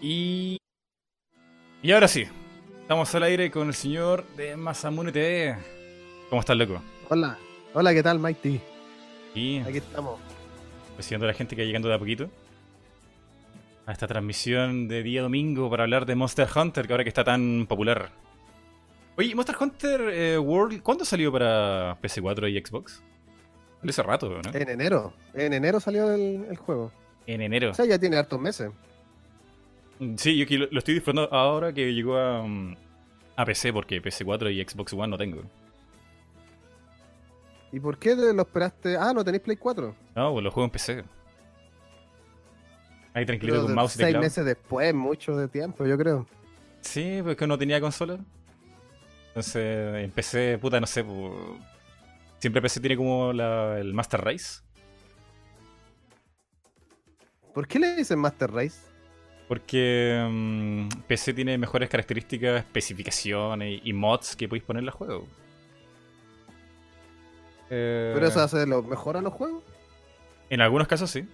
Y. Y ahora sí, estamos al aire con el señor de Masamune TV. ¿Cómo estás, loco? Hola, hola, ¿qué tal, Mighty? Y Aquí estamos. recibiendo a la gente que va llegando de a poquito a esta transmisión de día domingo para hablar de Monster Hunter, que ahora que está tan popular. Oye, Monster Hunter eh, World, ¿cuándo salió para PC4 y Xbox? Hace rato, ¿no? En enero, en enero salió el, el juego. En enero. O sea, ya tiene hartos meses. Sí, yo aquí lo, lo estoy disfrutando ahora que llegó a, mm, a PC, porque PC4 y Xbox One no tengo. ¿Y por qué lo esperaste? Ah, ¿no tenéis Play 4? No, pues lo juego en PC. Ahí tranquilito Pero con de- mouse y seis teclado. meses después, mucho de tiempo, yo creo. Sí, porque no tenía consola. Entonces empecé, puta, no sé. pues, Siempre PC tiene como la- el Master Race. ¿Por qué le dicen Master Race? Porque mm, PC tiene mejores características, especificaciones y, y mods que podéis ponerle al juego. Eh, ¿Pero eso hace lo mejor a los juegos? En algunos casos sí.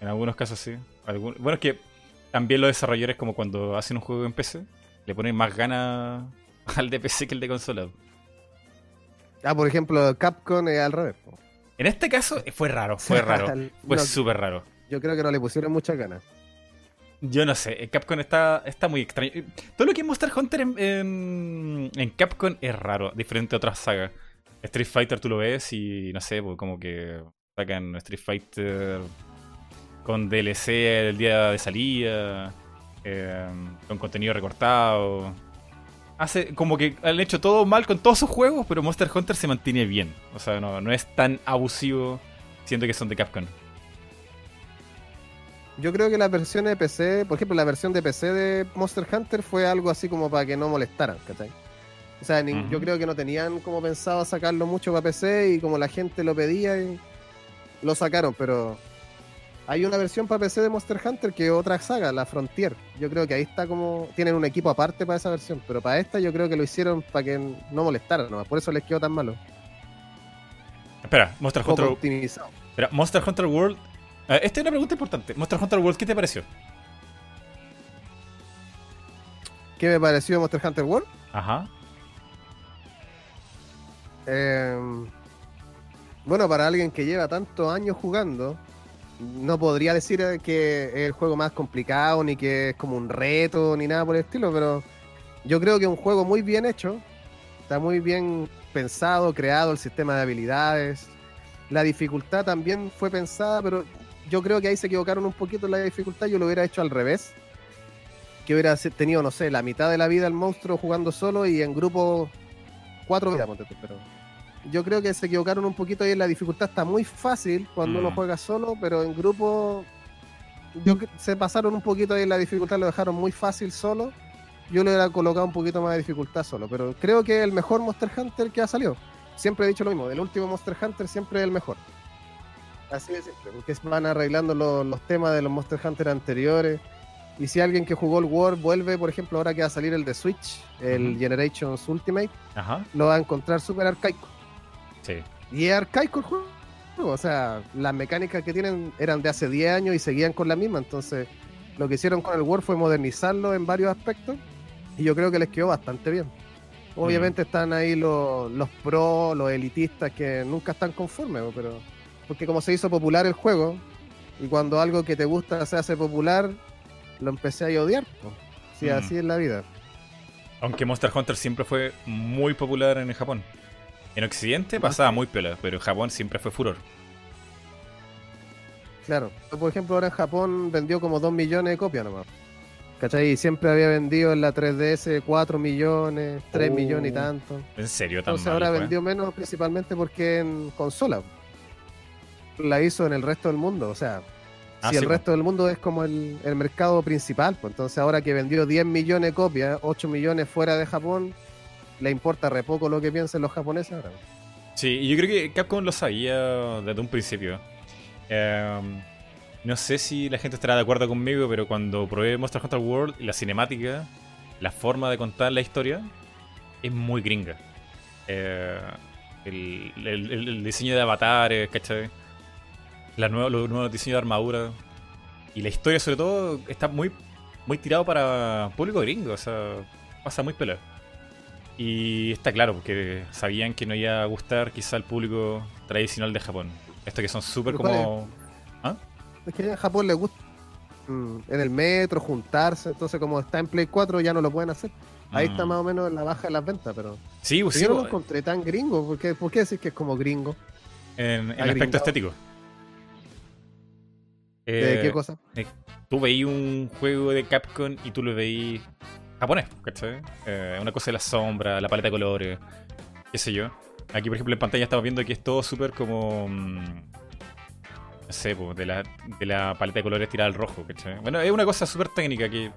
En algunos casos sí. Algun- Bueno, es que también los desarrolladores, como cuando hacen un juego en PC, le ponen más ganas al de PC que el de consola. Ah, por ejemplo, Capcom es al revés. En este caso eh, fue raro, fue raro. Fue No, súper raro. yo creo que no le pusieron muchas ganas. Yo no sé, Capcom está, está muy extraño. Eh, Todo lo que es Monster Hunter en Capcom es raro, diferente a otras sagas. Street Fighter tú lo ves y no sé, pues como que sacan Street Fighter con DLC el día de salida, eh, con contenido recortado. Hace como que han hecho todo mal con todos sus juegos, pero Monster Hunter se mantiene bien. O sea, no, no es tan abusivo siendo que son de Capcom. Yo creo que la versión de PC, por ejemplo, la versión de PC de Monster Hunter fue algo así como para que no molestaran, ¿cachai? O sea, ni- yo creo que no tenían como pensado sacarlo mucho para PC y como la gente lo pedía, y lo sacaron, pero hay una versión para PC de Monster Hunter que otra saga, la Frontier. Yo creo que ahí está como. Tienen un equipo aparte para esa versión, pero para esta yo creo que lo hicieron para que no molestaran, nomás. por eso les quedó tan malo. Espera, Monster Hunter optimizado. Espera, Monster Hunter World. Eh, esta es una pregunta importante. Monster Hunter World, ¿qué te pareció? ¿Qué me pareció Monster Hunter World? Ajá. Eh, bueno, para alguien que lleva tantos años jugando, no podría decir que es el juego más complicado, ni que es como un reto, ni nada por el estilo, pero yo creo que es un juego muy bien hecho, está muy bien pensado, creado el sistema de habilidades, la dificultad también fue pensada, pero yo creo que ahí se equivocaron un poquito en la dificultad, yo lo hubiera hecho al revés, que hubiera tenido, no sé, la mitad de la vida el monstruo jugando solo y en grupo cuatro vidas, pero yo creo que se equivocaron un poquito ahí en la dificultad. Está muy fácil cuando Mm. uno juega solo, pero en grupo yo se pasaron un poquito ahí en la dificultad, lo dejaron muy fácil solo. Yo le hubiera colocado un poquito más de dificultad solo, pero creo que el mejor Monster Hunter que ha salido. Siempre he dicho lo mismo, el último Monster Hunter siempre es el mejor. Así de simple, porque van arreglando lo- los temas de los Monster Hunter anteriores. Y si alguien que jugó el World vuelve, por ejemplo, ahora que va a salir el de Switch, el Ujú. Generations Ultimate, Ajá. lo va a encontrar súper arcaico. Sí. Y es arcaico el juego. O sea, las mecánicas que tienen eran de hace 10 años y seguían con la misma. Entonces, lo que hicieron con el World fue modernizarlo en varios aspectos. Y yo creo que les quedó bastante bien. Obviamente están ahí los, los pros, los elitistas que nunca están conformes, pero porque como se hizo popular el juego, y cuando algo que te gusta se hace popular, lo empecé a odiar. Sí, Mm. así es la vida. Aunque Monster Hunter siempre fue muy popular en Japón. En Occidente pasaba muy piola, pero en Japón siempre fue furor. Claro. Por ejemplo, ahora en Japón vendió como 2 millones de copias nomás. ¿Cachai? Y siempre había vendido en la 3DS 4 millones, 3 Oh. millones y tanto. ¿En serio tan Entonces mal ahora vendió menos principalmente porque en consola. La hizo en el resto del mundo. O sea, Ah, si sí, el resto del mundo es como el, el mercado principal, pues entonces ahora que vendió 10 millones de copias, 8 millones fuera de Japón, le importa re poco lo que piensen los japoneses ahora. Sí, yo creo que Capcom lo sabía desde un principio. Em, no sé si la gente estará de acuerdo conmigo, pero cuando probé Monster Hunter World la cinemática, la forma de contar la historia es muy gringa. Eh, el- el diseño de avatares, ¿cachai? La nueva, los nuevos diseños de armadura. Y la historia, sobre todo, está muy muy tirado para público gringo, o sea, pasa muy pelado. Y está claro, porque sabían que no iba a gustar quizá al público tradicional de Japón. Esto que son súper Pero ¿cuál como... ¿Ah? Es que en Japón le gusta mm, en el metro juntarse, entonces como está en Play 4 ya no lo pueden hacer. Ahí Mm. está más o menos la baja de las ventas, pero Sí, pues, sí, yo no lo pues, encontré tan gringo. ¿Por qué, por qué decir que es como gringo? en, aspecto estético. ¿De Eh, qué cosa? tú veí un juego de Capcom y tú lo veí japonés, ¿cachai? Eh, una cosa de la sombra, la paleta de colores, qué sé yo. Aquí, por ejemplo, en pantalla estamos viendo que es todo súper como... mm, No sé, po, de, la, de la paleta de colores tirada al rojo, ¿cachai? Bueno, es una cosa súper técnica que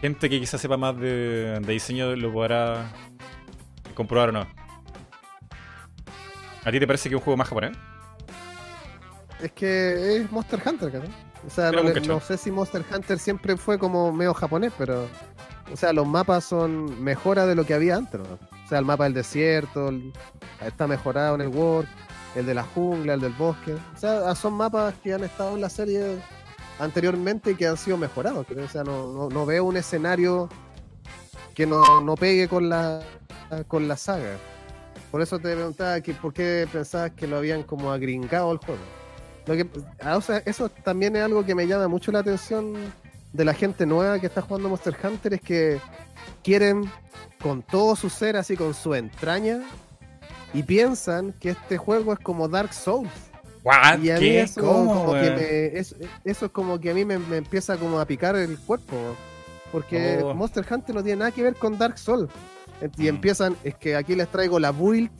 gente que quizás sepa más de, de diseño lo podrá comprobar o no. ¿A ti te parece que es un juego más japonés? Es que es Monster Hunter, ¿cachai? O sea, no, no sé si Monster Hunter siempre fue como medio japonés, pero. O sea, los mapas son mejora de lo que había antes, ¿no? O sea, el mapa del desierto el- está mejorado en el World, el de la jungla, el del bosque. O sea, son mapas que han estado en la serie anteriormente y que han sido mejorados. creo. O sea, no, no, no veo un escenario que no, no pegue con la, con la saga. Por eso te preguntaba que por qué pensabas que lo habían como agringado el juego. Lo que, ah, o sea, eso también es algo que me llama mucho la atención de la gente nueva que está jugando Monster Hunter, es que quieren con todo su ser, así con su entraña, y piensan que este juego es como Dark Souls. ¿What? y a mí ¿Qué? eso, ¿Cómo, como que me- es- eso es como que a mí me, me empieza como a picar el cuerpo. Porque Oh. Monster Hunter no tiene nada que ver con Dark Souls. Y Mm. empiezan, es que aquí les traigo la build,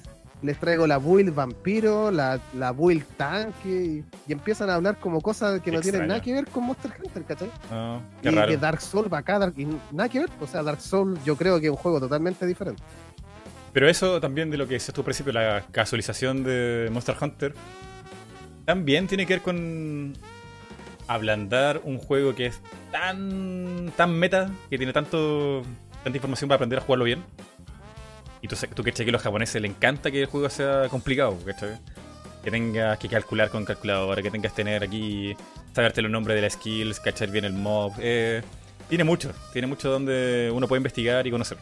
les traigo la build vampiro, la, la build tanque, y, y empiezan a hablar como cosas que no tienen nada que ver con Monster Hunter, ¿cachai? Qué y raro. que Dark Souls va acá, Dark- y nada que ver. O sea, Dark Souls yo creo que es un juego totalmente diferente. Pero eso también de lo que decías tú al principio, la casualización de Monster Hunter, también tiene que ver con ablandar un juego que es tan tan meta, que tiene tanto tanta información para aprender a jugarlo bien. Y tú, tú que que a los japoneses les encanta que el juego sea complicado, ¿cachai? Que tengas que calcular con calculadora, que tengas que tener aquí, saberte los nombres de las skills, cachar bien el mob. eh, tiene mucho, tiene mucho donde uno puede investigar y conocer.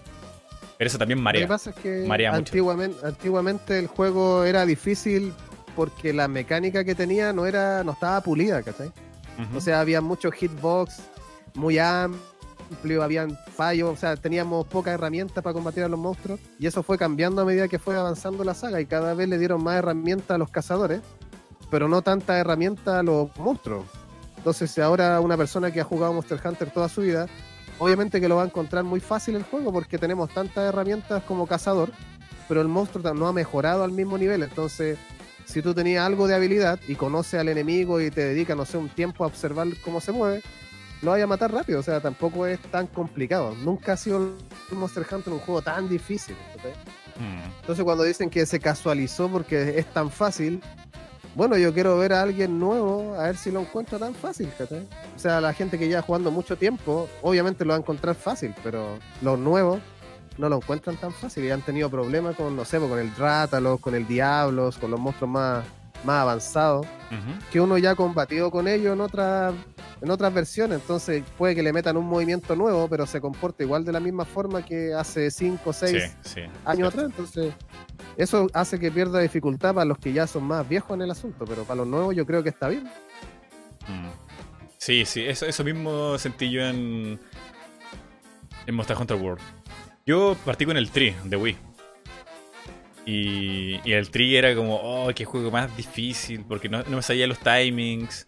Pero eso también Lo que marea. pasa es que Marea mucho. antiguamente, el juego era difícil porque la mecánica que tenía no era no estaba pulida, ¿cachai? O sea, había muchos hitbox muy amplio, habían fallos, o sea, teníamos pocas herramientas para combatir a los monstruos y eso fue cambiando a medida que fue avanzando la saga y cada vez le dieron más herramientas a los cazadores, pero no tantas herramientas a los monstruos. Entonces, si ahora una persona que ha jugado Monster Hunter toda su vida, obviamente que lo va a encontrar muy fácil el juego porque tenemos tantas herramientas como cazador, pero el monstruo no ha mejorado al mismo nivel, entonces si tú tenías algo de habilidad y conoces al enemigo y te dedicas, no sé, un tiempo a observar cómo se mueve, lo vaya a matar rápido. O sea, tampoco es tan complicado. Nunca ha sido el Monster Hunter un juego tan difícil. Mm. Entonces, cuando dicen que se casualizó porque es tan fácil, bueno, yo quiero ver a alguien nuevo a ver si lo encuentra tan fácil. ¿cachai? O sea, la gente que lleva jugando mucho tiempo, obviamente lo va a encontrar fácil, pero los nuevos no lo encuentran tan fácil y han tenido problemas con, no sé, con el Rátalos, con el Diablos, con los monstruos más, más avanzados Ujú. que uno ya ha combatido con ellos en otras en otras versiones, entonces puede que le metan un movimiento nuevo, pero se comporta igual de la misma forma que hace 5 o 6 Sí, sí. años atrás, entonces eso hace que pierda dificultad para los que ya son más viejos en el asunto, pero para los nuevos yo creo que está bien. Mm. Sí, sí, eso, eso mismo sentí yo en, en Monster Hunter World. Yo partí con el Tree de Wii. Y, y el Tree era como, oh, qué juego más difícil, porque no, no sabía los timings,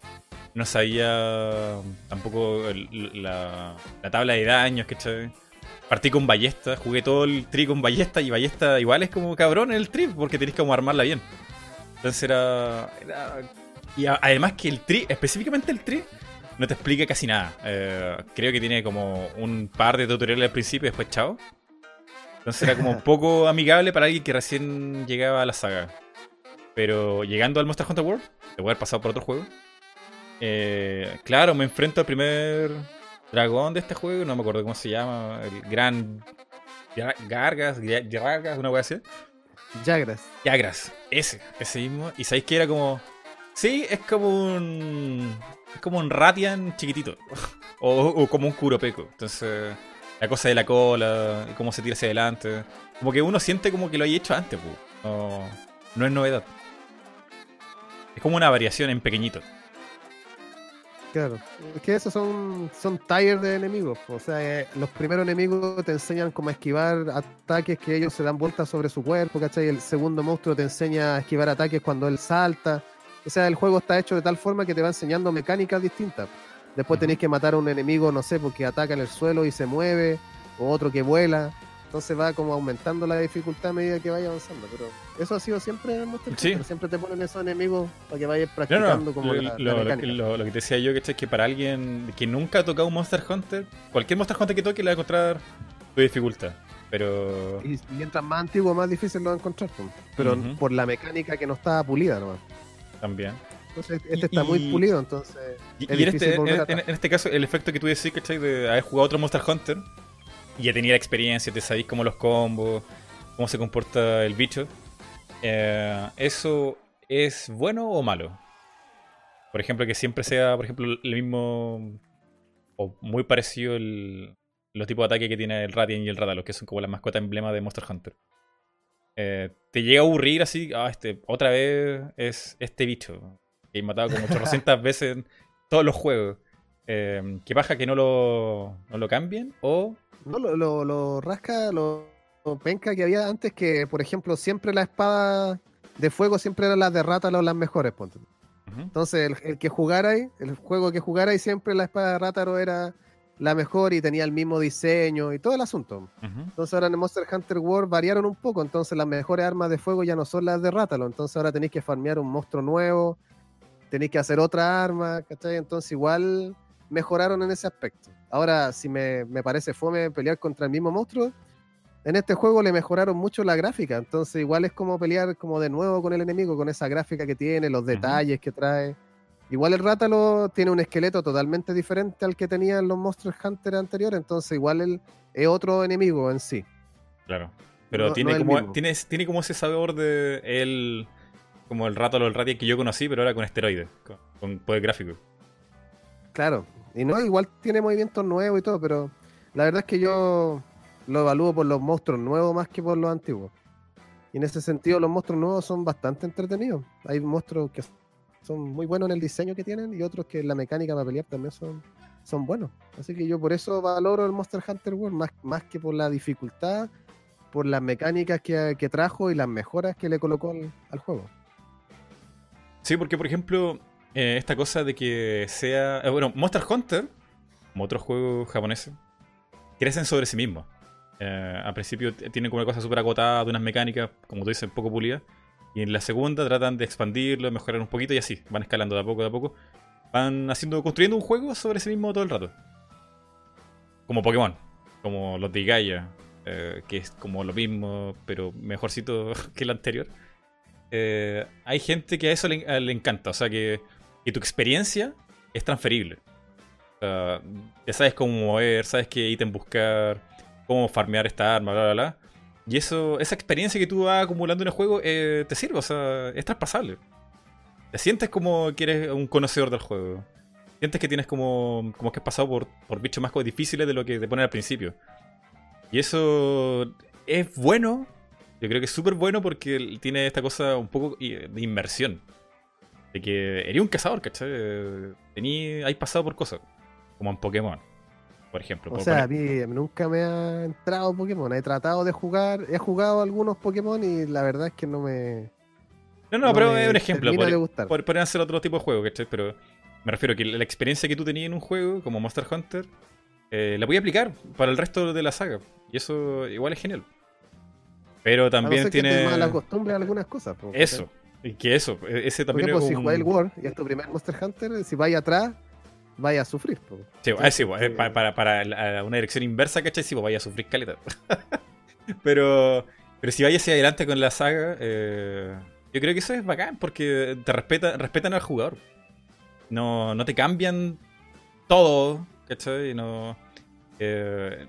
no sabía tampoco la, la tabla de daños, ¿cachai? Partí con ballesta, jugué todo el Tree con ballesta, y ballesta igual es como cabrón el Tree, porque tenés como armarla bien. Entonces era. era- y además que el tri, específicamente el tri, no te explica casi nada. Eh, creo que tiene como un par de tutoriales al principio y después chao. Entonces era como poco amigable para alguien que recién llegaba a la saga. Pero llegando al Monster Hunter World, a haber pasado por otro juego. eh, claro, me enfrento al primer dragón de este juego, no me acuerdo cómo se llama, el gran Gra- Gargas, Gargas, una wea así. Jagras. Yagras, ese, ese mismo. Y sabéis que era como. Sí, es como un. Es como un Ratian chiquitito. O, o como un Kuropeco. Entonces, la cosa de la cola, cómo se tira hacia adelante. Como que uno siente como que lo hay hecho antes, pues. No, no es novedad. Es como una variación en pequeñito. Claro. Es que esos son, son tires de enemigos. O sea, eh, los primeros enemigos te enseñan cómo esquivar ataques que ellos se dan vueltas sobre su cuerpo, ¿cachai? El segundo monstruo te enseña a esquivar ataques cuando él salta. O sea, el juego está hecho de tal forma que te va enseñando mecánicas distintas. Después tenéis que matar a un enemigo, no sé, porque ataca en el suelo y se mueve, o otro que vuela. Entonces va como aumentando la dificultad a medida que vaya avanzando. Pero eso ha sido siempre en Monster Sí. Siempre te ponen esos enemigos para que vayas No, practicando no, como lo, la, la lo- mecánica. lo- lo que te decía yo, ¿cachai? Que para alguien que nunca ha tocado un Monster Hunter, cualquier Monster Hunter que toque le va a encontrar su dificultad. Pero. Y mientras más antiguo, más difícil lo va a encontrar. Pero por la mecánica que no está pulida nomás. También. Entonces, este Y- está muy pulido, entonces. Y, en, este, en, este caso, el efecto que tú decís, ¿cachai? De haber jugado otro Monster Hunter y ya tenía la experiencia, te sabéis cómo los combos, cómo se comporta el bicho. eh, ¿Eso es bueno o malo? Por ejemplo, que siempre sea, por ejemplo, el mismo o muy parecido el, los tipos de ataque que tiene el Radiant y el Radalos, que son como la mascota emblema de Monster Hunter. Eh, ¿Te llega a aburrir así? Ah, este, otra vez es este bicho. Que he matado como 800 veces todos los juegos. Eh, ¿Qué paja que no lo, no lo cambien? O. No, lo, lo, lo rasca, lo, lo penca que había antes, que por ejemplo, siempre la espada de fuego siempre eran las de Rátalo las mejores. ponte. Entonces, el, el que jugara ahí, el juego que jugara ahí, siempre la espada de Rátaro era la mejor y tenía el mismo diseño y todo el asunto. Entonces ahora en el Monster Hunter World variaron un poco, entonces las mejores armas de fuego ya no son las de Rátalo, entonces ahora tenéis que farmear un monstruo nuevo, tenéis que hacer otra arma, ¿cachai? Entonces igual mejoraron en ese aspecto. Ahora, si me, me parece fome pelear contra el mismo monstruo, en este juego le mejoraron mucho la gráfica, entonces igual es como pelear como de nuevo con el enemigo, con esa gráfica que tiene, los detalles que trae. Igual el Rátalo tiene un esqueleto totalmente diferente al que tenían los Monster Hunter anteriores, entonces igual él es otro enemigo en sí. Claro. Pero No- tiene, no como, tiene, tiene como ese sabor de el. Como el rato el Radiant que yo conocí, pero ahora con esteroides, con, poder gráfico. Claro, y no, igual tiene movimientos nuevos y todo, pero la verdad es que yo lo evalúo por los monstruos nuevos más que por los antiguos. Y en ese sentido los monstruos nuevos son bastante entretenidos. Hay monstruos que son muy buenos en el diseño que tienen y otros que en la mecánica para pelear también son, son buenos. Así que yo por eso valoro el Monster Hunter World más, más que por la dificultad, por las mecánicas que, que trajo y las mejoras que le colocó al juego. Sí, porque por ejemplo, eh, esta cosa de que sea. eh, bueno, Monster Hunter, como otros juegos japoneses, crecen sobre sí mismos. Eh, al principio tienen como una cosa súper acotada, de unas mecánicas, como tú dices, poco pulidas. Y en la segunda tratan de expandirlo, mejorar un poquito y así. Van escalando de a poco, de a poco. Van haciendo, construyendo un juego sobre sí mismo todo el rato. Como Pokémon, como los de Gaia, eh, que es como lo mismo, pero mejorcito que el anterior. Eh, hay gente que a eso le, encanta, o sea que, tu experiencia es transferible. O ya sabes cómo mover, sabes qué ítem buscar, cómo farmear esta arma, bla, bla, bla. Y eso, esa experiencia que tú vas acumulando en el juego eh, te sirve, o sea, es traspasable. Te sientes como que eres un conocedor del juego. Sientes que tienes como, como que has pasado por, por bichos más difíciles de lo que te ponen al principio. Y eso es bueno. Yo creo que es súper bueno porque tiene esta cosa un poco i- de inmersión. De que eres un cazador, ¿cachai? Eh, Tení, hay pasado por cosas. Como en Pokémon, por ejemplo. O por sea, a poner- mí nunca me ha entrado Pokémon. He tratado de jugar, he jugado algunos Pokémon y la verdad es que no me. No, no, no pero es un ejemplo. gustar. pod- podrían ser otro tipo de juego, ¿cachai? Pero me refiero a que la experiencia que tú tenías en un juego, como Monster Hunter, eh, la voy a aplicar para el resto de la saga. Y eso igual es genial. Pero A no también que tiene. mala costumbre a algunas cosas. po, Eso. Y que eso. e- Ese también ejemplo, es si un... jugáis el World y es tu primer Monster Hunter, si vais atrás, vaya a sufrir. po. Sí, sí, pues, Sí. pa- para, para una dirección inversa, ¿cachai? Sí, pues vaya a sufrir caleta. pero, pero si vaya hacia adelante con la saga, eh, yo creo que eso es bacán porque te respeta, respetan al jugador. No, no te cambian todo, ¿cachai? No, eh,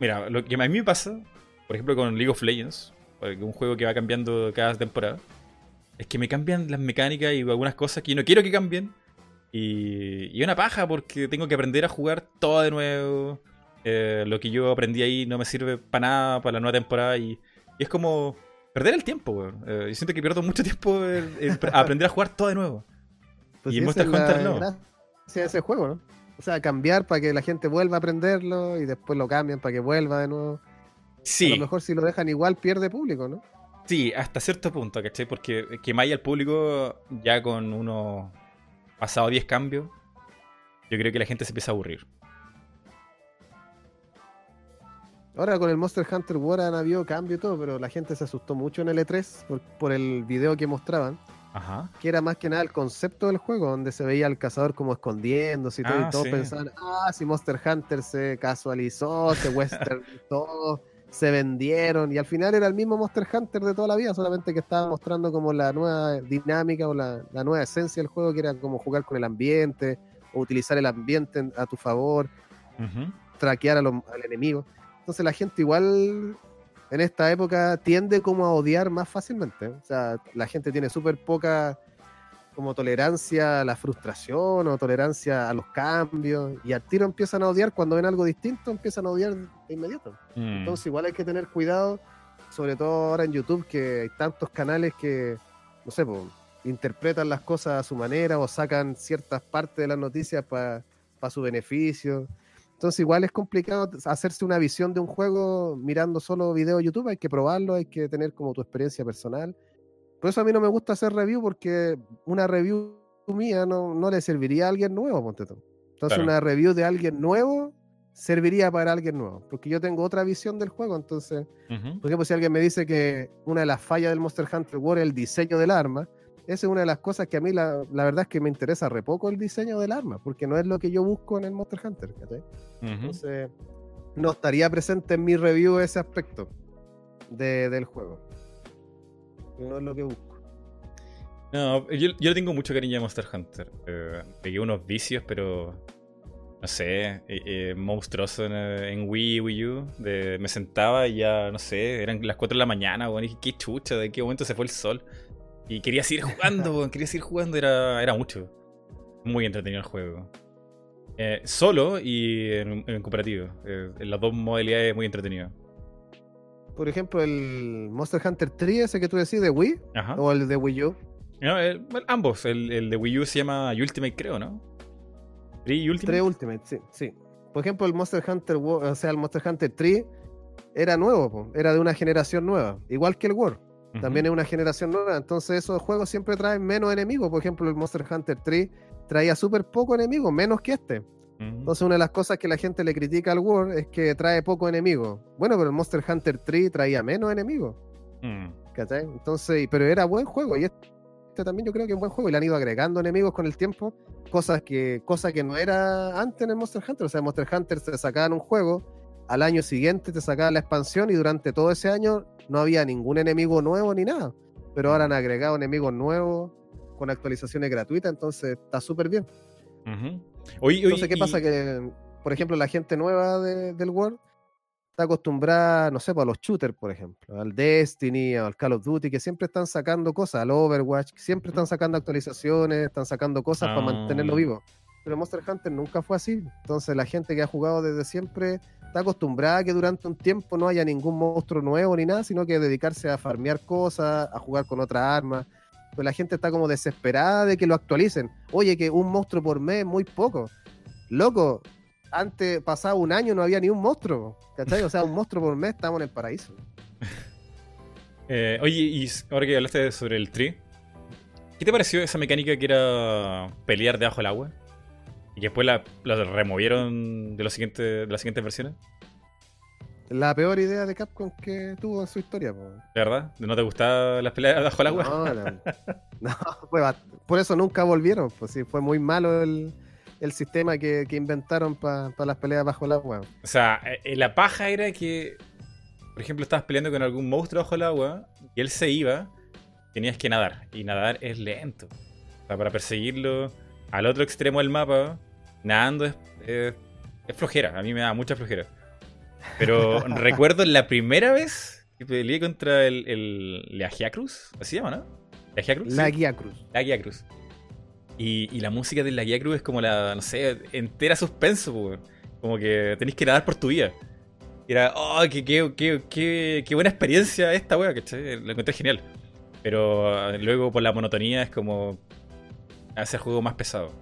mira, lo que a mí me pasa, por ejemplo, con League of Legends, porque un juego que va cambiando cada temporada, es que me cambian las mecánicas y algunas cosas que yo no quiero que cambien. Y, y una paja porque tengo que aprender a jugar todo de nuevo. Eh, lo que yo aprendí ahí no me sirve para nada para la nueva temporada. Y, y es como perder el tiempo, weón. Eh, yo siento que pierdo mucho tiempo en, en pre- aprender a jugar todo de nuevo. Pues Y sí, Monster Hunter no. de ese juego, ¿no? O sea, cambiar para que la gente vuelva a aprenderlo y después lo cambian para que vuelva de nuevo. A lo mejor si lo dejan igual pierde público, ¿no? sí, hasta cierto punto, ¿cachai? Porque quemáis al público ya con unos pasado 10 cambios. Yo creo que la gente se empieza a aburrir. Ahora con el Monster Hunter World han habido cambio y todo, pero la gente se asustó mucho en el E3 por, por el video que mostraban, Ajá. que era más que nada el concepto del juego, donde se veía al cazador como escondiéndose y todo, Ah, y todos sí. pensaban, ah, si Monster Hunter se casualizó, se westernizó, se vendieron, y al final era el mismo Monster Hunter de toda la vida, solamente que estaba mostrando como la nueva dinámica o la, la nueva esencia del juego, que era como jugar con el ambiente, o utilizar el ambiente en- a tu favor, traquear a los- al enemigo. Entonces la gente igual en esta época tiende como a odiar más fácilmente. O sea, la gente tiene súper poca como tolerancia a la frustración o tolerancia a los cambios y al tiro empiezan a odiar cuando ven algo distinto, empiezan a odiar de inmediato. Mm. Entonces igual hay que tener cuidado, sobre todo ahora en YouTube que hay tantos canales que, no sé, interpretan las cosas a su manera o sacan ciertas partes de las noticias para su beneficio. Entonces igual es complicado hacerse una visión de un juego mirando solo videos de YouTube, hay que probarlo, hay que tener como tu experiencia personal. Por eso a mí no me gusta hacer review porque una review mía no, no le serviría a alguien nuevo, ponte tú. Entonces Claro. una review de alguien nuevo serviría para alguien nuevo, porque yo tengo otra visión del juego, entonces, por ejemplo, si alguien me dice que una de las fallas del Monster Hunter World es el diseño del arma, esa es una de las cosas que a mí la, la verdad es que me interesa re poco el diseño del arma, porque no es lo que yo busco en el Monster Hunter. Entonces, no estaría presente en mi review ese aspecto de- del juego. No es lo que busco. No, yo, le tengo mucho cariño a Monster Hunter. Eh, pegué unos vicios, pero. No sé, eh, eh, monstruoso en, Wii, Wii U. De, me sentaba y ya, no sé, eran las 4 de la mañana, weón. Dije, qué chucha, de qué momento se fue el sol. Y quería seguir jugando, weón. Quería seguir jugando, era, era mucho. Muy entretenido el juego. Eh, solo y en, en cooperativo. Eh, en las dos modalidades muy entretenido. Por ejemplo, el Monster Hunter 3, ese que tú decís de Wii, Ajá. o el de Wii U. No, el- bueno, ambos. El, el de Wii U se llama Ultimate, creo, ¿no? ¿Free Ultimate? 3 Ultimate, sí, sí. Por ejemplo, el Monster Hunter, o sea, el Monster Hunter 3 era nuevo, po, era de una generación nueva, igual que el World. También es una generación nueva, entonces esos juegos siempre traen menos enemigos. Por ejemplo, el Monster Hunter 3 traía súper poco enemigos, menos que este. Entonces, una de las cosas que la gente le critica al World es que trae poco enemigo. Bueno, pero el Monster Hunter 3 traía menos enemigos, Mm. ¿cachai? Entonces, pero era buen juego y este también yo creo que es buen juego y le han ido agregando enemigos con el tiempo, cosas que, cosa que no era antes en el Monster Hunter. O sea, en Monster Hunter te sacaban un juego, al año siguiente te sacaban la expansión y durante todo ese año no había ningún enemigo nuevo ni nada. Pero ahora han agregado enemigos nuevos con actualizaciones gratuitas, entonces está súper bien. Ujú. Oye, oye, Entonces, ¿qué y- pasa? Que, por ejemplo, la gente nueva de- del World está acostumbrada, no sé, pues, a los shooters, por ejemplo, al Destiny, al Call of Duty, que siempre están sacando cosas, al Overwatch, siempre están sacando actualizaciones, están sacando cosas para Ah. mantenerlo vivo. Pero Monster Hunter nunca fue así. Entonces, la gente que ha jugado desde siempre está acostumbrada a que durante un tiempo no haya ningún monstruo nuevo ni nada, sino que dedicarse a farmear cosas, a jugar con otras armas. Pues la gente está como desesperada de que lo actualicen. Oye, que un monstruo por mes es muy poco. Loco, antes pasaba un año no había ni un monstruo. ¿Cachai? O sea, un monstruo por mes estamos en el paraíso. eh, oye, y ahora que hablaste sobre el tree, ¿qué te pareció esa mecánica que era pelear debajo del agua? Y que después la, la removieron de, los siguientes, de las siguientes versiones, La peor idea de Capcom que tuvo en su historia. po. ¿de verdad? ¿No te gustaban las peleas debajo del agua? No, no. No, por eso nunca volvieron. Pues sí, fue muy malo el, el sistema que, que inventaron para las peleas bajo el agua. O sea, eh, la paja era que, por ejemplo, estabas peleando con algún monstruo bajo el agua y él se iba, tenías que nadar. Y nadar es lento. O sea, para perseguirlo al otro extremo del mapa, nadando es, es- es flojera. A mí me da mucha flojera. Pero recuerdo la primera vez que peleé contra el, el Leagiacruz, así se llama, ¿no? Leagiacruz. La Sí, guía cruz. Y, y la música de la guía cruz es como la, no sé, entera suspenso, weón. Como que tenéis que nadar por tu vida. Y era, oh, qué, qué, qué, qué, qué buena experiencia esta wea, ¿cachai? Lo encontré genial. Pero eh, luego por la monotonía es como hace el juego más pesado.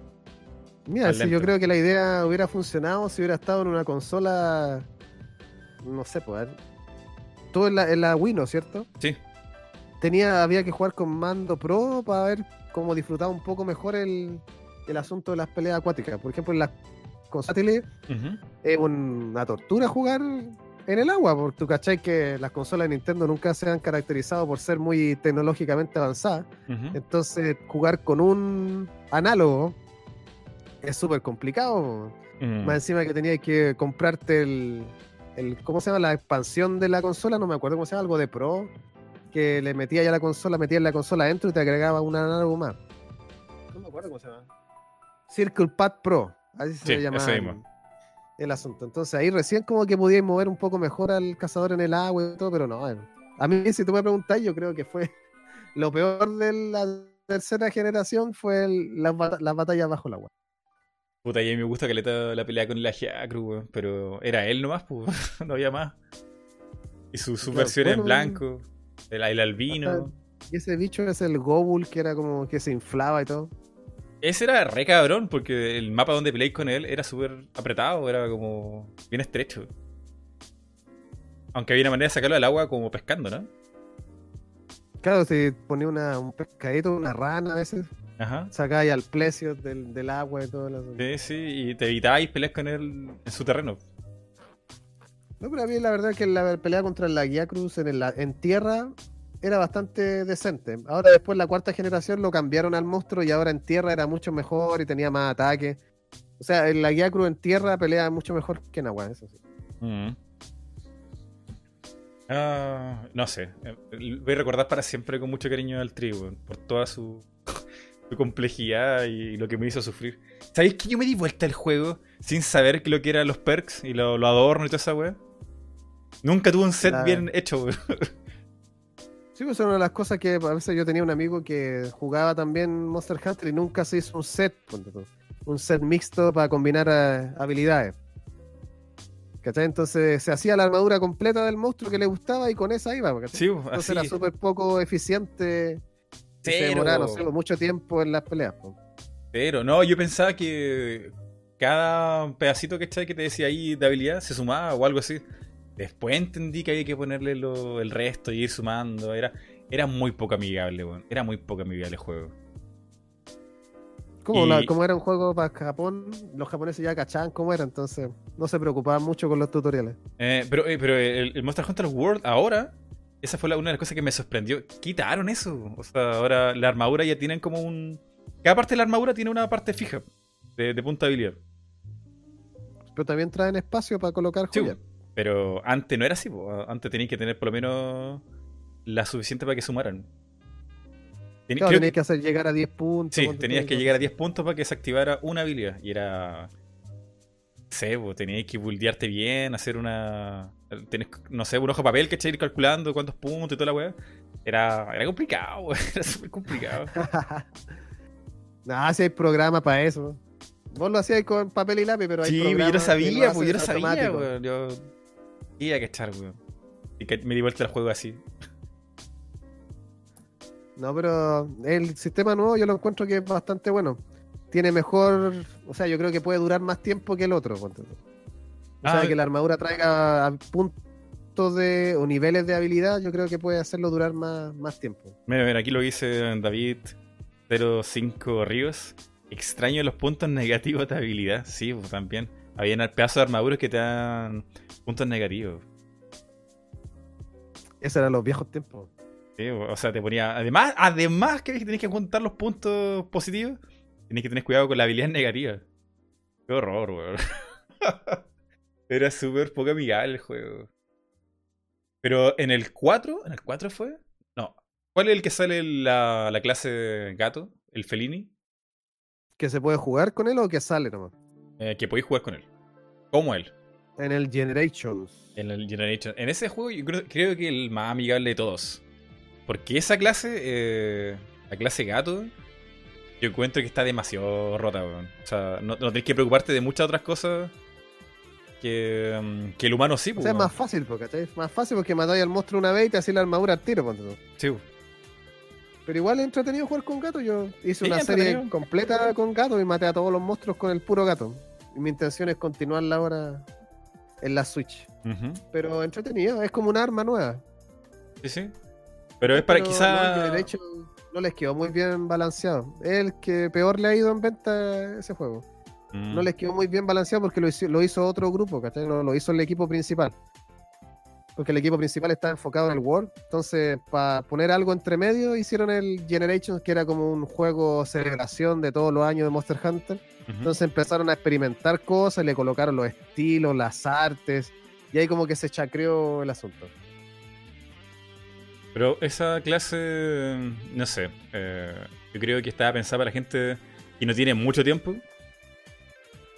Mira, si yo creo que la idea hubiera funcionado si hubiera estado en una consola. No sé, pues. Todo en la, en la Wii, ¿no es cierto? Sí. Tenía, había que jugar con mando pro para ver cómo disfrutaba un poco mejor el, el asunto de las peleas acuáticas. Por ejemplo, en las consolas Ujú. es una tortura jugar en el agua, porque tú cachai que las consolas de Nintendo nunca se han caracterizado por ser muy tecnológicamente avanzadas. Entonces, jugar con un análogo es súper complicado. Mm. Más encima que tenías que comprarte el, el. ¿Cómo se llama? La expansión de la consola, no me acuerdo cómo se llama, algo de Pro. Que le metía ya la consola, metía la consola adentro y te agregaba un análogo más. No me acuerdo cómo se llama. Circle Pad Pro, así se Sí, llama ese el, asunto. Entonces ahí recién como que podíais mover un poco mejor al cazador en el agua y todo, pero no. eh. A mí, si tú me preguntas, yo creo que fue lo peor de la tercera generación fue el- las, las batallas bajo el agua. Puta, y a mí me gusta que le la pelea con la Giacru, weón. Pero era él nomás, pues. no había más. Y su, su Claro, versión en bueno, blanco. El, el albino. Y ese bicho es el Gobul que era como que se inflaba y todo. Ese era re cabrón, porque el mapa donde peleáis con él era súper apretado, era como bien estrecho. Aunque había una manera de sacarlo del agua como pescando, ¿no? Claro, si ponía una, un pescadito, una rana a veces, Ajá. sacáis al plecio del, del agua y todo. asunto. Sí, sí, y te evitáis pelear con él en su terreno. No, pero a mí la verdad es que la pelea contra la Guía Cruz en, el- en tierra era bastante decente. Ahora después la cuarta generación lo cambiaron al monstruo y ahora en tierra era mucho mejor y tenía más ataque. O sea, la Guía Cruz en tierra pelea mucho mejor que en agua, eso sí. Mm. Ah, no sé. Eh, Voy a recordar para siempre con mucho cariño al trigo, por toda su, su complejidad y lo que me hizo sufrir. ¿Sabéis que yo me di vuelta al juego sin saber lo que eran los perks y lo, lo adorno y toda esa weá? Nunca tuve un set bien hecho, weón. Sí, pues es una de las cosas que a veces yo tenía un amigo que jugaba también Monster Hunter y nunca se hizo un set, un set mixto para combinar eh, habilidades. ¿Cachai? Entonces se hacía la armadura completa del monstruo que le gustaba y con esa iba. ¿cachai? Sí, pues, Entonces así. era súper poco eficiente. Se Cero. demoraba, no sé, mucho tiempo en las peleas. po. Pero no, yo pensaba que cada pedacito que que te decía ahí de habilidad se sumaba o algo así. Después entendí que había que ponerle lo- el resto y ir sumando. Era, era muy poco amigable, weón. Era muy poco amigable el juego. Como, Y- la- como era un juego para Japón, los japoneses ya cachaban cómo era, entonces no se preocupaban mucho con los tutoriales. Eh, pero eh, pero el, el Monster Hunter World ahora, esa fue la- una de las cosas que me sorprendió. Quitaron eso. O sea, ahora la armadura ya tienen como un. Cada parte de la armadura tiene una parte fija de, de punta de habilidad. Pero también traen espacio para colocar Sí, joyas. Pero antes no era así, po. antes tenías que tener por lo menos la suficiente para que sumaran. Claro, creo tenías que- hacer llegar a 10 puntos. sí, tenías que llegar a así. 10 puntos para que se activara una habilidad. Y era. No sé, tenías que buldearte bien, hacer una. Tenés, no sé, un ojo de papel que ir calculando cuántos puntos y toda la weá. Era, era complicado, era súper complicado. nah, si hay programa para eso. Vos lo hacías con papel y lápiz, pero hay Sí, yo no sabía, pues yo no sabía, weón. Yo iba a cachar, weón. Y que me di vuelta al juego así. No, pero el sistema nuevo yo lo encuentro que es bastante bueno. Tiene mejor, o sea, yo creo que puede durar más tiempo que el otro. O sea, Ah, que la armadura traiga a puntos de o niveles de habilidad, yo creo que puede hacerlo durar más, más tiempo. Mira, mira, aquí lo dice David 05 Ríos. Extraño los puntos negativos de habilidad. Sí, pues también. Habían pedazos de armaduras que te dan puntos negativos. Esos eran los viejos tiempos. Sí, o sea, te ponía. Además, además que tenés que juntar los puntos positivos, tenés que tener cuidado con la habilidad negativa. Qué horror, weón. Era súper poco amigable el juego. Pero en el 4, ¿en el 4 fue? No. ¿Cuál es el que sale la, la clase gato? ¿El Felini? ¿Que se puede jugar con él o que sale nomás? Eh, que podéis jugar con él. Como él. En el Generations. En el Generation. En ese juego yo creo, creo que el más amigable de todos. Porque esa clase, eh, la clase gato, Yo encuentro que está demasiado rota, weón. O sea, no, no tenés que preocuparte de muchas otras cosas que, mm, que el humano sí, O sea, es más fácil, porque ¿cachai? Es más fácil porque matáis al monstruo una vez y te hacéis la armadura al tiro, ponte tú. Sí. Pero igual es entretenido jugar con gato. Yo hice Sí, una serie completa con gato y maté a todos los monstruos con el puro gato. Y mi intención es continuarla ahora en la Switch. Pero entretenido, es como un arma nueva. Sí, sí. Pero es para Pero quizá. no, de hecho, no les quedó muy bien balanceado. Es el que peor le ha ido en venta ese juego. Mm. No les quedó muy bien balanceado porque lo hizo, lo hizo otro grupo, ¿cachai? No lo hizo el equipo principal. Porque el equipo principal está enfocado en el World. Entonces, para poner algo entre medio, hicieron el Generations, que era como un juego celebración de todos los años de Monster Hunter. Entonces empezaron a experimentar cosas, le colocaron los estilos, las artes, y ahí como que se chacreó el asunto. Pero esa clase, no sé, eh, yo creo que estaba pensada para gente que no tiene mucho tiempo.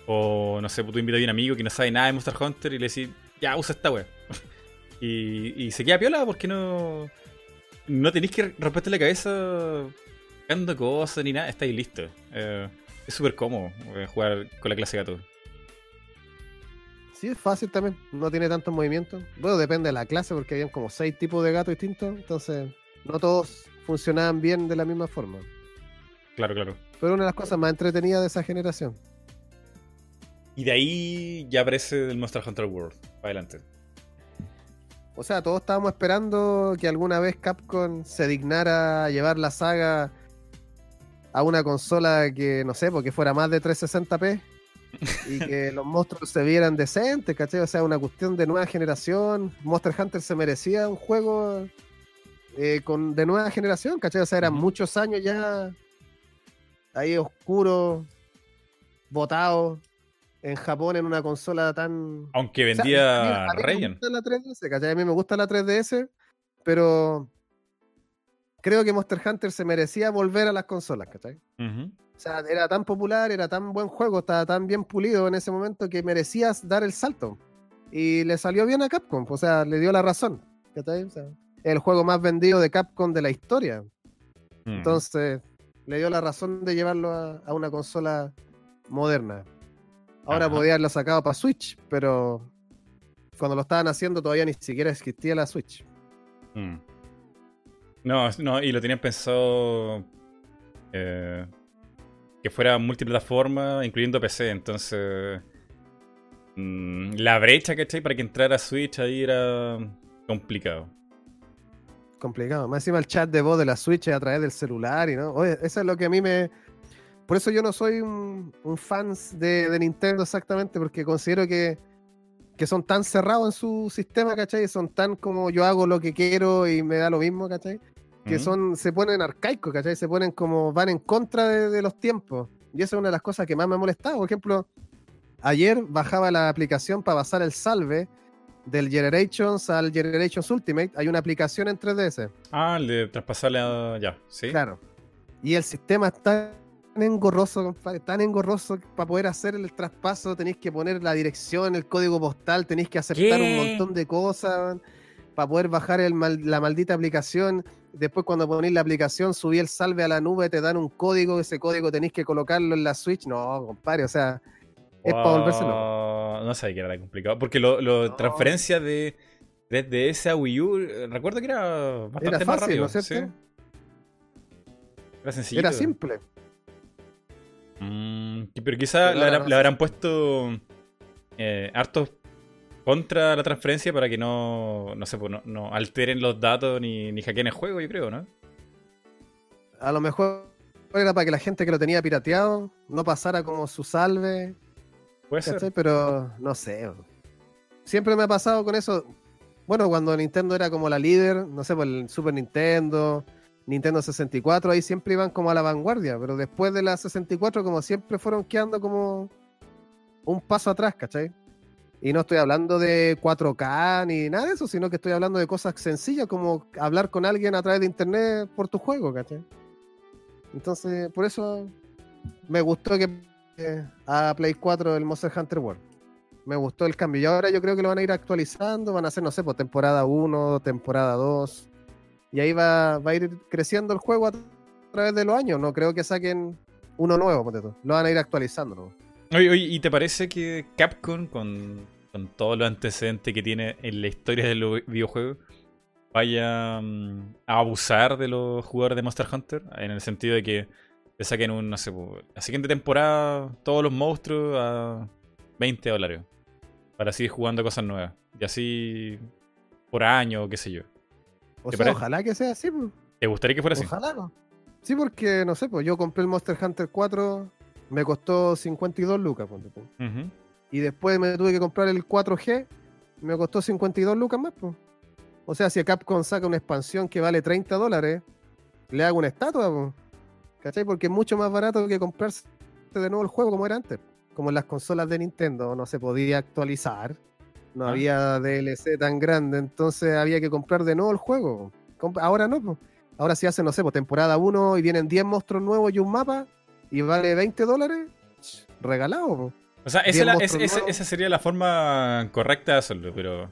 O no sé, pues tú invitas a un amigo que no sabe nada de Monster Hunter y le decís, ya usa esta wea. y, y se queda piola porque no. No tenéis que romperte la cabeza buscando cosas ni nada, estáis listos. Eh, es súper cómodo eh, jugar con la clase gato. Sí, es fácil también, no tiene tantos movimientos. Bueno, depende de la clase, porque habían como seis tipos de gatos distintos, entonces no todos funcionaban bien de la misma forma. Claro, claro. Pero una de las cosas más entretenidas de esa generación. Y de ahí ya aparece el Monster Hunter World. Adelante. O sea, todos estábamos esperando que alguna vez Capcom se dignara a llevar la saga a una consola que, no sé, porque fuera más de 360p y que los monstruos se vieran decentes, ¿cachai? O sea, una cuestión de nueva generación. Monster Hunter se merecía un juego eh, con, de nueva generación, ¿cachai? O sea, eran muchos años ya ahí oscuro, botado en Japón en una consola tan Aunque o sea, vendía a mí- a mí me gusta la 3DS, ¿cachai? A mí me gusta la 3DS, pero creo que Monster Hunter se merecía volver a las consolas, ¿cachai? Ujú. O sea, era tan popular, era tan buen juego, estaba tan bien pulido en ese momento que merecías dar el salto. Y le salió bien a Capcom, o sea, le dio la razón, ¿cachai? O sea, el juego más vendido de Capcom de la historia. Mm. Entonces, le dio la razón de llevarlo a, a una consola moderna. Ahora podía haberlo sacado para Switch, pero cuando lo estaban haciendo todavía ni siquiera existía la Switch. No, no, y lo tenían pensado eh, que fuera multiplataforma, incluyendo PC, entonces mm, la brecha, ¿cachai? Para que entrara Switch ahí era complicado. Complicado. Más encima el chat de voz de la Switch a través del celular y no. Oye, eso es lo que a mí me. Por eso yo no soy un, un fan de, de Nintendo exactamente, porque considero que, que son tan cerrados en su sistema, ¿cachai? Son tan como yo hago lo que quiero y me da lo mismo, ¿cachai? Que Mm. son, se ponen arcaicos, ¿cachai? Se ponen como, van en contra de, de los tiempos. Y esa es una de las cosas que más me ha molestado. Por ejemplo, ayer bajaba la aplicación para pasar el salve del Generations al Generations Ultimate. Hay una aplicación en 3DS. Ah, el de traspasarle a... Ya, ¿sí? Claro. Y el sistema está tan engorroso, compadre, tan engorroso que para poder hacer el traspaso tenéis que poner la dirección, el código postal, tenéis que aceptar ¿Qué? un montón de cosas para poder bajar el mal- la maldita aplicación. Después cuando ponéis la aplicación, subí el salve a la nube, te dan un código, ese código tenéis que colocarlo en la Switch. No, compadre, o sea, es para volverse loco. Wow, No sabía que era tan complicado. Porque lo, lo No. transferencia de 3DS a Wii U, recuerdo que era bastante Era más rápido. ¿no es cierto? sí. Era sencillo. Era simple. Mm, pero quizá Pero no sé. habrán puesto eh, hartos contra la transferencia para que no, no sé, pues, no, no alteren los datos ni, ni hackeen el juego, yo creo, ¿no? A lo mejor era para que la gente que lo tenía pirateado no pasara como su salve. Puede ser. Pero no sé. Siempre me ha pasado con eso. Bueno, cuando Nintendo era como la líder, no sé, por el Super Nintendo, Nintendo 64, ahí siempre iban como a la vanguardia. Pero después de la 64, como siempre fueron quedando como un paso atrás, ¿cachai? Y no estoy hablando de 4K ni nada de eso, sino que estoy hablando de cosas sencillas como hablar con alguien a través de internet por tu juego, ¿cachai? Entonces, por eso me gustó que eh, a Play 4 el Monster Hunter World. Me gustó el cambio. Y ahora yo creo que lo van a ir actualizando, van a hacer, no sé, por temporada 1, temporada 2. Y ahí va, va a ir creciendo el juego a tra- través de los años. No creo que saquen uno nuevo. Lo van a ir actualizando, ¿no? Oye, oye, ¿y te parece que Capcom, con, con todos los antecedentes que tiene en la historia de los videojuegos, vaya mm, a abusar de los jugadores de Monster Hunter? En el sentido de que te saquen un, no sé, la siguiente temporada todos los monstruos a 20 dólares. Para seguir jugando cosas nuevas. Y así por año o qué sé yo. O ¿Te sea, ojalá que sea así, pues. ¿Te gustaría que fuera así? Ojalá, ¿no? Sí, porque, no sé, pues yo compré el Monster Hunter 4, me costó 52 lucas, ponte. Y después me tuve que comprar el 4G, me costó 52 lucas más, pues. O sea, si Capcom saca una expansión que vale 30 dólares, le hago una estatua, pues. ¿Cachai? Porque es mucho más barato que comprarse de nuevo el juego como era antes. Como en las consolas de Nintendo no se podía actualizar, no Ah. había DLC tan grande, entonces había que comprar de nuevo el juego. Ahora no, pues. Ahora si hacen, no sé, pues temporada 1 y vienen 10 monstruos nuevos y un mapa y vale 20 dólares, regalado. po. O sea, esa, la- es- sería la forma correcta de hacerlo, pero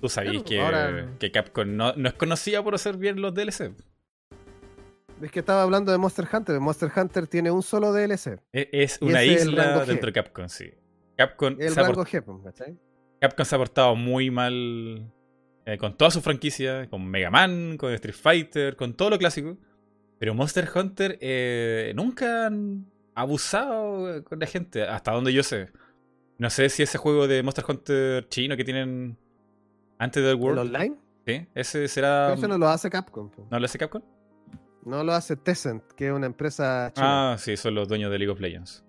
tú sabías Claro, que, ahora- que Capcom no, no es conocida por hacer bien los DLC. Es que estaba hablando de Monster Hunter. Monster Hunter tiene un solo DLC. E- Es una es isla dentro de Capcom, sí. Capcom El se, rango G, po, ¿cachai? Capcom se ha portado muy mal eh, con toda su franquicia, con Mega Man, con Street Fighter, con todo lo clásico. Pero Monster Hunter eh, nunca han abusado con la gente, hasta donde yo sé. No sé si ese juego de Monster Hunter chino que tienen antes del El World, online. ¿sí? ese será... Pero eso no lo hace Capcom. po. ¿No lo hace Capcom? No lo hace Tencent, que es una empresa china. Ah, sí, son los dueños de League of Legends.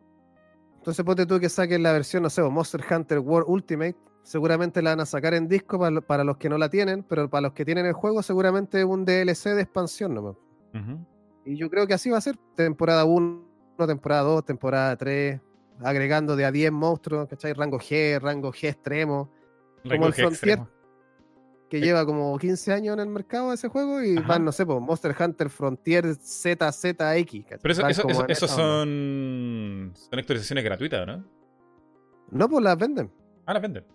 Entonces ponte tú que saquen la versión, no sé, Monster Hunter World Ultimate. Seguramente la van a sacar en disco para, para los que no la tienen, pero para los que tienen el juego seguramente un DLC de expansión nomás. Ujú. Y yo creo que así va a ser. Temporada 1, temporada 2, temporada 3, agregando de a 10 monstruos, ¿cachai? Rango G, rango G extremo, Rango el G Frontier. extremo. que Eh. lleva como 15 años en el mercado ese juego y Ajá. van, no sé, pues, Monster Hunter Frontier ZZX. ¿cachai? Pero eso, eso, como eso- onda. son, son actualizaciones gratuitas, ¿no? No, pues las venden. Ah, las venden.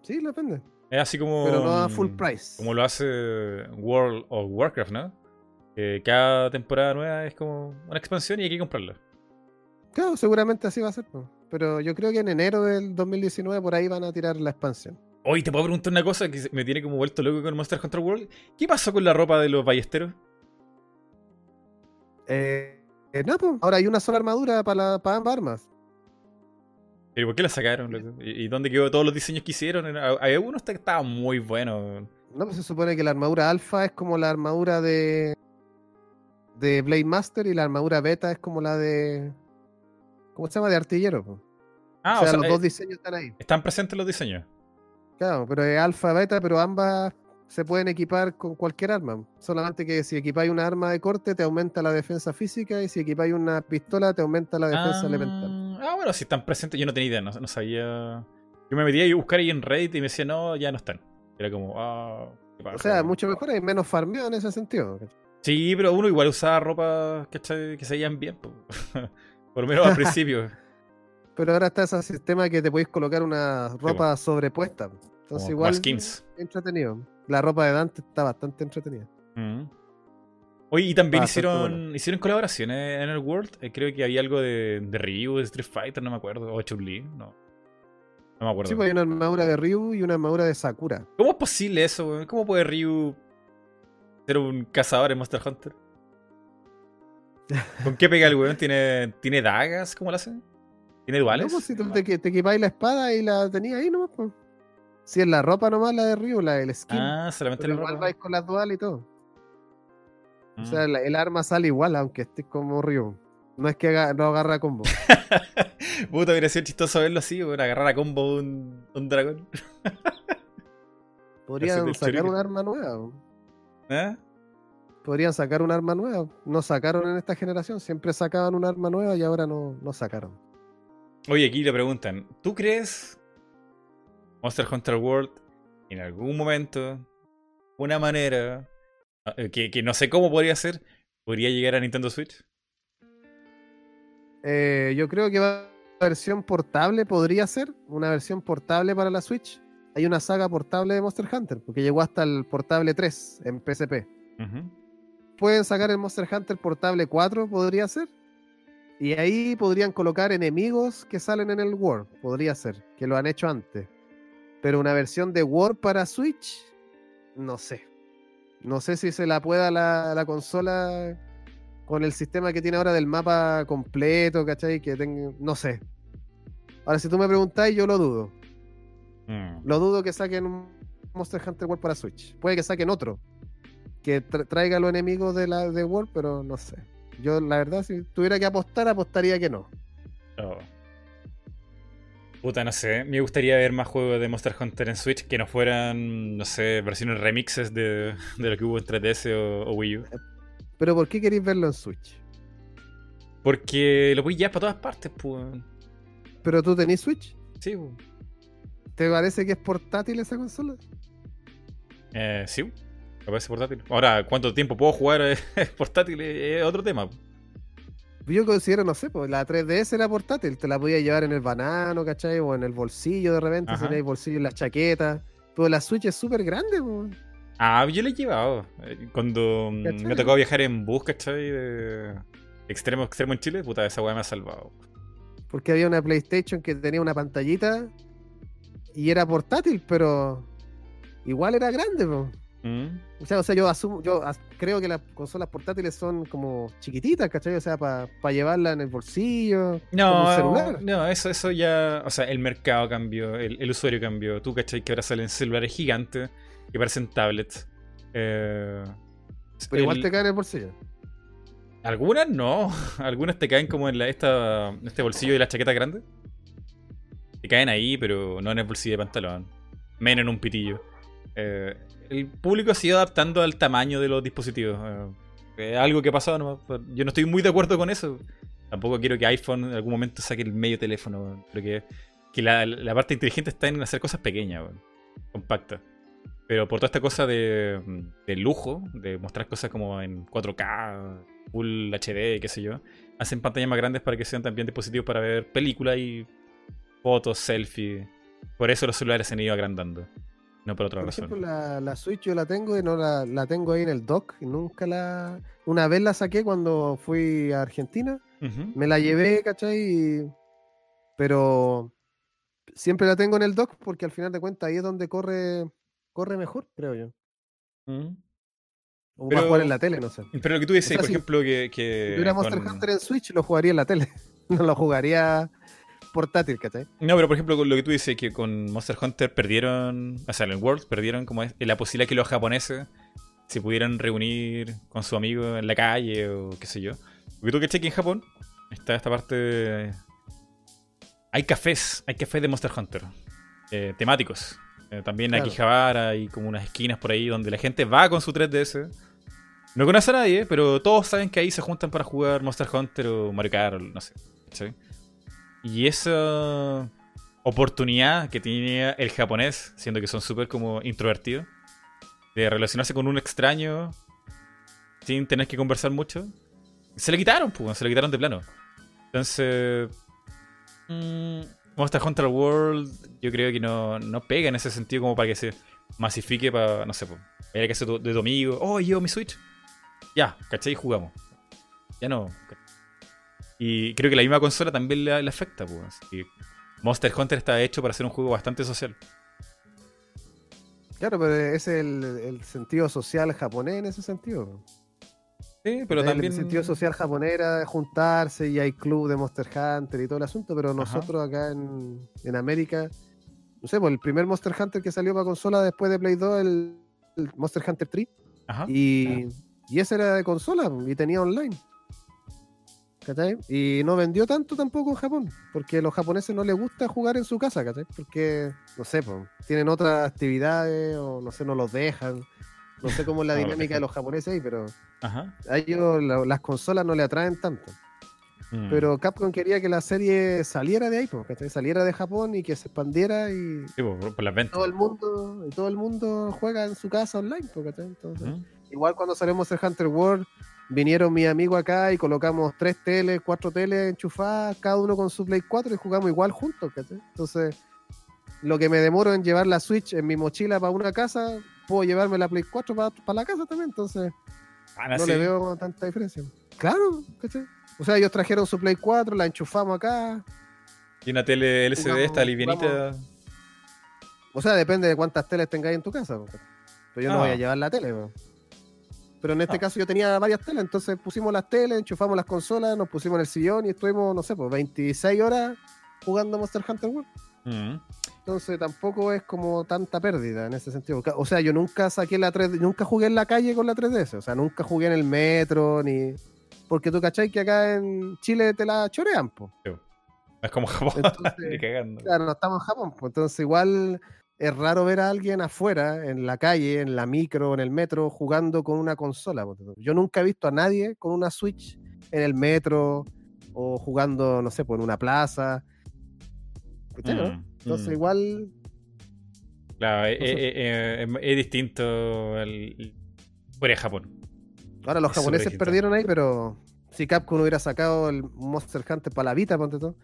Sí, las venden. Es así como. Pero no a full price. Como lo hace World of Warcraft, ¿no? Cada temporada nueva es como una expansión y hay que comprarla. Claro, seguramente así va a ser. Pero yo creo que en enero del 2019 por ahí van a tirar la expansión. Hoy te puedo preguntar una cosa que me tiene como vuelto loco con Monster Hunter World. ¿Qué pasó con la ropa de los ballesteros? Eh, eh, no, pues, ahora hay una sola armadura para, ambas armas. ¿Pero por qué la sacaron? loco? ¿Y, dónde quedó todos los diseños que hicieron? Era- Había uno que estaba muy bueno. No, pues se supone que la armadura alfa es como la armadura de de Blade Master y la armadura beta es como la de ¿cómo se llama? de artillero. pues. Ah, o sea, los eh, dos diseños están ahí. están presentes los diseños. Claro, pero es alfa beta, pero ambas se pueden equipar con cualquier arma. Solamente que si equipáis una arma de corte te aumenta la defensa física y si equipáis una pistola te aumenta la defensa ah, elemental. ah, bueno, si están presentes, yo no tenía idea, no, no sabía. Yo me metía a buscar ahí en Reddit y me decía, no, ya no están. Era como, ah. qué O sea, mucho mejor, hay menos farmeo en ese sentido. Sí, pero uno igual usaba ropa que se veían bien. po. Por lo menos al principio. Pero ahora está ese sistema que te podéis colocar una ropa sobrepuesta. Entonces igual skins. entretenido. La ropa de Dante está bastante entretenida. Mm. Oye, y también hicieron, bueno. hicieron colaboraciones en el World. Eh, creo que había algo de, de Ryu, de Street Fighter, no me acuerdo. O Chun-Li, no. No me acuerdo. Sí, pues hay una armadura de Ryu y una armadura de Sakura. ¿Cómo es posible eso, weón? ¿Cómo puede Ryu ser un cazador en Monster Hunter? ¿Con qué pega el weón? ¿Tiene, ¿tiene dagas? ¿Cómo lo hace? ¿Tiene No, duales? pues si tú te, te equipáis la espada y la tenías ahí nomás, pues. Si es la ropa nomás la de Ryu, la del skin. ah, solamente la igual ropa. vais con las duales y todo. O Mm. sea, la- el arma sale igual, aunque estés como Ryu. No es que no agarra combo. Puta, hubiera sido chistoso verlo así, weón, agarrar a combo un, un dragón. Podrían sacar un arma nueva. ¿Eh? Podrían sacar un arma nueva. No sacaron en esta generación. Siempre sacaban un arma nueva y ahora no, no sacaron. Oye, aquí le preguntan, ¿tú crees Monster Hunter World en algún momento, una manera, eh, que, que no sé cómo podría ser, podría llegar a Nintendo Switch? Eh, yo creo que va versión portable podría ser. Una versión portable para la Switch. Hay una saga portable de Monster Hunter. Porque llegó hasta el portable 3 en PSP. Ujú. Pueden sacar el Monster Hunter portable 4, podría ser. Y ahí podrían colocar enemigos que salen en el World. Podría ser, que lo han hecho antes. Pero una versión de World para Switch, no sé. No sé si se la pueda la, la consola con el sistema que tiene ahora del mapa completo, ¿cachai? Que tenga, no sé. Ahora, si tú me preguntáis, yo lo dudo. Mm. Lo dudo que saquen un Monster Hunter World para Switch. Puede que saquen otro. Que tra- traiga los enemigos de la de World, pero no sé. Yo, la verdad, si tuviera que apostar, apostaría que no. Oh. Puta, no sé. Me gustaría ver más juegos de Monster Hunter en Switch que no fueran, no sé, versiones remixes de, de lo que hubo en 3DS o, o Wii U. Pero ¿por qué queréis verlo en Switch? Porque lo voy ya para todas partes, pues. ¿Pero tú tenés Switch? Sí, pues. ¿Te parece que es portátil esa consola? Eh, sí, me parece portátil. Ahora, ¿cuánto tiempo puedo jugar portátil? Es otro tema. Yo considero, no sé, pues la 3DS era portátil, te la podías llevar en el banano, ¿cachai? O en el bolsillo de repente, Ajá. si tenéis bolsillo en la chaqueta. Pero la Switch es súper grande, pues. Ah, yo lo he llevado. Eh, Cuando mm, ¿Cachai? me tocó viajar en bus, ¿cachai? De extremo a extremo en Chile, puta, esa weá me ha salvado. Porque había una PlayStation que tenía una pantallita y era portátil, pero igual era grande, pues. Mm. O sea, o sea, yo asumo, yo as- creo que las consolas portátiles son como chiquititas, ¿cachai? O sea, para llevarla en el bolsillo, como No, un celular. no, eso, eso ya. O sea, el mercado cambió, el, el usuario cambió. Tú, ¿cachai? Que ahora salen celulares gigantes que parecen tablets. Eh, Pero igual te cae en el bolsillo. Algunas no. Algunas te caen como en la, esta, este bolsillo de la chaqueta grande. Te caen ahí, pero no en el bolsillo de pantalón. Menos en un pitillo. Eh, el público se ha ido adaptando al tamaño de los dispositivos. Eh, algo que ha pasado nomás. Yo no estoy muy de acuerdo con eso. Tampoco quiero que iPhone en algún momento saque el medio teléfono. Creo que, la, parte inteligente está en hacer cosas pequeñas, compactas. Pero por toda esta cosa de, de lujo, de mostrar cosas como en 4K, Full HD, qué sé yo, hacen pantallas más grandes para que sean también dispositivos para ver películas y fotos, selfies. Por eso los celulares se han ido agrandando. No por otra Por razón. ejemplo, la, la Switch yo la tengo y no la, la tengo ahí en el dock nunca la... Una vez la saqué cuando fui a Argentina, me la llevé, ¿cachai? Y- Pero siempre la tengo en el dock porque al final de cuentas ahí es donde corre, corre mejor, creo yo. Mm. O Pero- para jugar en la tele, no sé. Pero lo que tú dices, O sea, por si- ejemplo, que. que Si tuviera Monster con- Hunter en Switch, lo jugaría en la tele. no lo jugaría portátil, ¿cachai? No, pero por ejemplo, con lo que tú dices, que con Monster Hunter perdieron. O sea, en el World perdieron como es- la posibilidad que los japoneses se pudieran reunir con su amigo en la calle o qué sé yo. Porque tú que que en Japón está esta parte. de- Hay cafés, hay cafés de Monster Hunter eh, temáticos. Eh, también Claro. aquí Akihabara hay como unas esquinas por ahí donde la gente va con su 3DS. No conoce a nadie, pero todos saben que ahí se juntan para jugar Monster Hunter o Mario Kart, o no sé. ¿cachai? Y esa oportunidad que tenía el japonés, siendo que son súper como introvertidos, de relacionarse con un extraño sin tener que conversar mucho, se le quitaron, pues, se le quitaron de plano. Entonces, mm, Monster Hunter World yo creo que no, no pega en ese sentido como para que se masifique para, no sé, pues, era que hace de tu amigo, oh, llevo mi Switch. Ya, ¿cachai? Jugamos. Ya no. Y creo que la misma consola también le, le afecta, pues. que Monster Hunter está hecho para ser un juego bastante social. Claro, pero es el, el sentido social japonés en ese sentido. Sí, pero el también. sentido social japonés era de juntarse y hay club de Monster Hunter y todo el asunto, pero nosotros acá en, en América, no sé, pues el primer Monster Hunter que salió para consola después de Play 2, el, el Monster Hunter 3, Ajá. y, y ese era de consola y tenía online. ¿Cachai? Y no vendió tanto tampoco en Japón, porque a los japoneses no les gusta jugar en su casa, ¿cachai? Porque, no sé, pues, tienen otras actividades o no sé, no los dejan. No sé cómo es la dinámica de los japoneses ahí, pero Ajá. a ellos la- las consolas no le atraen tanto. Mm. Pero Capcom quería que la serie saliera de ahí, pues, ¿cachai? saliera de Japón y que se expandiera y Sí, por, por las ventas. todo el mundo y todo el mundo juega en su casa online, pues, ¿cachai? Entonces, igual cuando salimos el Hunter World, vinieron mis amigos acá y colocamos tres teles, cuatro teles enchufadas, cada uno con su Play 4 y jugamos igual juntos, ¿cachai? Entonces, lo que me demoro en llevar la Switch en mi mochila para una casa, puedo llevarme la Play 4 para, para la casa también, entonces Ah, no sí. le veo tanta diferencia. Claro, ¿cachai? O sea, ellos trajeron su Play 4, la enchufamos acá. Y una tele LCD Jugamos- está livianita. O sea, depende de cuántas teles tengáis en tu casa. Pero yo no Ah. voy a llevar la tele. Pero en este Ah. caso yo tenía varias teles, entonces pusimos las teles, enchufamos las consolas, nos pusimos en el sillón y estuvimos, no sé, pues 26 horas jugando Monster Hunter World. Mm. Entonces tampoco es como tanta pérdida en ese sentido. O sea, yo nunca saqué la 3D, nunca jugué en la calle con la 3DS. O sea, nunca jugué en el metro, ni. Porque tú cachai que acá en Chile te la chorean, po. Es como Japón, Entonces, ni cagando. Claro, no estamos en Japón, pues entonces igual es raro ver a alguien afuera, en la calle, en la micro, en el metro, jugando con una consola. Yo nunca he visto a nadie con una Switch en el metro o jugando, no sé, por una plaza. Mm, Entonces mm. igual Claro, eh, eh, eh, es distinto el fuera de Japón. Ahora los Es japoneses perdieron ahí, pero si Capcom hubiera sacado el Monster Hunter para la Vita, ponte tú.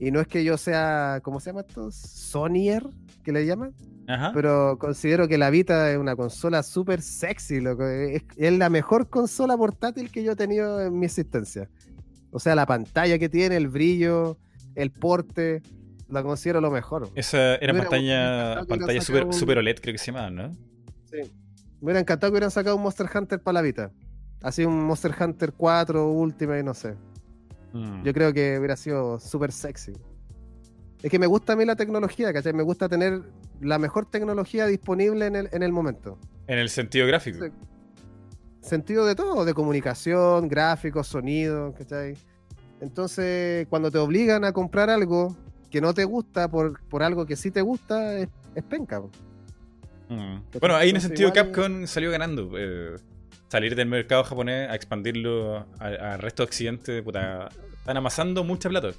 Y no es que yo sea, ¿cómo se llama esto? Sonyer, que le llaman. Ajá. Pero considero que la Vita es una consola súper sexy, loco. Es, es la mejor consola portátil que yo he tenido en mi existencia. O sea, la pantalla que tiene, el brillo, el porte, la considero lo mejor. Esa era pantalla, pantalla super, un- super OLED, creo que se llama, ¿no? Sí. Me hubiera encantado que hubieran sacado un Monster Hunter para la Vita. Así un Monster Hunter 4, Ultimate, no sé. Mm. Yo creo que hubiera sido súper sexy. Es que me gusta a mí la tecnología, ¿cachai? Me gusta tener la mejor tecnología disponible en el, en el momento. En el sentido gráfico. Sí. Sentido de todo, de comunicación, gráficos, sonido, ¿cachai? Entonces, cuando te obligan a comprar algo que no te gusta por, por algo que sí te gusta, es, es penca. Mm. Bueno, ahí en ese sentido igual- Capcom salió ganando. eh, salir del mercado japonés a expandirlo al, resto de Occidente, puta, están amasando mucha plata.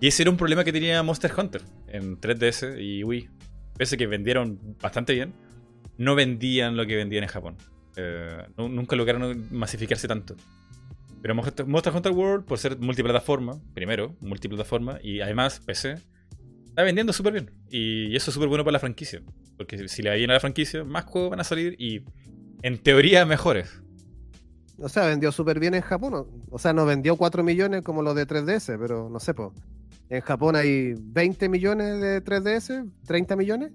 Y ese era un problema que tenía Monster Hunter en 3DS y Wii. Pese que vendieron bastante bien, no vendían lo que vendían en Japón. Eh, nu- nunca lograron masificarse tanto. Pero Monster Hunter World, por ser multiplataforma, primero, multiplataforma, y además PC, está vendiendo súper bien. Y eso es súper bueno para la franquicia. Porque si le va bien a la franquicia, más juegos van a salir y, en teoría, mejores. O sea, vendió súper bien en Japón. o- sea, no vendió 4 millones como los de 3DS, pero no sé, pues. En Japón hay 20 millones de 3DS, 30 millones.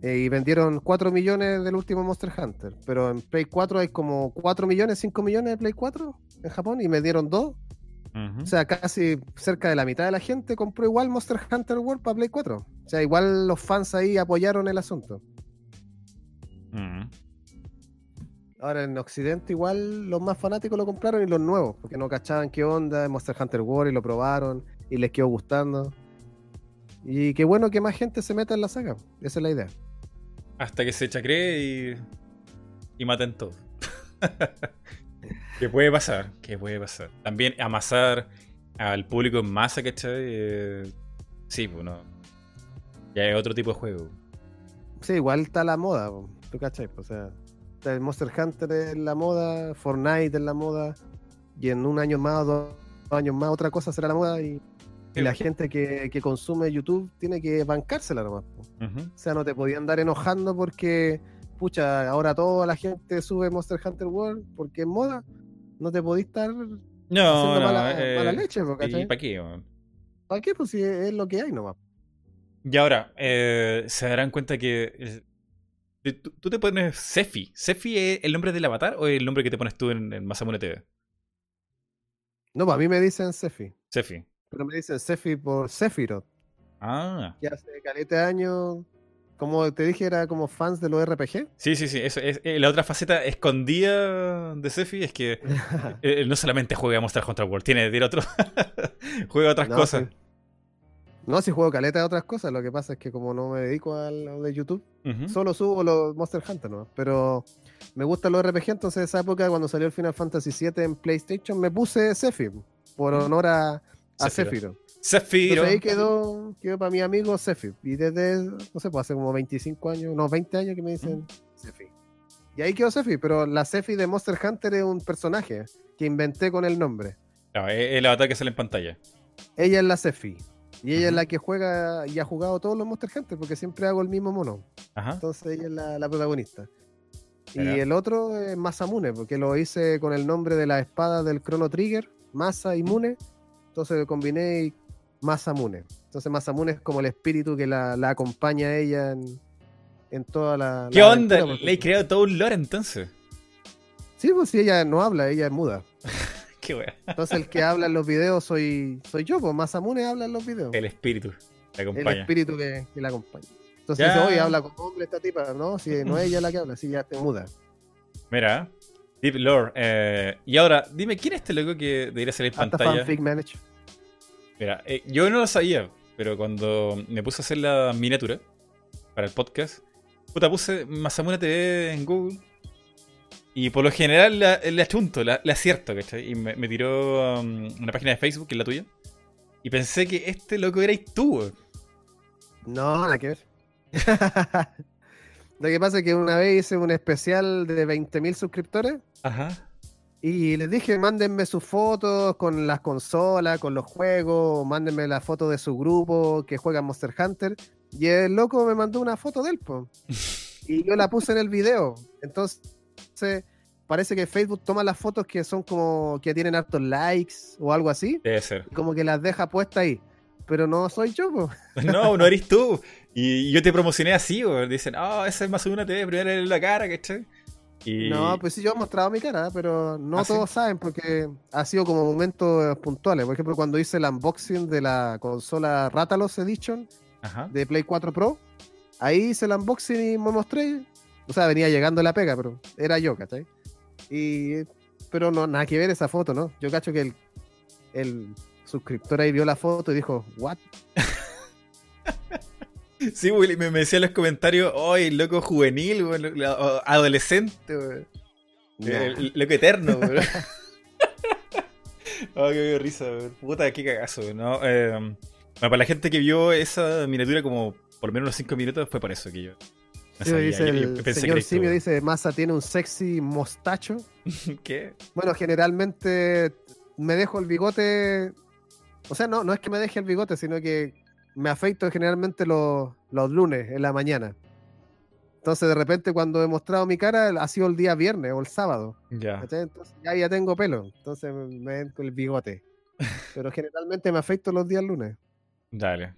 eh, y vendieron 4 millones del último Monster Hunter. Pero en Play 4 hay como 4 millones, 5 millones de Play 4 en Japón y me dieron 2. Ujú. O sea, casi cerca de la mitad de la gente compró igual Monster Hunter World para Play 4. O sea, igual los fans ahí apoyaron el asunto. Ujú. Ahora en Occidente igual los más fanáticos lo compraron y los nuevos, porque no cachaban qué onda Monster Hunter World y lo probaron y les quedó gustando. Y qué bueno que más gente se meta en la saga. Esa es la idea. Hasta que se chacree y, y maten todo. ¿Qué puede pasar? ¿Qué puede pasar? También amasar al público en masa, ¿cachai? Eh, sí, pues no. Ya es otro tipo de juego. Sí, igual está la moda, tú cachai, po, o sea, está el Monster Hunter es la moda, Fortnite es la moda, y en un año más, dos años más, otra cosa será la moda, y, y la gente que, que consume YouTube tiene que bancársela nomás. Ujú. O sea, no te podían andar enojando porque, pucha, ahora toda la gente sube Monster Hunter World porque es moda. No te podís estar No, haciendo no. mala, eh, mala leche, po, ¿Y ¿cachai? para qué? ¿Para qué? Pues si es lo que hay nomás. Y ahora, eh, se darán cuenta que. Eh, ¿tú, tú te pones Sefi. ¿Sefi es el nombre del avatar o es el nombre que te pones tú en, en Masamune TV? No, pues a mí me dicen Sefi, Sefi. pero me dicen Sefi por Sephiroth. Ah. Que hace caleta de años, como te dije, era como fans de los RPG. Sí, sí, sí. Eso es, eh, la otra faceta escondida de Sefi es que eh, no solamente juega Monster Hunter World, tiene, tiene otro. juega otras No, cosas. sí. No, si juego caleta de otras cosas, lo que pasa es que como no me dedico a lo de YouTube, solo subo los Monster Hunter, ¿no? Pero me gustan los RPG, entonces esa época cuando salió el Final Fantasy VII en PlayStation me puse Sephi, por honor a, a. Zephyro. Entonces ahí quedó, quedó para mi amigo Sephi. Y desde, no sé, pues hace como 25 años, no, 20 años que me dicen Sephi. Y ahí quedó Sephi, pero la Sephi de Monster Hunter es un personaje que inventé con el nombre. No, es el avatar que sale en pantalla. Ella es la Sephi. Y ella es la que juega y ha jugado todos los Monster Hunter, porque siempre hago el mismo mono. Ajá. Entonces ella es la, la protagonista. Y el otro es Masamune, porque lo hice con el nombre de la espada del Chrono Trigger, Masa y Mune. Entonces combiné y Masamune. Entonces Masamune es como el espíritu que la, la acompaña a ella en, en toda la. ¿Qué la onda? porque- Le he creado todo un lore entonces. Sí, pues si ella no habla, ella es muda. Qué wea. Entonces el que habla en los videos soy, soy yo, pues Masamune habla en los videos. El espíritu te el espíritu que, que la acompaña. Entonces oye, habla como hombre esta tipa, ¿no? Si no es ella la que habla, si ya te muda. Mira, Deep Lore. eh, y ahora, dime, ¿quién es este loco que debería salir en pantalla? fanfic manager. Mira, eh, yo no lo sabía, pero cuando me puse a hacer la miniatura para el podcast, puta, puse Masamune TV en Google. Y por lo general la, la achunto, la, la acierto, ¿cachai? Y me, me tiró um, una página de Facebook, que es la tuya. Y pensé que este loco erais tú, weón. No, nada que ver. Lo que pasa es que una vez hice un especial de 20.000 suscriptores Ajá. y les dije, mándenme sus fotos con las consolas, con los juegos, mándenme la foto de su grupo que juega Monster Hunter. Y el loco me mandó una foto de él, po. y yo la puse en el video. Entonces, parece que Facebook toma las fotos que son como que tienen hartos likes o algo así, Debe ser. y como que las deja puestas ahí. Pero no soy yo, po. No, no eres tú. Y yo te promocioné así, weón. Dicen, ah, esa es Masamune TV, primero en la cara, ¿cachai? Y... No, pues sí, yo he mostrado mi cara, pero no ¿Ah, sí? todos saben porque ha sido como momentos eh, puntuales. Por ejemplo, cuando hice el unboxing de la consola Ratalos Edition Ajá. de Play 4 Pro, ahí hice el unboxing y me mostré. O sea, venía llegando la pega, pero era yo, ¿cachai? Y, pero no, nada que ver esa foto, ¿no? Yo cacho que el, el suscriptor ahí vio la foto y dijo, ¿what? Sí, güey, me, me decía en los comentarios, ¡ay, loco juvenil, güey, lo- lo- o adolescente, güey! El- Loco eterno, güey. Ay, qué risa, güey. Puta, qué cagazo, güey, ¿no? Eh, bueno, para la gente que vio esa miniatura como por lo menos unos 5 minutos, fue por eso que yo. No Sí, sabía. dice Yo- yo el señor Simio, dice, Massa tiene un sexy mostacho. ¿Qué? Bueno, generalmente me dejo el bigote. O sea, no, no es que me deje el bigote, sino que me afeito generalmente los, los lunes en la mañana. Entonces, de repente, cuando he mostrado mi cara, ha sido el día viernes o el sábado. Ya. ¿cachai? Entonces, ya, ya tengo pelo. Entonces, me, ven con el bigote. Pero generalmente me afeito los días lunes. Dale.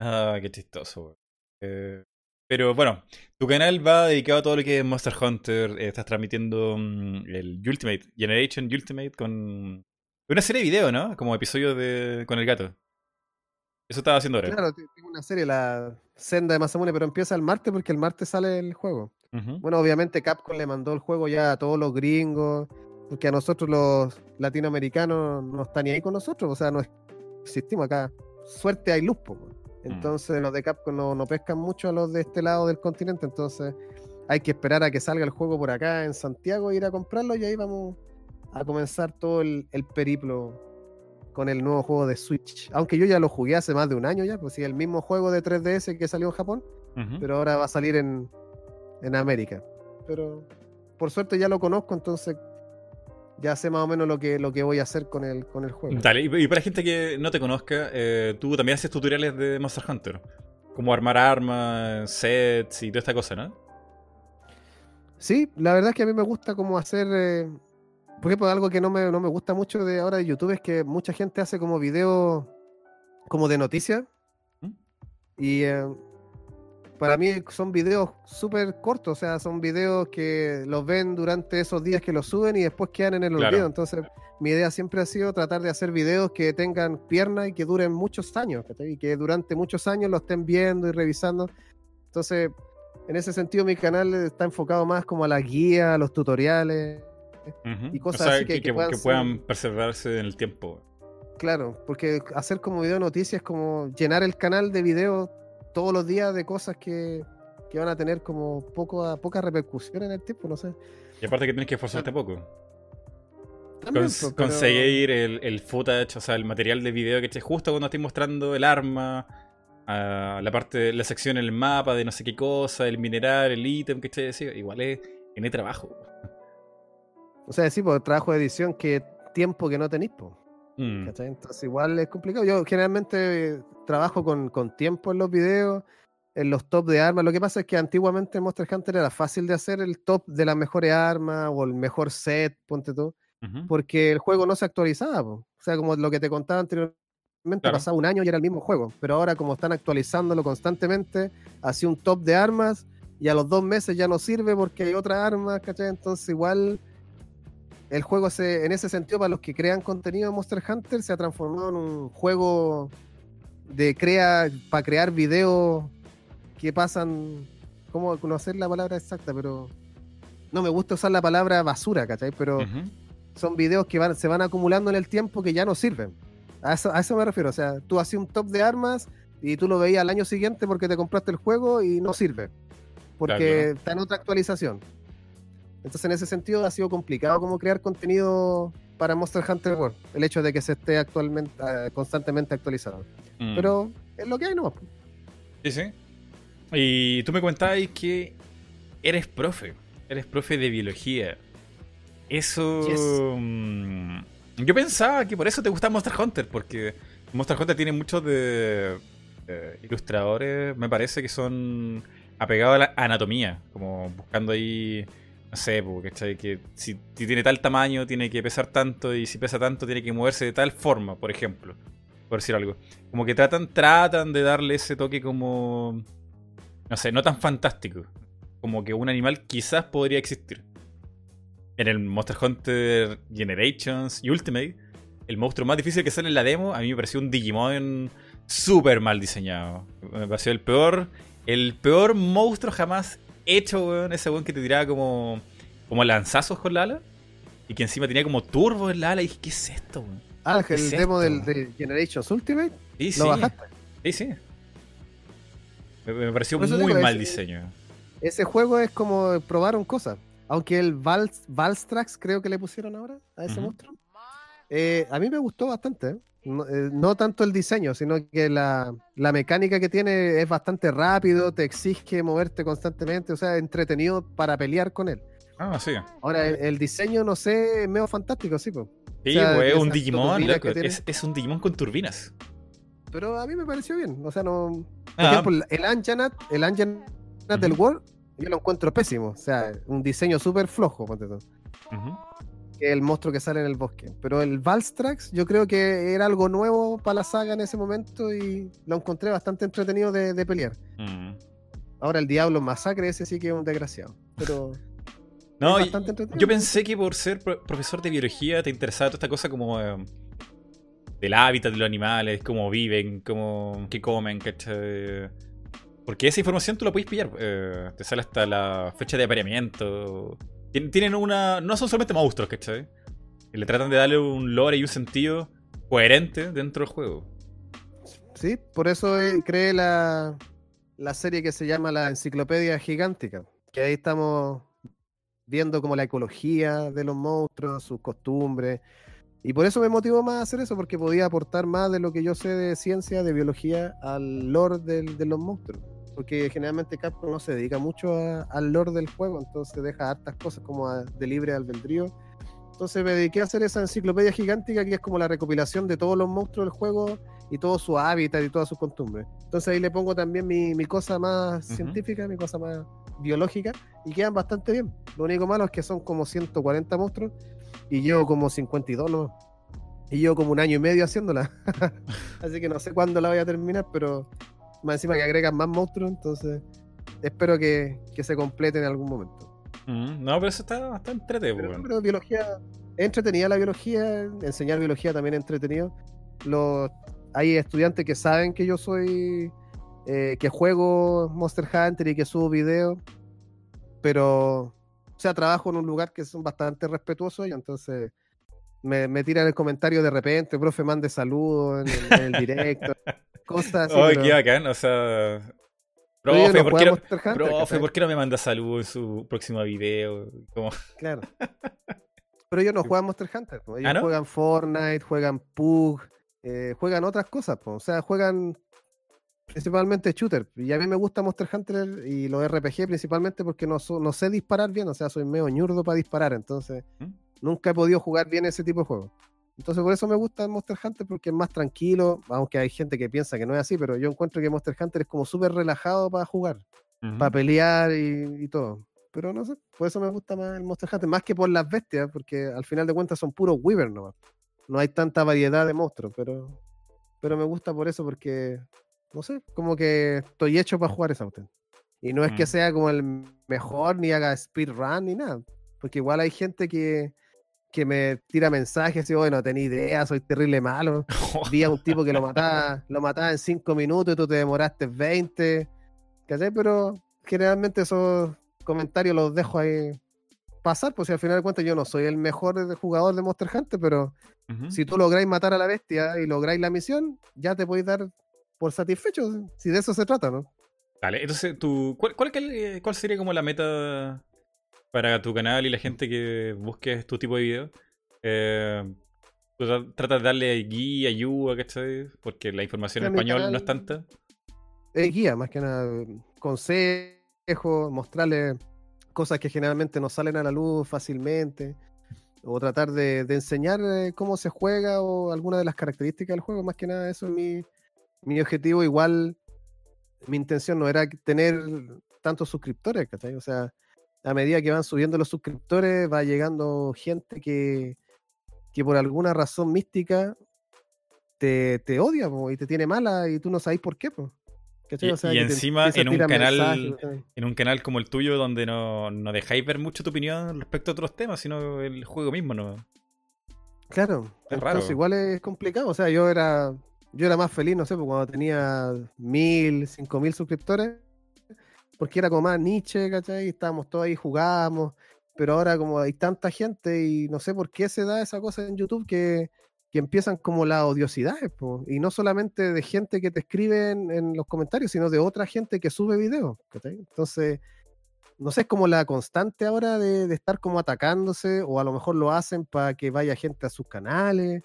Ah, qué chistoso, güey. Eh, pero bueno, tu canal va dedicado a todo lo que es Monster Hunter. eh, estás transmitiendo mm, el Ultimate, Generation Ultimate con una serie de videos, ¿no? Como episodio de con el gato. Eso estaba haciendo ahora. Claro, te- tengo una serie, la Senda de Masamune, pero empieza el martes porque el martes sale el juego. Bueno, obviamente Capcom le mandó el juego ya a todos los gringos, porque a nosotros los latinoamericanos no están ni ahí con nosotros, o sea, no existimos acá. Suerte hay luz, po, weón. Entonces los de Capcom no, no pescan mucho a los de este lado del continente, entonces hay que esperar a que salga el juego por acá en Santiago, ir a comprarlo y ahí vamos a comenzar todo el, el periplo con el nuevo juego de Switch. Aunque yo ya lo jugué hace más de un año ya, pues sí, el mismo juego de 3DS que salió en Japón pero ahora va a salir en, en América. Pero por suerte ya lo conozco, entonces ya sé más o menos lo que, lo que voy a hacer con el, con el juego. Dale, y, y para gente que no te conozca, eh, tú también haces tutoriales de Monster Hunter. Como armar armas, sets y toda esta cosa, ¿no? Sí, la verdad es que a mí me gusta como hacer... eh, por ejemplo, algo que no me, no me gusta mucho de ahora de YouTube es que mucha gente hace como videos como de noticias. ¿Mm? Y eh, para mí son videos súper cortos, o sea, son videos que los ven durante esos días que los suben y después quedan en el Claro. olvido. Entonces, mi idea siempre ha sido tratar de hacer videos que tengan piernas y que duren muchos años, y que durante muchos años lo estén viendo y revisando. Entonces, en ese sentido, mi canal está enfocado más como a la guía, a los tutoriales. Y cosas o sea, así que- que, que que- puedan que puedan preservarse en el tiempo. Claro, porque hacer como video noticias es como llenar el canal de videos todos los días de cosas que, que van a tener como poco poca repercusión en el tiempo, no sé. Y aparte que tienes que esforzarte poco. También, Cons- pues, pero- conseguir el, el footage, o sea, el material de video que esté justo cuando estoy mostrando el arma, a la parte, la sección el mapa de no sé qué cosa, el mineral, el ítem que esté así, igual es en el trabajo. O sea, sí, por trabajo de edición, que tiempo que no tenéis, po, Mm. Entonces igual es complicado. Yo generalmente eh, trabajo con, con tiempo en los videos en los top de armas. Lo que pasa es que antiguamente en Monster Hunter era fácil de hacer el top de las mejores armas o el mejor set, ponte tú, porque el juego no se actualizaba. po. O sea, como lo que te contaba anteriormente, Claro. pasaba un año y era el mismo juego. Pero ahora, como están actualizándolo constantemente, hacía un top de armas y a los dos meses ya no sirve porque hay otras armas, ¿cachai? Entonces, igual el juego, se, en ese sentido, para los que crean contenido de Monster Hunter, se ha transformado en un juego de crea para crear videos que pasan. ¿Cómo conocer la palabra exacta? Pero no me gusta usar la palabra basura, ¿cachai? Pero son videos que van, se van acumulando en el tiempo que ya no sirven. A eso, a eso me refiero. O sea, tú hacías un top de armas y tú lo veías al año siguiente porque te compraste el juego y no sirve. Porque Claro. está en otra actualización. Entonces, en ese sentido, ha sido complicado como crear contenido para Monster Hunter World. El hecho de que se esté actualmente, eh, constantemente actualizado. Mm. Pero es lo que hay, ¿no? Sí, sí. Y tú me contabas que eres profe. Eres profe de biología. Eso. Yes. mm, Yo pensaba que por eso te gustaba Monster Hunter, porque Monster Hunter tiene muchos de eh, ilustradores, me parece que son apegados a la anatomía, como buscando ahí, no sé, po, ¿cachai? que si, si tiene tal tamaño tiene que pesar tanto y si pesa tanto tiene que moverse de tal forma, por ejemplo, por decir algo. Como que tratan, tratan de darle ese toque como, no sé, no tan fantástico, como que un animal quizás podría existir. En el Monster Hunter Generations y Ultimate, el monstruo más difícil que sale en la demo, a mí me pareció un Digimon súper mal diseñado. Me pareció el peor, el peor monstruo jamás hecho, weón. Ese weón que te tiraba como, como lanzazos con la ala. Y que encima tenía como turbo en la ala. Y dije, ¿qué es esto, weón? Ah, ¿Qué el es demo del, de Generations Ultimate, Sí, sí. lo bajaste. Sí, sí. Me, me pareció muy digo, mal ese- diseño. Ese juego es como probaron cosas. Aunque el Val, Valstrax creo que le pusieron ahora a ese monstruo. Eh, a mí me gustó bastante. ¿Eh? No, eh, no tanto el diseño, sino que la, la mecánica que tiene es bastante rápido, te exige moverte constantemente, o sea, entretenido para pelear con él. Ah, sí. Ahora, el, el diseño, no sé, es medio fantástico, sí, po. Sí, O sea, un Digimon, loco. Es, es un Digimon con turbinas. pero a mí me pareció bien. O sea, no. Por Ah, ejemplo, el Anjanat, el Anjanat del. World, yo lo encuentro pésimo. O sea, un diseño súper flojo, ponte ujú. Que el monstruo que sale en el bosque. Pero el Valstrax yo creo que era algo nuevo para la saga en ese momento y lo encontré bastante entretenido de, de pelear. Mm. Ahora el Diablo Masacre, ese sí que es un desgraciado. Pero No, yo pensé que por ser pro- profesor de biología te interesaba toda esta cosa como eh, del hábitat de los animales, cómo viven, cómo, qué comen, ¿cachai? Porque esa información tú la puedes pillar. eh, te sale hasta la fecha de apareamiento. Tien- Tienen una. No son solamente monstruos, ¿cachai? Y le tratan de darle un lore y un sentido coherente dentro del juego. Sí, por eso eh, creé la, la serie que se llama La Enciclopedia Gigántica. Que ahí estamos viendo como la ecología de los monstruos, sus costumbres. Y por eso me motivó más a hacer eso, porque podía aportar más de lo que yo sé de ciencia, de biología, al lore del- de los monstruos. Porque generalmente Capcom no se dedica mucho a- al lore del juego, entonces deja hartas cosas como a- de libre albedrío. Entonces me dediqué a hacer esa enciclopedia gigántica que es como la recopilación de todos los monstruos del juego y todo su hábitat y todas sus costumbres. Entonces ahí le pongo también mi, mi cosa más Ujú. científica, mi cosa más biológica y quedan bastante bien. Lo único malo es que son como 140 monstruos y llevo como 52 ¿no? Y llevo como un año y medio haciéndola. Así que no sé cuándo la voy a terminar, pero más encima que agregan más monstruos, entonces espero que, que se complete en algún momento. Mm, No, pero eso está bastante entretenido, Pero, pero biología, entretenida la biología, enseñar biología también es entretenido. Los, hay estudiantes que saben que yo soy, eh, que juego Monster Hunter y que subo videos, pero, o sea, trabajo en un lugar que son bastante respetuosos y entonces me, me tiran el comentario de repente, profe, mande saludos en, el- en el directo, cosas así. Pero- qué bacán, o sea. Profe, no ¿por qué no, Hunter, profe. ¿por qué no me manda saludos en su próximo video? Claro. Pero ellos no juegan Monster Hunter, ellos ¿Ah, juegan Fortnite, juegan Pug, eh, juegan otras cosas, po. o sea, juegan principalmente shooter. Y a mí me gusta Monster Hunter y los RPG principalmente porque no sé disparar bien, o sea, soy medio ñurdo para disparar, entonces ¿Mm? Nunca he podido jugar bien ese tipo de juegos. Entonces por eso me gusta Monster Hunter porque es más tranquilo, aunque hay gente que piensa que no es así, pero yo encuentro que Monster Hunter es como súper relajado para jugar, para pelear y, todo. Pero no sé, por eso me gusta más el Monster Hunter, más que por las bestias, porque al final de cuentas son puros Weaver nomás. No hay tanta variedad de monstruos, pero, pero me gusta por eso porque, no sé, como que estoy hecho para jugar esa usted. Y no es que mm. sea como el mejor, ni haga speedrun, ni nada. Porque igual hay gente que, que me tira mensajes y bueno, tenía idea, soy terrible malo. Vi a un tipo que lo mataba, lo mataba en 5 minutos y tú te demoraste 20. ¿Cachai? Pero generalmente esos comentarios los dejo ahí pasar, pues si al final de cuentas yo no soy el mejor jugador de Monster Hunter, pero si tú lográis matar a la bestia y lográis la misión, ya te podéis dar por satisfecho, si de eso se trata, ¿no? Vale, entonces, tú, ¿cuál, cuál, cuál sería como la meta para tu canal y la gente que busque tu tipo de video. Eh, tratas de darle guía, ayuda, ¿cachai? Porque la información en español no es tanta. Es guía, más que nada. Consejos, mostrarle cosas que generalmente no salen a la luz fácilmente. O tratar de, enseñar eh, cómo se juega o alguna de las características del juego. Más que nada, eso es mi, mi objetivo. Igual, mi intención no era tener tantos suscriptores, ¿cachai? O sea, a medida que van subiendo los suscriptores, va llegando gente que, que por alguna razón mística te, te odia y te tiene mala y tú no sabes por qué. y, encima en un canal en un canal como el tuyo donde no, no, dejáis ver mucho tu opinión respecto a otros temas, sino el juego mismo, ¿no? Claro, entonces igual es complicado. O sea, yo era yo era más feliz, no sé, cuando tenía mil, cinco mil suscriptores porque era como más niche, ¿cachai? Estábamos todos ahí, jugábamos, pero ahora como hay tanta gente y no sé por qué se da esa cosa en YouTube que, empiezan como las odiosidades, y no solamente de gente que te escribe en, los comentarios, sino de otra gente que sube videos, ¿cachai? Entonces, no sé, es como la constante ahora de, estar como atacándose, o a lo mejor lo hacen para que vaya gente a sus canales.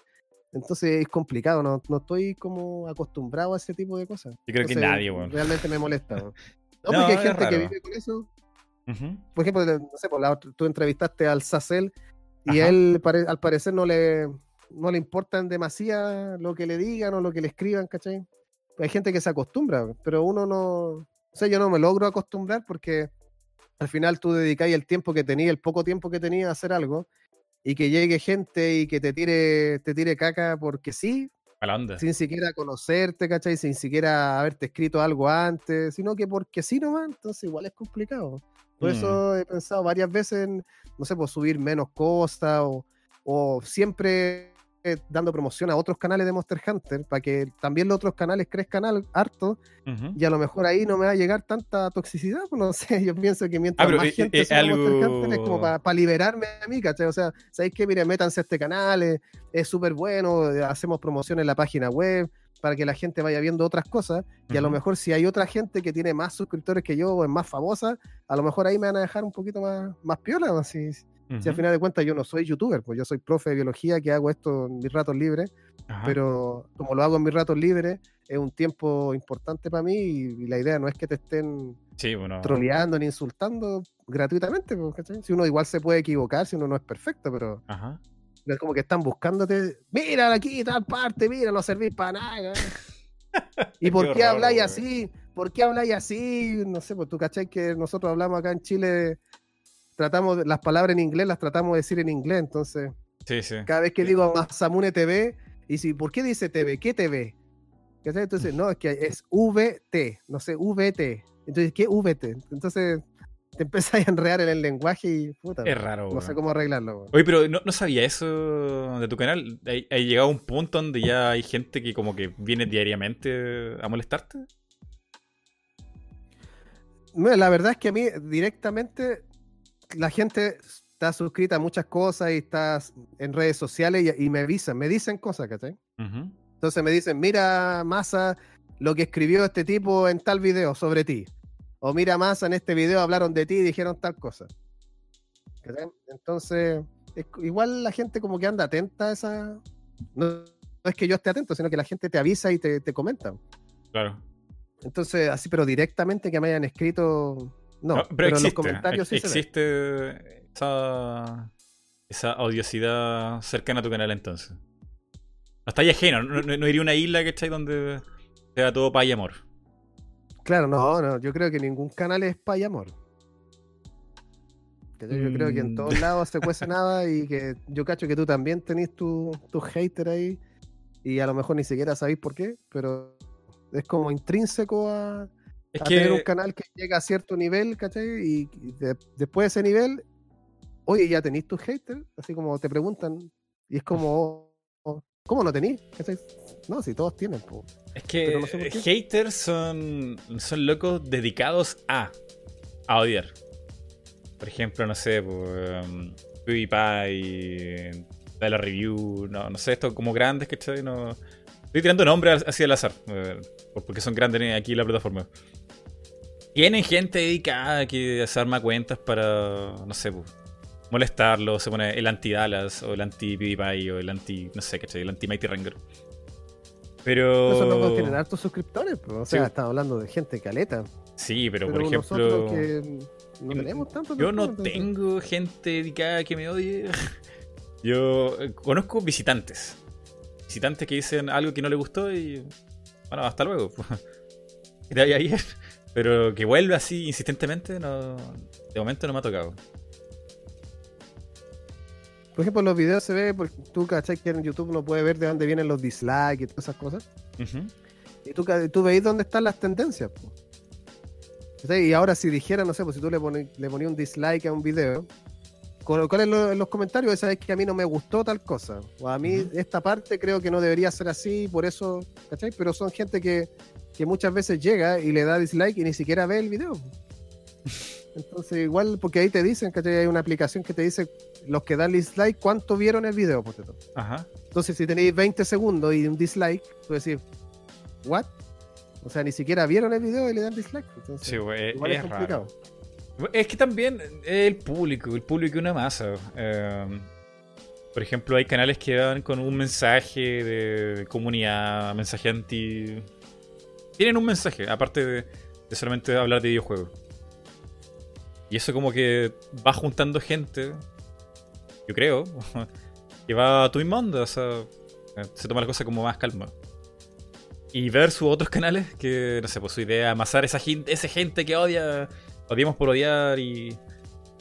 Entonces es complicado, no, no estoy como acostumbrado a ese tipo de cosas. Yo creo que nadie, bueno. Realmente me molesta. No, porque hay gente que vive con eso. Por ejemplo, no sé, por la, tú entrevistaste al Sacel y él al parecer no le, no le importan demasiado lo que le digan o lo que le escriban, ¿cachai? Hay gente que se acostumbra, pero uno no. O sea, yo no me logro acostumbrar porque al final tú dedicáis el tiempo que tenías, el poco tiempo que tenías a hacer algo, y que llegue gente y que te tire, te tire caca porque sí, sin siquiera conocerte, ¿cachai? Sin siquiera haberte escrito algo antes, sino que porque sí nomás, entonces igual es complicado. Por mm. eso he pensado varias veces en, no sé, pues subir menos cosas o, o siempre dando promoción a otros canales de Monster Hunter para que también los otros canales crezcan harto y a lo mejor ahí no me va a llegar tanta toxicidad, pues no sé, yo pienso que mientras ah, más gente es, Monster Hunter es como para liberarme a mí, ¿cachai? O sea, ¿sabéis qué? Mire, métanse a este canal, es súper bueno, eh, hacemos promoción en la página web para que la gente vaya viendo otras cosas y a lo mejor si hay otra gente que tiene más suscriptores que yo o es más famosa, a lo mejor ahí me van a dejar un poquito más, más piola, así si al final de cuentas yo no soy youtuber, pues yo soy profe de biología que hago esto en mis ratos libres, pero como lo hago en mis ratos libres, es un tiempo importante para mí y, la idea no es que te estén troleando ni insultando gratuitamente, pues, si uno igual se puede equivocar, si uno no es perfecto, pero es como que están buscándote, mira aquí, tal parte, mira, no servís para nada. ¿Y por qué, habláis así? ¿Por qué habláis así? No sé, pues tú cachai que nosotros hablamos acá en Chile tratamos, las palabras en inglés las tratamos de decir en inglés, entonces. Cada vez que digo Masamune TV, y si, ¿por qué dice TV? ¿Qué TV? Entonces, no, es que es VT, no sé, VT. Entonces, ¿qué VT? Entonces, te empiezas a enredar en el lenguaje y puta. Es raro. No sé cómo arreglarlo. Oye, pero no, sabía eso de tu canal. ¿Ha llegado a un punto donde ya hay gente que como que viene diariamente a molestarte? la verdad es que a mí directamente la gente está suscrita a muchas cosas y está en redes sociales y, me avisan, me dicen cosas, ¿cachai? Entonces me dicen, mira, Massa, lo que escribió este tipo en tal video sobre ti. O mira, Massa, en este video hablaron de ti y dijeron tal cosa. Entonces, igual la gente como que anda atenta a esa... No, es que yo esté atento, sino que la gente te avisa y te, te comenta. Claro. Entonces, así, pero directamente que me hayan escrito no, pero, existe, en los comentarios sí existe esa, esa odiosidad cercana a tu canal entonces. está ahí ajeno, no, no, no iría a una isla, ¿cachai? Donde sea todo paz y amor. Claro, no, no, yo creo que ningún canal es pay amor. ¿Cachai? Yo creo que en Mm. todos lados se cuece nada y que yo cacho que tú también tenés tu, tu hater ahí y a lo mejor ni siquiera sabéis por qué, pero es como intrínseco a, Es a tener un que. canal que llega a cierto nivel, ¿cachai? Y, y de- después de ese nivel, oye, ¿ya tenéis tu hater? Así como te preguntan y es como, oh, ¿cómo no tenéis? No, si todos tienen, po. Es que no sé haters son, son locos dedicados a, a odiar. Por ejemplo, no sé, um, PewDiePie, da la review, no, no sé, esto como grandes, ¿cachai? No, estoy tirando nombres así al azar, eh, porque son grandes aquí en la plataforma. Tienen gente dedicada que se arma cuentas para, no sé, pues, molestarlo, se pone el anti-Dallas, o el anti-PewDiePie, o el anti, no sé, ¿cachai? El anti-Mighty Ranger. Pero... Locos tienen hartos suscriptores, po. o Sí. sea, estamos hablando de gente caleta. Sí, pero, Pero, por nosotros ejemplo, que no yo- tenemos tanto. yo no tengo gente dedicada que me odie. Yo eh, conozco visitantes. Visitantes que dicen algo que no le gustó y. Bueno, hasta luego. Que te vaya bien. Pero que vuelva así insistentemente, no. De momento no me ha tocado. Por ejemplo, los videos se ve, porque tú cachai que en YouTube no puede ver de dónde vienen los dislikes y todas esas cosas. Y tú, tú veis dónde están las tendencias. po. Y ahora si dijera, no sé, pues si tú le pones le ponías un dislike a un video, colocar en, lo- en los comentarios, sabes que a mí no me gustó tal cosa. O a mí esta parte creo que no debería ser así, por eso, ¿cachai? Pero son gente que, que muchas veces llega y le da dislike y ni siquiera ve el video. Entonces, igual, porque ahí te dicen, ¿cachai? Hay una aplicación que te dice los que dan dislike, cuánto vieron el video, tú. Ajá. Entonces, si tenéis 20 segundos y un dislike, tú decís, ¿what? O sea, ni siquiera vieron el video y le dan dislike. Entonces, Sí, igual es, es complicado. raro. Es que también el público, el público es una masa. Eh, por ejemplo, hay canales que dan con un mensaje de comunidad, mensaje anti. Tienen un mensaje, aparte de, de solamente hablar de videojuegos. Y eso como que va juntando gente, yo creo, que va a tu mundo, o sea, eh, se toma la cosa como más calma. Y ver sus otros canales que, no sé, pues su idea amasar esa gente, esa gente que odia, odiamos por odiar y,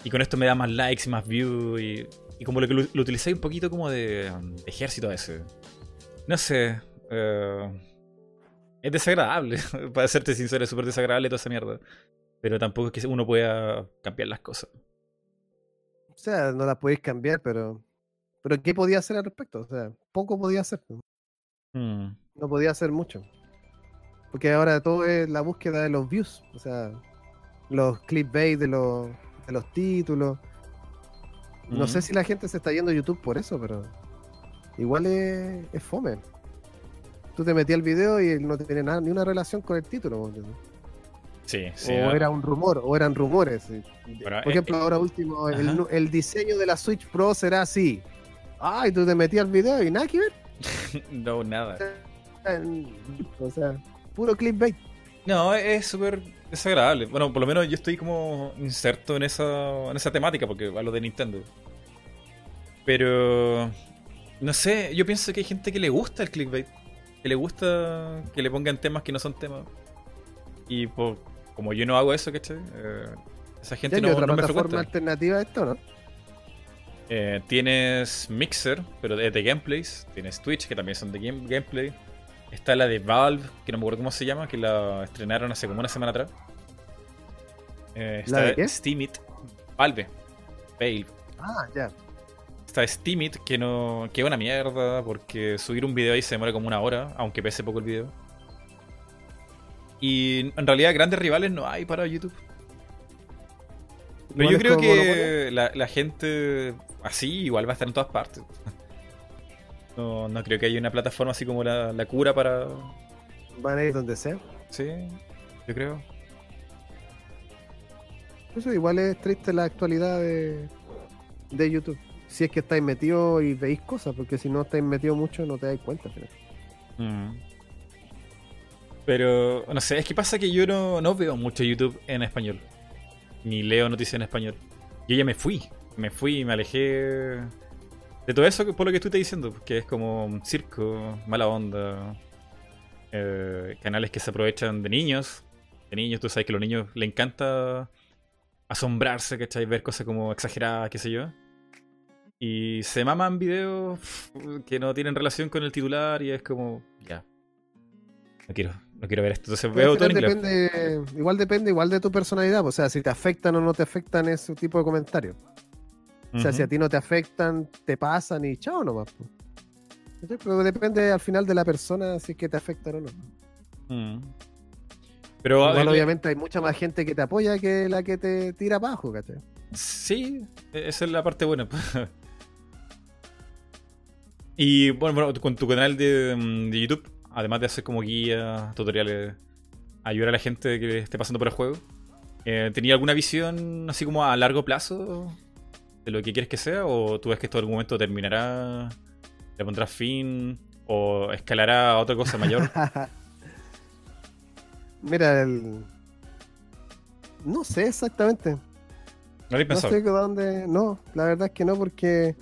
y con esto me da más likes y más views y, como lo que lo, lo un poquito como de, um, ejército ese. No sé, eh, es desagradable, para serte sincero, es súper desagradable toda esa mierda. Pero tampoco es que uno pueda cambiar las cosas. O sea, no la podéis cambiar, pero. Pero ¿qué podía hacer al respecto? O sea, poco podía hacer. ¿no? Hmm. No podía hacer mucho. Porque ahora todo es la búsqueda de los views. O sea, los clickbait de los, de los títulos. No sé si la gente se está yendo a YouTube por eso, pero igual es, es fome. Tú te metías al video y no tiene nada, ni una relación con el título. Sí, sí. o ah, era un rumor, o eran rumores. Bueno, Por eh, ejemplo, ahora último, el, diseño de la Switch Pro será así. Ay, tú te metías al video y nada que ver. no, nada. O sea, puro clickbait. No, es súper desagradable. Bueno, por lo menos yo estoy como inserto en esa, en esa temática, porque hablo de Nintendo. Pero, no sé, yo pienso que hay gente que le gusta el clickbait. Que le gusta que le pongan temas que no son temas. Y por, como yo no hago eso, ¿cachai? Eh, esa gente no, otra no me frecuenta. alternativa a esto, ¿no? Eh, tienes Mixer, pero es de gameplays. Tienes Twitch, que también son de game- gameplay. Está la de Valve, que no me acuerdo cómo se llama, que la estrenaron hace como una semana atrás. Eh, ¿La está de qué? Steamit. Valve. Valve. Ah, ya. Está Steamit, que no que es una mierda, porque subir un video ahí se demora como una hora, aunque pese poco el video. Y en realidad grandes rivales no hay para YouTube. Pero yo creo que la, la gente así igual va a estar en todas partes. No, no creo que haya una plataforma así como la, la cura para... Van a ir donde sea. Sí, yo creo. Eso igual es triste la actualidad de, de YouTube. Si es que estáis metidos y veis cosas, porque si no estáis metidos mucho no te dais cuenta. pero- Mm. Pero, no sé, es que pasa que yo no, no veo mucho YouTube en español. Ni leo noticias en español. Yo ya me fui. Me fui me alejé De todo eso, por lo que tú estás diciendo, que es como un circo, mala onda, eh, canales que se aprovechan de niños. De niños, tú sabes que a los niños les encanta asombrarse, ¿cachai? Ver cosas como exageradas, qué sé yo. Y se maman videos que no tienen relación con el titular y es como, ya. No quiero, no quiero ver esto. Entonces veo todo en depende, igual depende igual de tu personalidad. O sea, si te afectan o no te afectan ese tipo de comentarios. O sea, si a ti no te afectan, te pasan y chao nomás. ¿Cachai? Pero depende al final de la persona si es que te afectan o no. Mm. Pero Igual, obviamente hay mucha más gente que te apoya que la que te tira abajo, ¿cachai? Sí, e-, esa es la parte buena. y bueno, bueno, con tu canal de, mm, de YouTube, además de hacer como guías, tutoriales, ayudar a la gente que esté pasando por el juego, eh, ¿tenía alguna visión así como a largo plazo de lo que quieres que sea? ¿O tú ves que esto en algún momento terminará, le pondrás fin o escalará a otra cosa mayor? Mira, el... no sé exactamente. ¿No No pensado? sé dónde. No, la verdad es que no, porque,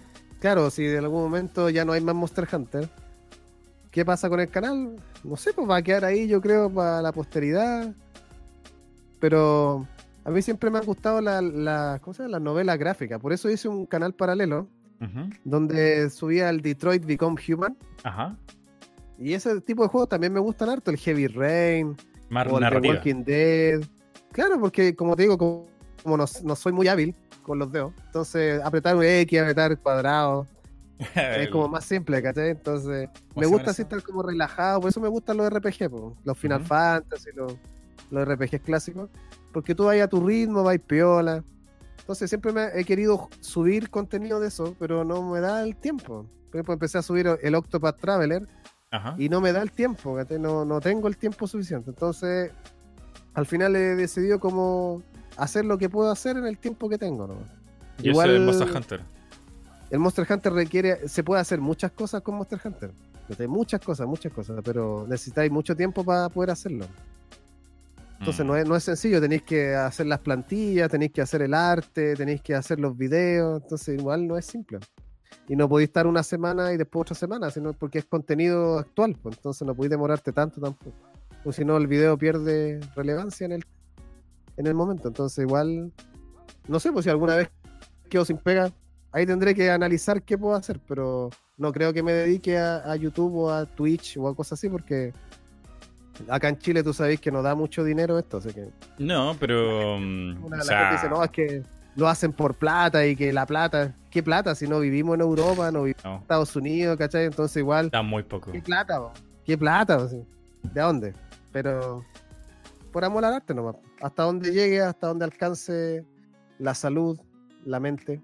claro, si de algún momento ya no hay más Monster Hunter, ¿qué pasa con el canal? No sé, pues va a quedar ahí, yo creo, para la posteridad. Pero a mí siempre me han gustado la, la- ¿cómo se llama? las novelas gráficas. Por eso hice un canal paralelo donde subía el Detroit Become Human. Ajá. Y ese tipo de juegos también me gustan harto, el Heavy Rain, Más o el The. Walking Dead. Claro, porque como te digo, como, como no, no soy muy hábil con los dedos, entonces apretar un X, apretar cuadrado, es como más simple, ¿cachai? Entonces, ¿Cómo me gusta así estar como relajado, por eso me gustan los RPG, po, los Final Ujú. Fantasy, los, los RPGs clásicos, porque tú vas a tu ritmo, vas piola. Entonces siempre me he querido subir contenido de eso, pero no me da el tiempo. Por ejemplo, empecé a subir el Octopath Traveler Ajá. y no me da el tiempo, ¿cachai? no, no tengo el tiempo suficiente. Entonces, al final he decidido como hacer lo que puedo hacer en el tiempo que tengo. ¿no? Y Igual- eso es Monster Hunter. El Monster Hunter requiere, se puede hacer muchas cosas con Monster Hunter. Muchas cosas, muchas cosas, pero necesitáis mucho tiempo para poder hacerlo. Entonces Mm. no, es, no es sencillo, tenéis que hacer las plantillas, tenéis que hacer el arte, tenéis que hacer los videos, entonces igual no es simple. Y no podéis estar una semana y después otra semana, sino porque es contenido actual, pues, entonces no podéis demorarte tanto tampoco. O si no, el video pierde relevancia en el, en el momento. Entonces igual, no sé, pues si alguna vez quedo sin pega, ahí tendré que analizar qué puedo hacer, pero no creo que me dedique a, a YouTube o a Twitch o a cosas así, porque acá en Chile tú sabéis que no da mucho dinero esto, así que No, pero. mm, una o la sea, gente dice, no, es que lo hacen por plata y que la plata, ¿qué plata? Si no vivimos en Europa, no vivimos no, en Estados Unidos, ¿cachai? Entonces igual, da muy poco. ¿qué plata? ¿Qué plata? ¿De dónde? Pero por amor al arte nomás. Hasta donde llegue, hasta donde alcance la salud, la mente.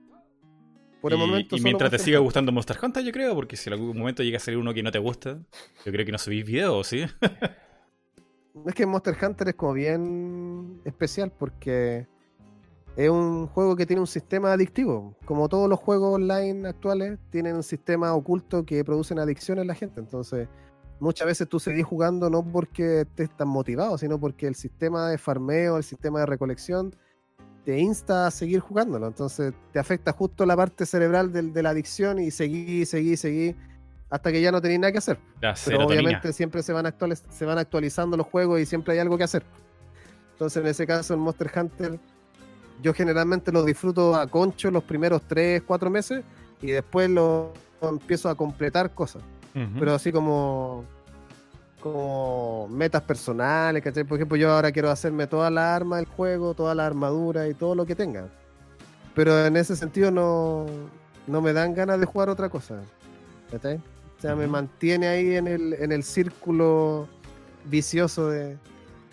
Por el y, momento y mientras te siga gustando Monster Hunter, yo creo, porque si en algún momento llega a salir uno que no te gusta, yo creo que no subís videos, ¿sí? Es que Monster Hunter es como bien especial porque es un juego que tiene un sistema adictivo. Como todos los juegos online actuales, tienen un sistema oculto que producen adicción en la gente. Entonces, muchas veces tú seguís jugando no porque estés tan motivado, sino porque el sistema de farmeo, el sistema de recolección, te insta a seguir jugándolo. Entonces, te afecta justo la parte cerebral del- de, la adicción y seguí, seguí, seguí, hasta que ya no tenéis nada que hacer. La Pero serotonina. obviamente siempre se van, actualiz- se van actualizando los juegos y siempre hay algo que hacer. Entonces, en ese caso, el Monster Hunter, yo generalmente lo disfruto a concho los primeros 3, 4 meses y después lo empiezo a completar cosas. Pero así como, como metas personales, ¿cachai? Por ejemplo, yo ahora quiero hacerme toda la arma del juego, toda la armadura y todo lo que tenga. Pero en ese sentido no, no me dan ganas de jugar otra cosa. ¿cachai? O sea, me Ujú. mantiene ahí en el, en el círculo vicioso de,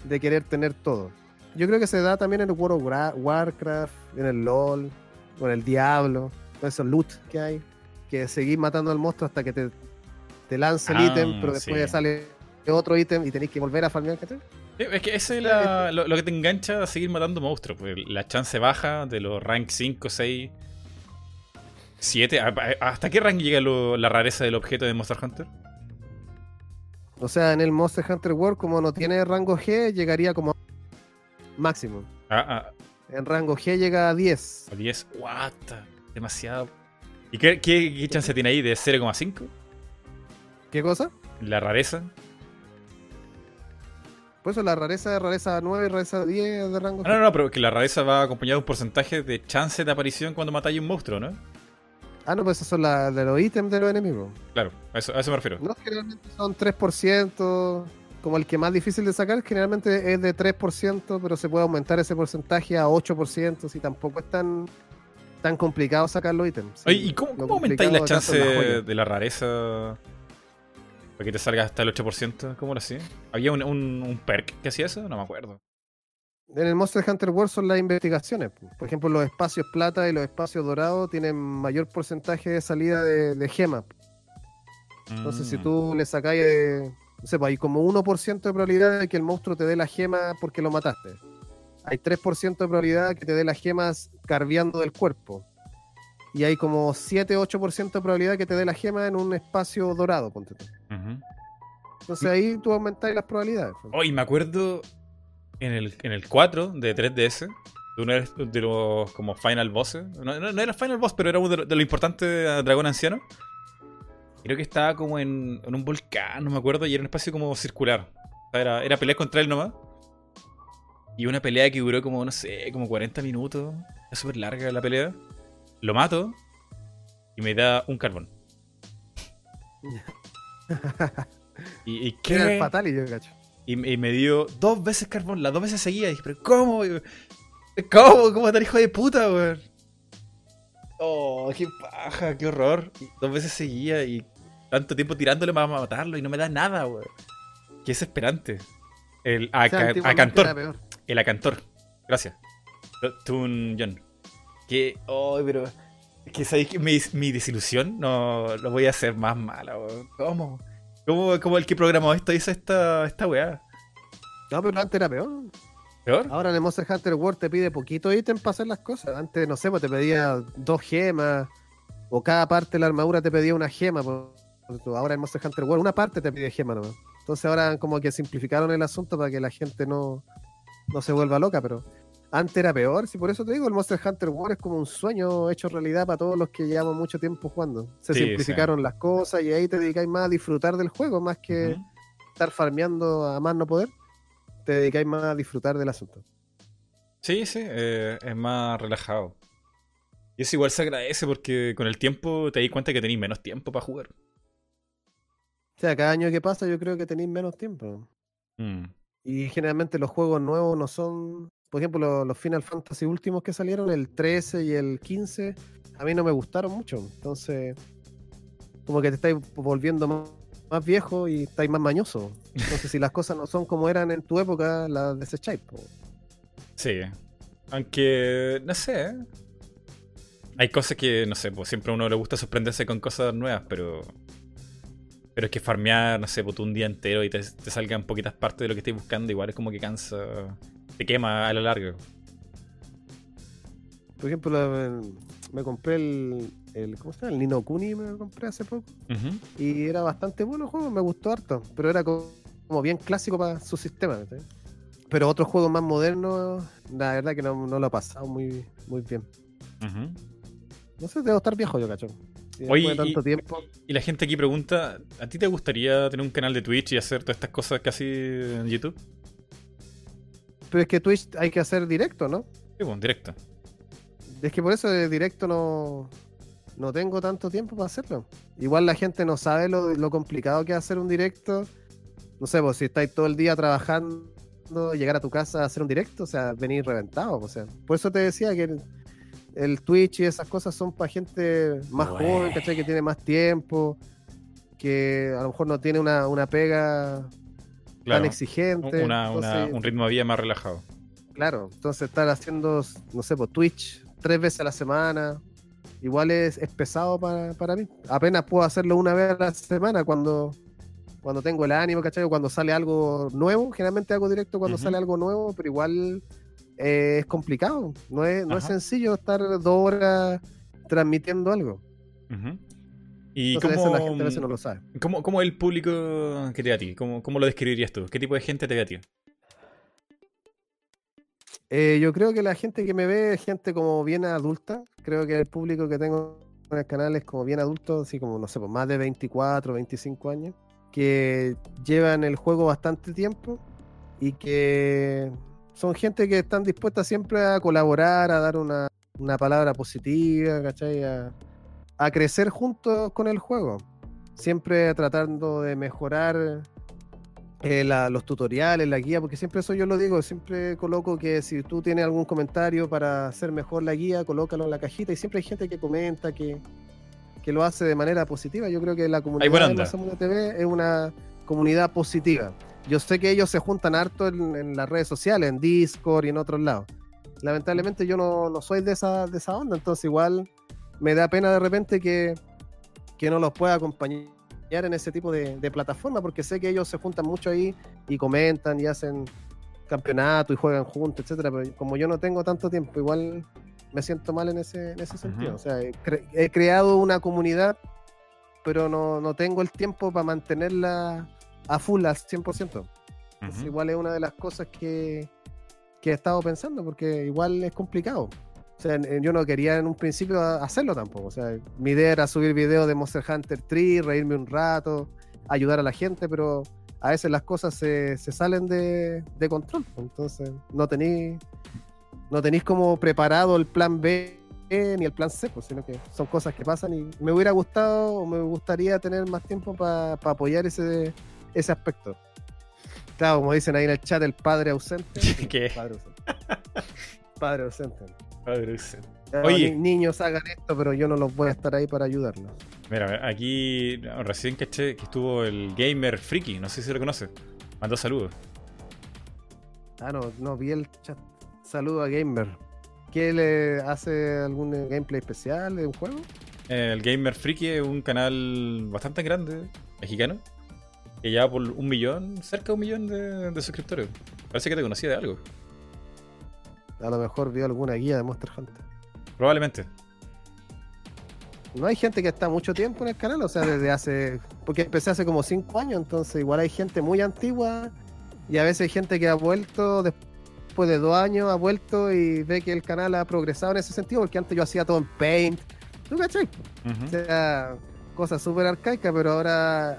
de querer tener todo. Yo creo que se da también en el World of Warcraft, en el LOL, en el Diablo, con esos loot que hay, que seguís matando al monstruo hasta que te, te lance el Ah, ítem, pero después sí. sale otro ítem y tenéis que volver a farmear, ¿cachai? Sí, Es que ese es la- lo, lo que te engancha a seguir matando monstruos. pues, la chance baja de los rank 5, 6, 7. ¿A- a- ¿Hasta qué rank llega lo- la rareza del objeto de Monster Hunter? O sea, en el Monster Hunter World, como no tiene rango G, llegaría como máximo. Ah, En rango G llega a 10. ah, a 10. What? Demasiado. ¿Y ¿Y qué, qué, qué chance tiene ahí de 0,5? ¿Qué cosa? La rareza. Por eso la rareza de rareza 9 y rareza 10 de rango. Ah, no, no, pero que la rareza va acompañada de un porcentaje de chance de aparición cuando matáis un monstruo, ¿no? Ah, no, pues esos son la, de los ítems de los enemigos. Claro, a eso, a eso me refiero. No, generalmente son 3%. Como el que más difícil de sacar, generalmente es de 3%, pero se puede aumentar ese porcentaje a 8%, si tampoco es tan, tan complicado sacar los ítems. Oye, ¿y cómo, cómo aumentáis la chance de la rareza para que te salga hasta el 8%? ¿Cómo lo hacía? ¿Había un, un, un perk que hacía eso? No me acuerdo. En el Monster Hunter World son las investigaciones. po. Por ejemplo, los espacios plata y los espacios dorados tienen mayor porcentaje de salida de, de gemas. Entonces, si Mm. tú le sacáis, eh, no sé, pues hay como 1% de probabilidad de que el monstruo te dé la gema porque lo mataste. Hay 3% de probabilidad que te dé las gemas carviando del cuerpo. Y hay como 7-8% de probabilidad que te dé la gema en un espacio dorado, ponte tú. Entonces ahí tú aumentáis las probabilidades. po. Oye, me acuerdo en el, en el 4 de 3DS, de uno de los como final bosses. No, no- no era final boss, pero era uno de, lo- de lo importante de Dragón Anciano. Creo que estaba como en, en un volcán, no me acuerdo, y era un espacio como circular. O sea, era, era pelear contra él nomás. Y una pelea que duró como, no sé, como 40 minutos. Es súper larga la pelea. Lo mato y me da un carbón. ¿Y, y Era el qué? fatal y yo cacho. Y, me- y me dio dos veces carbón, las dos veces seguía. Y dije, pero ¿cómo? ¿Cómo? ¿Cómo tan hijo de puta, weón? Oh, qué paja, qué horror. Y dos veces seguía y tanto tiempo tirándole para matarlo y no me da nada, weón. Qué desesperante. El O sea, acantor. El acantor. Gracias. Tun John. Que. Oh, pero. Es que sabéis que mi, mi desilusión no lo voy a hacer más mala, weón. ¿Cómo? ¿Cómo, cómo el que programó esto hizo esta, esta weá? No, pero antes era peor. ¿Peor? Ahora en el Monster Hunter World te pide poquito ítem para hacer las cosas. Antes, no sé, pues te pedía dos gemas. O cada parte de la armadura te pedía una gema. Ahora en Monster Hunter World una parte te pide gema nomás. Entonces ahora como que simplificaron el asunto para que la gente no, no se vuelva loca, pero antes era peor. Si por eso te digo, el Monster Hunter World es como un sueño hecho realidad para todos los que llevamos mucho tiempo jugando. Se Sí, simplificaron las cosas y ahí te dedicáis más a disfrutar del juego, más que estar farmeando a más no poder. Te dedicáis más a disfrutar del asunto. Sí, sí, eh, es más relajado. Y eso igual se agradece porque con el tiempo te di cuenta que tenéis menos tiempo para jugar. O sea, cada año que pasa yo creo que tenéis menos tiempo. Mm. Y generalmente los juegos nuevos no son... Por ejemplo, los, Final Fantasy últimos que salieron, el 13 y el 15, a mí no me gustaron mucho. Entonces, como que te estáis volviendo más, viejo y estáis más mañoso. Entonces, si las cosas no son como eran en tu época, las desecháis. po. Sí. Aunque, no sé. Hay cosas que, no sé, pues siempre a uno le gusta sorprenderse con cosas nuevas, pero. Pero es que farmear, no sé, pues un día entero y te, te salgan poquitas partes de lo que estés buscando, igual es como que cansa. Te quema a la larga. Por ejemplo, me compré el, el... ¿Cómo se llama? El Nino Kuni me compré hace poco. Y era bastante bueno el juego, me gustó harto. Pero era co- como bien clásico para su sistema. ¿sí? Pero otros juegos más modernos, la verdad que no, no lo he pasado muy, muy bien. No sé, debo estar viejo yo, cacho. Oye, de tanto y- tiempo. Y la gente aquí pregunta: ¿a ti te gustaría tener un canal de Twitch y hacer todas estas cosas casi en YouTube? Pero es que Twitch hay que hacer directo, ¿no? Sí, pues, directo. Es que por eso de directo no, no tengo tanto tiempo para hacerlo. Igual la gente no sabe lo, lo complicado que es hacer un directo. No sé, pues si estáis todo el día trabajando, llegar a tu casa a hacer un directo, o sea, venir reventado. O sea, por eso te decía que el, el Twitch y esas cosas son para gente más Bueno. joven, ¿cachai? Que tiene más tiempo, que a lo mejor no tiene una, una pega Claro. tan exigente. Una- una- Entonces, un ritmo de vida más relajado. Claro, entonces estar haciendo, no sé, por Twitch tres veces a la semana, igual es, es pesado para, para mí. Apenas puedo hacerlo una vez a la semana cuando, cuando tengo el ánimo, ¿cachai? O Cuando sale algo nuevo, generalmente hago directo cuando sale algo nuevo, pero igual eh, es complicado. No es, no es sencillo estar dos horas transmitiendo algo. ¿Y Entonces eso la gente a cómo, veces no lo sabe. cómo, cómo es el público que te ve a ti? ¿Cómo, ¿Cómo lo describirías tú? ¿Qué tipo de gente te ve a ti? Eh, yo creo que la gente que me ve es gente como bien adulta. Creo que el público que tengo en el canal es como bien adultos, así como, no sé, pues más de 24, 25 años, que llevan el juego bastante tiempo y que son gente que están dispuestas siempre a colaborar, a dar una, una palabra positiva, ¿cachai? A, a crecer juntos con el juego. Siempre tratando de mejorar eh, la- los tutoriales, la guía, porque siempre eso yo lo digo, siempre coloco que si tú tienes algún comentario para hacer mejor la guía, colócalo en la cajita y siempre hay gente que comenta, que, que lo hace de manera positiva. Yo creo que la comunidad de onda. Masamune TV es una comunidad positiva. Yo sé que ellos se juntan harto en, en las redes sociales, en Discord y en otros lados. Lamentablemente yo no, no soy de esa, de esa onda, entonces igual me da pena de repente que, que no los pueda acompañar en ese tipo de, de plataforma, porque sé que ellos se juntan mucho ahí y comentan y hacen campeonato y juegan juntos, etcétera. Pero como yo no tengo tanto tiempo, igual me siento mal en ese, en ese sentido. O sea, he, cre- he creado una comunidad, pero no, no tengo el tiempo para mantenerla a full al 100%. Entonces, Ujú. igual es una de las cosas que, que he estado pensando, porque igual es complicado. O sea, yo no quería en un principio hacerlo tampoco. O sea, mi idea era subir videos de Monster Hunter 3, reírme un rato, ayudar a la gente, pero a veces las cosas se, se salen de, de control. pues. Entonces, no tenéis no tenéis como preparado el plan B ni el plan C, pues, sino que son cosas que pasan y me hubiera gustado o me gustaría tener más tiempo para apoyar ese, ese aspecto. Claro, como dicen ahí en el chat, el padre ausente. ¿Qué? Padre ausente. Padre ausente. Oye. ni- niños hagan esto, pero yo no los voy a estar ahí para ayudarlos. Mira, aquí recién caché que estuvo el Gamer Freaky, no sé si lo conoce. Mandó saludos. Ah, no, no vi el chat. Saludo a Gamer. ¿Qué le hace algún eh, gameplay especial de un juego? El Gamer Freaky es un canal bastante grande, mexicano, que lleva por un millón, cerca de un millón de, de suscriptores. Parece que te conocía de algo. A lo mejor vio alguna guía de Monster Hunter. Probablemente. No hay gente que está mucho tiempo en el canal, o sea, desde hace. Porque empecé hace como 5 años, entonces igual hay gente muy antigua y a veces hay gente que ha vuelto después de dos años, ha vuelto y ve que el canal ha progresado en ese sentido, porque antes yo hacía todo en Paint. ¿Tú cachai? O sea, cosas súper arcaicas, pero ahora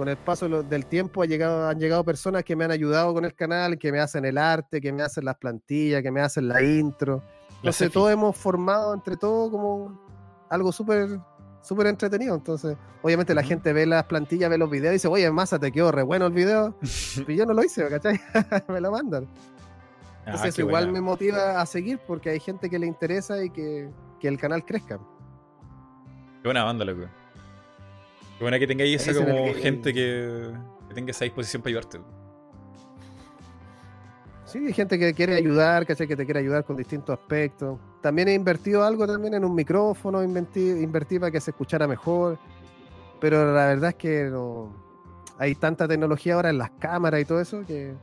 con el paso del tiempo ha llegado, han llegado personas que me han ayudado con el canal, que me hacen el arte, que me hacen las plantillas, que me hacen la intro. La Entonces Cefi. todos hemos formado entre todos como algo súper súper entretenido. Entonces, obviamente la gente ve las plantillas, ve los videos y dice, oye, Masa, te quedó re bueno el video. y yo no lo hice, ¿cachai? me lo mandan. Ah, Entonces eso qué igual buena. me motiva a seguir porque hay gente que le interesa y que, que el canal crezca. Qué buena banda, loco. Qué buena que tengáis esa como que- gente que, que tenga esa disposición para ayudarte. Sí, hay gente que quiere ayudar, ¿cachai? Que te quiere ayudar con distintos aspectos. También he invertido algo también en un micrófono, invertí, invertí para que se escuchara mejor. Pero la verdad es que no, hay tanta tecnología ahora en las cámaras y todo eso que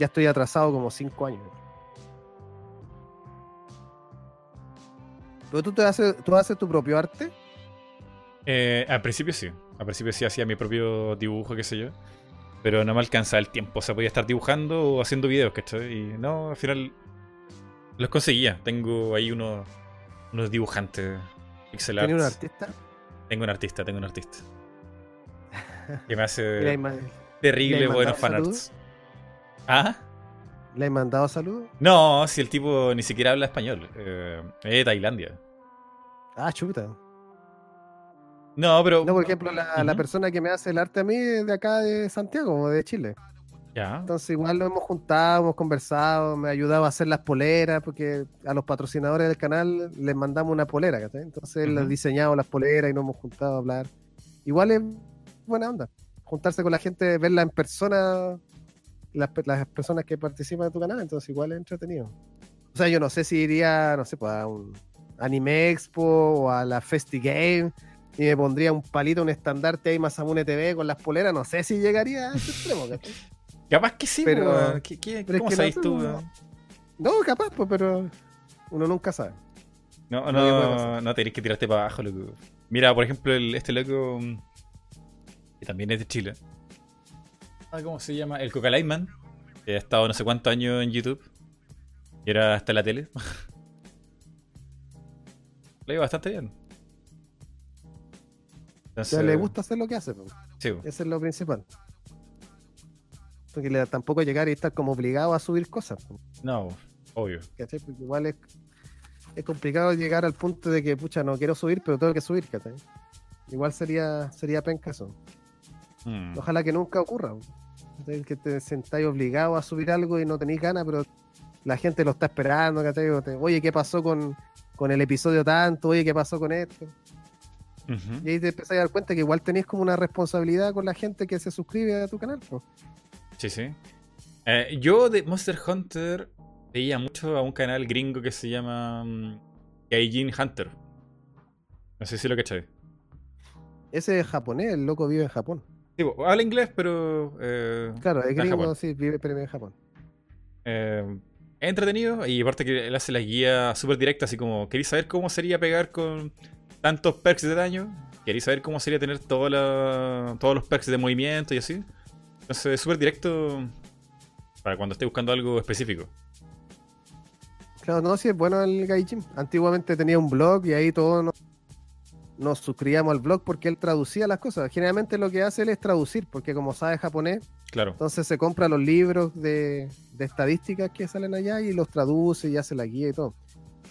ya estoy atrasado como cinco años. Pero tú te haces, tú haces tu propio arte. Eh, al principio sí. Al principio sí hacía mi propio dibujo, qué sé yo. Pero no me alcanzaba el tiempo. O sea, podía estar dibujando o haciendo videos, ¿cachai? Y no, al final los conseguía. Tengo ahí unos, unos dibujantes. Pixel ¿Tienes un arts. artista? Tengo un artista, tengo un artista. Que me ¿Le hace terrible ¿le has buenos fanarts. ¿Ah? le has mandado saludos? No, si el tipo ni siquiera habla español. Eh, es de Tailandia. Ah, chuta. No, pero. No, por ejemplo, la, la persona que me hace el arte a mí es de acá de Santiago, de Chile. Ya. Entonces igual lo hemos juntado, hemos conversado, me ha ayudado a hacer las poleras, porque a los patrocinadores del canal les mandamos una polera, ¿cachai? Entonces él ha diseñado las poleras y nos hemos juntado a hablar. Igual es buena onda, juntarse con la gente, verla en persona, las, las personas que participan de tu canal, entonces igual es entretenido. O sea, yo no sé si iría, no sé, pues a un Anime Expo o a la Festi Game y me pondría un palito, un estandarte ahí Masamune TV con las poleras, no sé si llegaría a ese extremo. Capaz que sí, Pero- pero. ¿Qué, qué- pero es ¿Cómo que sabes no- tú? no- capaz, pues, pero uno nunca sabe. No, no, no tenés que tirarte para abajo, loco. Mira, por ejemplo, el- este loco. Que también es de Chile. Ah, ¿Cómo se llama? El Coca Lightman. Que ha estado no sé cuántos años en YouTube. Y era hasta la tele. Lo iba bastante bien. O sea, le gusta hacer lo que hace. Sí, Eso es lo principal. Porque le, tampoco llegar y estar como obligado a subir cosas. no, obvio. ¿cachai? Porque igual es, es complicado llegar al punto de que, pucha, no quiero subir, pero tengo que subir, ¿cachai? Igual sería, sería penca eso. Mm. Ojalá que nunca ocurra. ¿cachai? Que te sentáis obligado a subir algo y no tenéis ganas, pero la gente lo está esperando, ¿cachai? O Oye, ¿qué pasó con, con el episodio tanto? Oye, ¿qué pasó con esto? Y ahí te empezás a dar cuenta que igual tenéis como una responsabilidad con la gente que se suscribe a tu canal. po. Sí, sí. Eh, yo de Monster Hunter veía mucho a un canal gringo que se llama mm, Gaijin Hunter. No sé si lo cachai. Ese es japonés, el loco vive en Japón. Sí, habla inglés, pero eh, Claro, es gringo, sí, vive pero en Japón. Eh, es entretenido y aparte que él hace la guía súper directa, así como, ¿queréis saber cómo sería pegar con tantos perks de daño? ¿Queréis saber cómo sería tener toda la- todos los perks de movimiento y así? Entonces es súper directo para cuando esté buscando algo específico. Claro, no, sí, es bueno el Gaijin. Antiguamente tenía un blog y ahí todos nos, nos suscribíamos al blog porque él traducía las cosas. Generalmente lo que hace él es traducir, porque como sabe japonés, Claro. entonces se compra los libros de, de estadísticas que salen allá y los traduce y hace la guía y todo.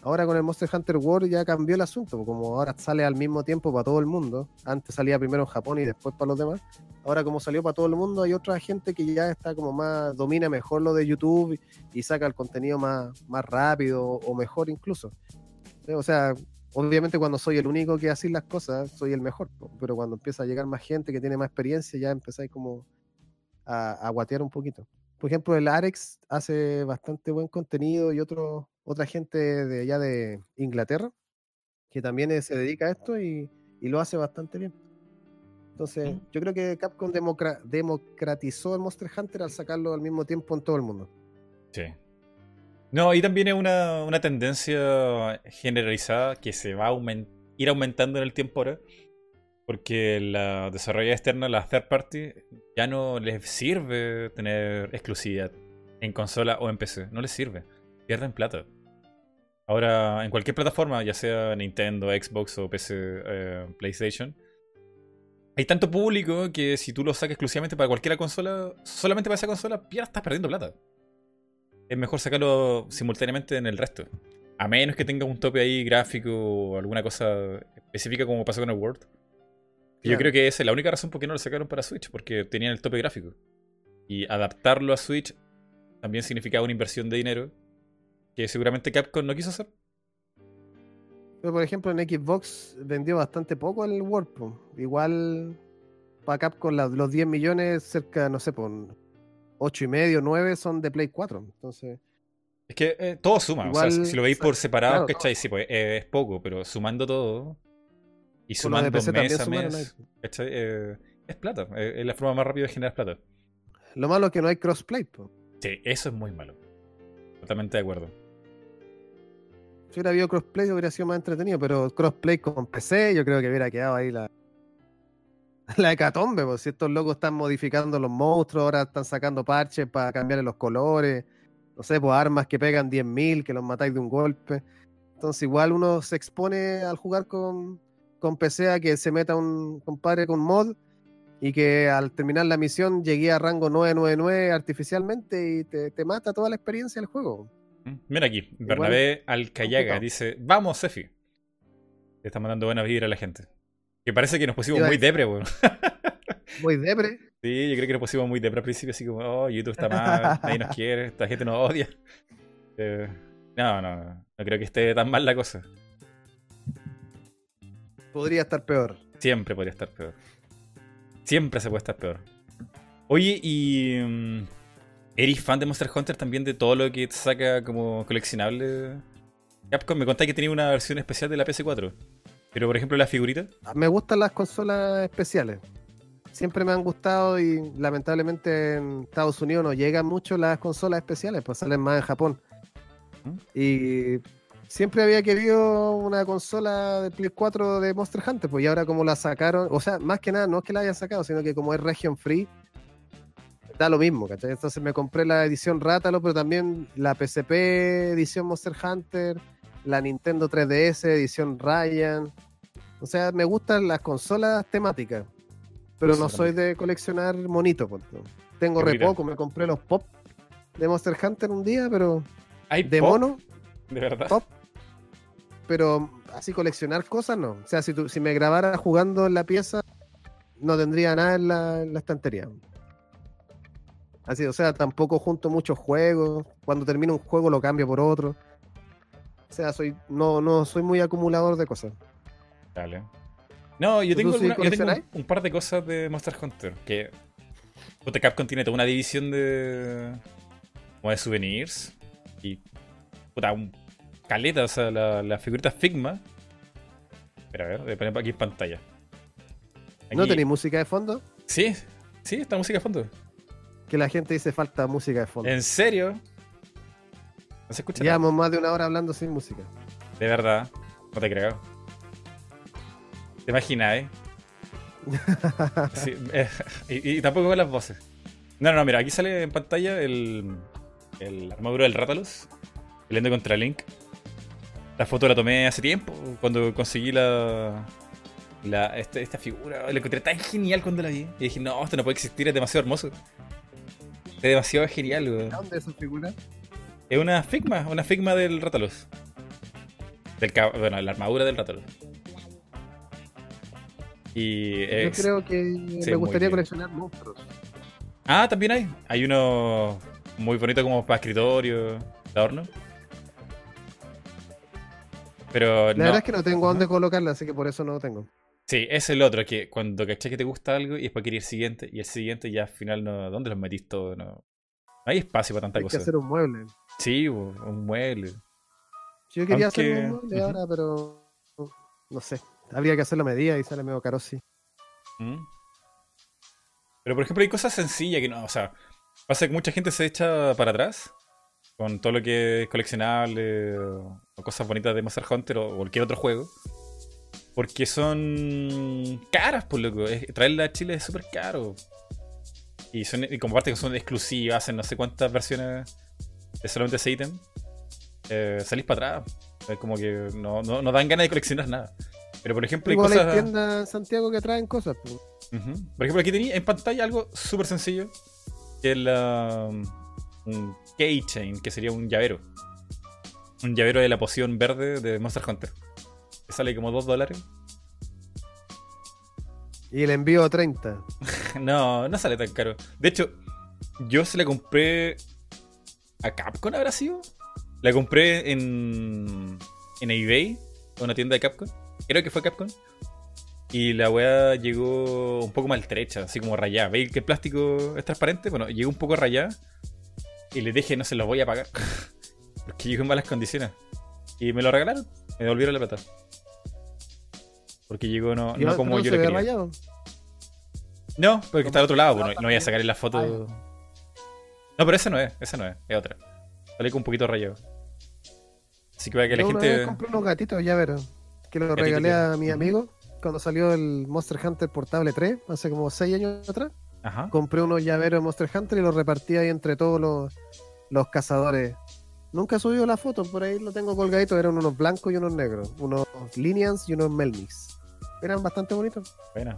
Ahora con el Monster Hunter World ya cambió el asunto, como ahora sale al mismo tiempo para todo el mundo. Antes salía primero en Japón y después para los demás. Ahora como salió para todo el mundo, hay otra gente que ya está como más, domina mejor lo de YouTube y saca el contenido más, más rápido o mejor incluso. Eh, O sea, obviamente cuando soy el único que hace las cosas, soy el mejor, pero cuando empieza a llegar más gente que tiene más experiencia, ya empezáis como a, a guatear un poquito. Por ejemplo, el Arex hace bastante buen contenido y otro, otra gente de allá de Inglaterra que también eh, se dedica a esto y, y lo hace bastante bien. Entonces, Mm. yo creo que Capcom democra- democratizó el Monster Hunter al sacarlo al mismo tiempo en todo el mundo. Sí. No, y también es una, una tendencia generalizada que se va a ir aumentando en el tiempo ahora. Porque la desarrolladora externa, la third party, ya no les sirve tener exclusividad en consola o en PC. No les sirve. Pierden plata. Ahora, en cualquier plataforma, ya sea Nintendo, Xbox o PC, eh, PlayStation, hay tanto público que si tú lo sacas exclusivamente para cualquier consola, solamente para esa consola, ya estás perdiendo plata es mejor sacarlo simultáneamente en el resto. A menos que tenga un tope ahí gráfico o alguna cosa específica como pasó con el World. Yo creo que esa es la única razón por qué no lo sacaron para Switch, porque tenían el tope gráfico. Y adaptarlo a Switch también significaba una inversión de dinero que seguramente Capcom no quiso hacer. Pero por ejemplo en Xbox vendió bastante poco el po. Igual para Capcom la- los 10 millones, cerca, no sé, por 8 y medio, 9 son de Play 4. Entonces, Es que eh, todo suma. o sea, Igual, si lo veis por separado, claro, ¿cachai? Sí, pues eh, es poco, pero sumando todo y sumando mes a mes. Eh, es plata. eh, es la forma más rápida de generar plata. lo malo es que no hay crossplay. po. Sí, eso es muy malo. Totalmente de acuerdo. Si hubiera habido crossplay hubiera sido más entretenido, pero crossplay con PC yo creo que hubiera quedado ahí la, la hecatombe, pues si estos locos están modificando los monstruos, ahora están sacando parches para cambiarle los colores, no sé, pues armas que pegan 10.000, que los matáis de un golpe. Entonces igual uno se expone al jugar con, con PC a que se meta un compadre con mod y que al terminar la misión llegue a rango 999 artificialmente y te mata toda la experiencia del juego. Mm, Mira aquí, Bernabé Alcayaga dice: Vamos, Sefi. Le está mandando buena vibra a la gente. Que parece que nos pusimos muy depre, weón. Muy depre. Sí, yo creo que nos pusimos muy depre al principio, así como, oh, YouTube está mal, nadie nos quiere, esta gente nos odia. Eh, no, no, no, no creo que esté tan mal la cosa. Podría estar peor. Siempre podría estar peor. Siempre se puede estar peor. Oye, y. ¿Eres fan de Monster Hunter también de todo lo que te saca como coleccionable? Capcom, me contáis que tenía una versión especial de la PS4. Pero por ejemplo, la figurita. Me gustan las consolas especiales. Siempre me han gustado y lamentablemente en Estados Unidos no llegan mucho las consolas especiales, pues salen más en Japón. ¿Mm? Y siempre había querido una consola de Play 4 de Monster Hunter, pues y ahora como la sacaron, o sea, más que nada, no es que la hayan sacado, sino que como es region free, da lo mismo, ¿cachai? Entonces me compré la edición Rátalo, pero también la PSP edición Monster Hunter, la Nintendo 3DS edición Ryan, O sea, me gustan las consolas temáticas. Pero no soy de coleccionar monitos. pues. Tengo re poco, me compré los pop de Monster Hunter un día, pero ¿Hay de pop? mono, ¿De verdad? pop. pero así coleccionar cosas no. O sea, si, tú- si me grabara jugando en la pieza, no tendría nada en la, en la estantería. Así, o sea, tampoco junto muchos juegos. Cuando termino un juego lo cambio por otro. O sea, soy no, no soy muy acumulador de cosas. Dale. No, yo ¿Tú tengo, sí yo tengo un, par de cosas de Monster Hunter. Que. Puta, Capcom tiene toda una división de. como de souvenirs. Y. Puta, un caleta, o sea, la, la figurita Figma. Espera, a ver, voy a poner aquí en pantalla. ¿No tenéis música de fondo? Sí, sí, está música de fondo. Que la gente dice falta música de fondo. ¿En serio? No se escucha. Llevamos más de una hora hablando sin música. De verdad. No te creo. ¿Te imaginas, eh? Sí, eh, y, y tampoco con las voces. No, no, no, mira, aquí sale en pantalla el, el armadura del Rátalos peleando contra Link. La foto la tomé hace tiempo, cuando conseguí la, la esta, esta figura. La encontré tan genial cuando la vi. Y dije, no, esto no puede existir, es demasiado hermoso. Es demasiado genial, weón. ¿Dónde es esa figura? Es una Figma, una Figma del Rátalos. Del bueno, la armadura del Rátalos. Y Yo es- creo que sí, me gustaría coleccionar monstruos. Ah, también hay. Hay uno muy bonito como para escritorio, de adorno. Pero La no. verdad es que no tengo dónde colocarla, así que por eso no lo tengo. Sí, es el otro, que cuando caché que te gusta algo y después quería el siguiente, y el siguiente ya al final no. ¿Dónde los metís todo? No, no hay espacio para tanta Hay que cosa. hacer un mueble. Sí, un mueble. Yo quería Aunque- hacer un mueble ahora, pero no sé. Habría que hacerlo a medida y sale medio caro, sí. ¿Mm? Pero por ejemplo hay cosas sencillas que no, o sea, pasa que mucha gente se echa para atrás con todo lo que es coleccionable o, o cosas bonitas de Monster Hunter o cualquier otro juego. Porque son caras, por loco. Es- traerla a Chile es súper caro. Y, son, y como parte que son exclusivas en no sé cuántas versiones de solamente ese ítem, eh, salís para atrás. Es como que no, no, no dan ganas de coleccionar nada. Pero por ejemplo hay cosas... hay tiendas en Santiago que traen cosas. pues. Ujú. Por ejemplo, aquí tenía en pantalla algo súper sencillo. Que es la, un keychain, que sería un llavero. Un llavero de la poción verde de Monster Hunter. Sale como 2 dólares. Y el envío a 30. No, no sale tan caro. De hecho, yo se la compré a Capcom, ¿habrá sido? La compré en, en eBay, una tienda de Capcom. Creo que fue Capcom. Y la weá llegó un poco maltrecha, así como rayada. ¿Veis que el plástico es transparente? Bueno, llegó un poco rayada. Y le dije, no se lo voy a pagar. Porque llegó en malas condiciones. Y me lo regalaron. Me devolvieron la plata. Porque llegó no, no como yo se lo quería. rayado. No, porque está al otro lado, pues, no, no voy a sacar en la foto. No, pero esa no es, esa no es, es otra. Sale con un poquito rayado. Así que para que la Yo una gente. vez compré unos gatitos llaveros que los Gatito regalé a mi amigo cuando salió el Monster Hunter Portable 3, hace como 6 años atrás. Ajá. Compré unos llaveros de Monster Hunter y los repartí ahí entre todos los, los cazadores. Nunca he subido la foto, por ahí lo tengo colgadito. Eran unos blancos y unos negros. Unos Lineans y unos Melmix. Eran bastante bonitos. Buena.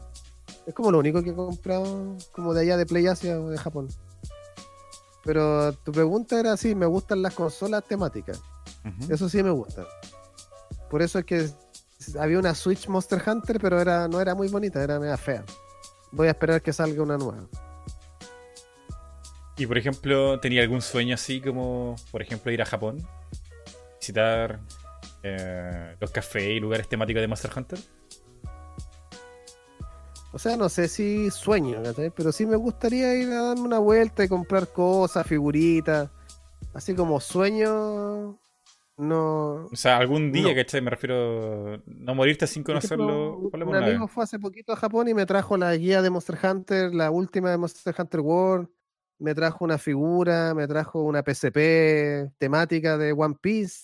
Es como lo único que he comprado como de allá de Play Asia o de Japón. Pero tu pregunta era si me gustan las consolas temáticas. Eso sí me gusta. Por eso es que había una Switch Monster Hunter, pero era, no era muy bonita, era media fea. Voy a esperar que salga una nueva. Y por ejemplo, ¿tenía algún sueño así como, por ejemplo, ir a Japón? Visitar eh, los cafés y lugares temáticos de Monster Hunter. O sea, no sé si sueño, pero sí me gustaría ir a darme una vuelta y comprar cosas, figuritas. Así como sueño, no. O sea, algún día, No. ¿cachai? Me refiero no morirte sin ejemplo, conocerlo un amigo vez. fue hace poquito a Japón y me trajo la guía de Monster Hunter, la última de Monster Hunter World. Me trajo una figura, me trajo una PSP temática de One Piece.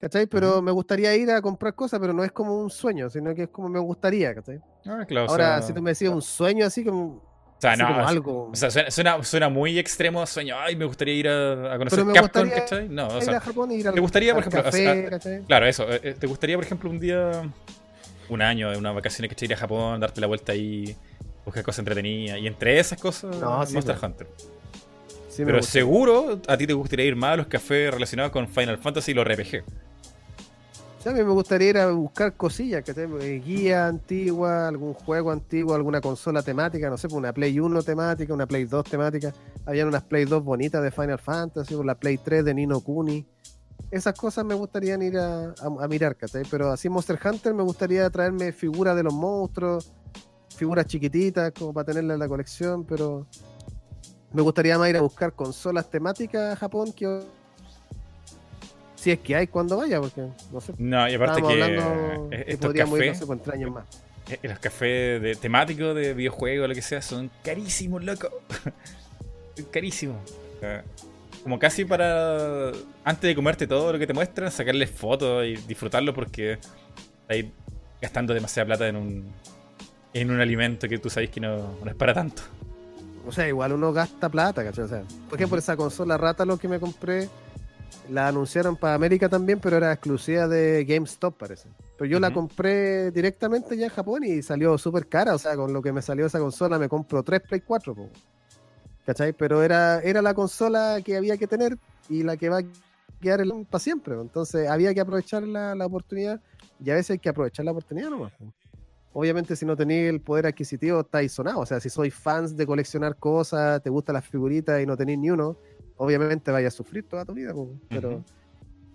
¿Cachai? Pero me gustaría ir a comprar cosas, pero no es como un sueño, sino que es como me gustaría, ¿cachai? Ah, claro, o Ahora, sea- si tú me decías un sueño así como, O sea, no, como o algo. O sea, suena, suena, suena muy extremo sueño. Ay, me gustaría ir a, a conocer Pero me Capcom, ¿cachai? No, o ir a Japón y ir al, ¿te gustaría, por ejemplo, o café, sea, ¿cachai? claro, eso. eh, eh, ¿Te gustaría, por ejemplo, un día un año, unas vacaciones que ir a Japón, darte la vuelta ahí, buscar cosas entretenidas. Y entre esas cosas, No, sí, Monster. Hunter. Sí, Pero seguro a ti te gustaría ir más a los cafés relacionados con Final Fantasy y los RPG. Sí, a mí me gustaría ir a buscar cosillas, que guía antigua, algún juego antiguo, alguna consola temática, no sé, pues una Play 1 temática, una Play 2 temática. Habían unas Play 2 bonitas de Final Fantasy, o la Play 3 de Nino Kuni. Esas cosas me gustaría ir a, a- a mirar, ¿cachai? Pero así Monster Hunter me gustaría traerme figuras de los monstruos, figuras chiquititas, como para tenerlas en la colección, pero me gustaría más ir a buscar consolas temáticas a Japón que si es que hay cuando vaya, porque no sé. No, y aparte que hablando eh, que no sé, por tres años más. eh, los cafés de, temáticos de videojuegos lo que sea, son carísimos, loco. Son carísimos. O sea, como casi para, antes de comerte todo lo que te muestran, sacarle fotos y disfrutarlo porque estáis gastando demasiada plata en un, en un alimento que tú sabes que no, no es para tanto. O sea, igual uno gasta plata, ¿cachai? O sea, por ejemplo, esa consola rata lo que me compré, la anunciaron para América también, pero era exclusiva de GameStop, parece. Pero yo la compré directamente ya en Japón y salió súper cara. O sea, con lo que me salió esa consola me compro tres Play 4, po. ¿cachai? Pero era, era la consola que había que tener y la que va a quedar para siempre. po. Entonces había que aprovechar la, la oportunidad y a veces hay que aprovechar la oportunidad nomás. po. Obviamente si no tenéis el poder adquisitivo estáis sonados. O sea, si sois fans de coleccionar cosas, te gustan las figuritas y no tenéis ni uno, obviamente vaya a sufrir toda tu vida. po. Pero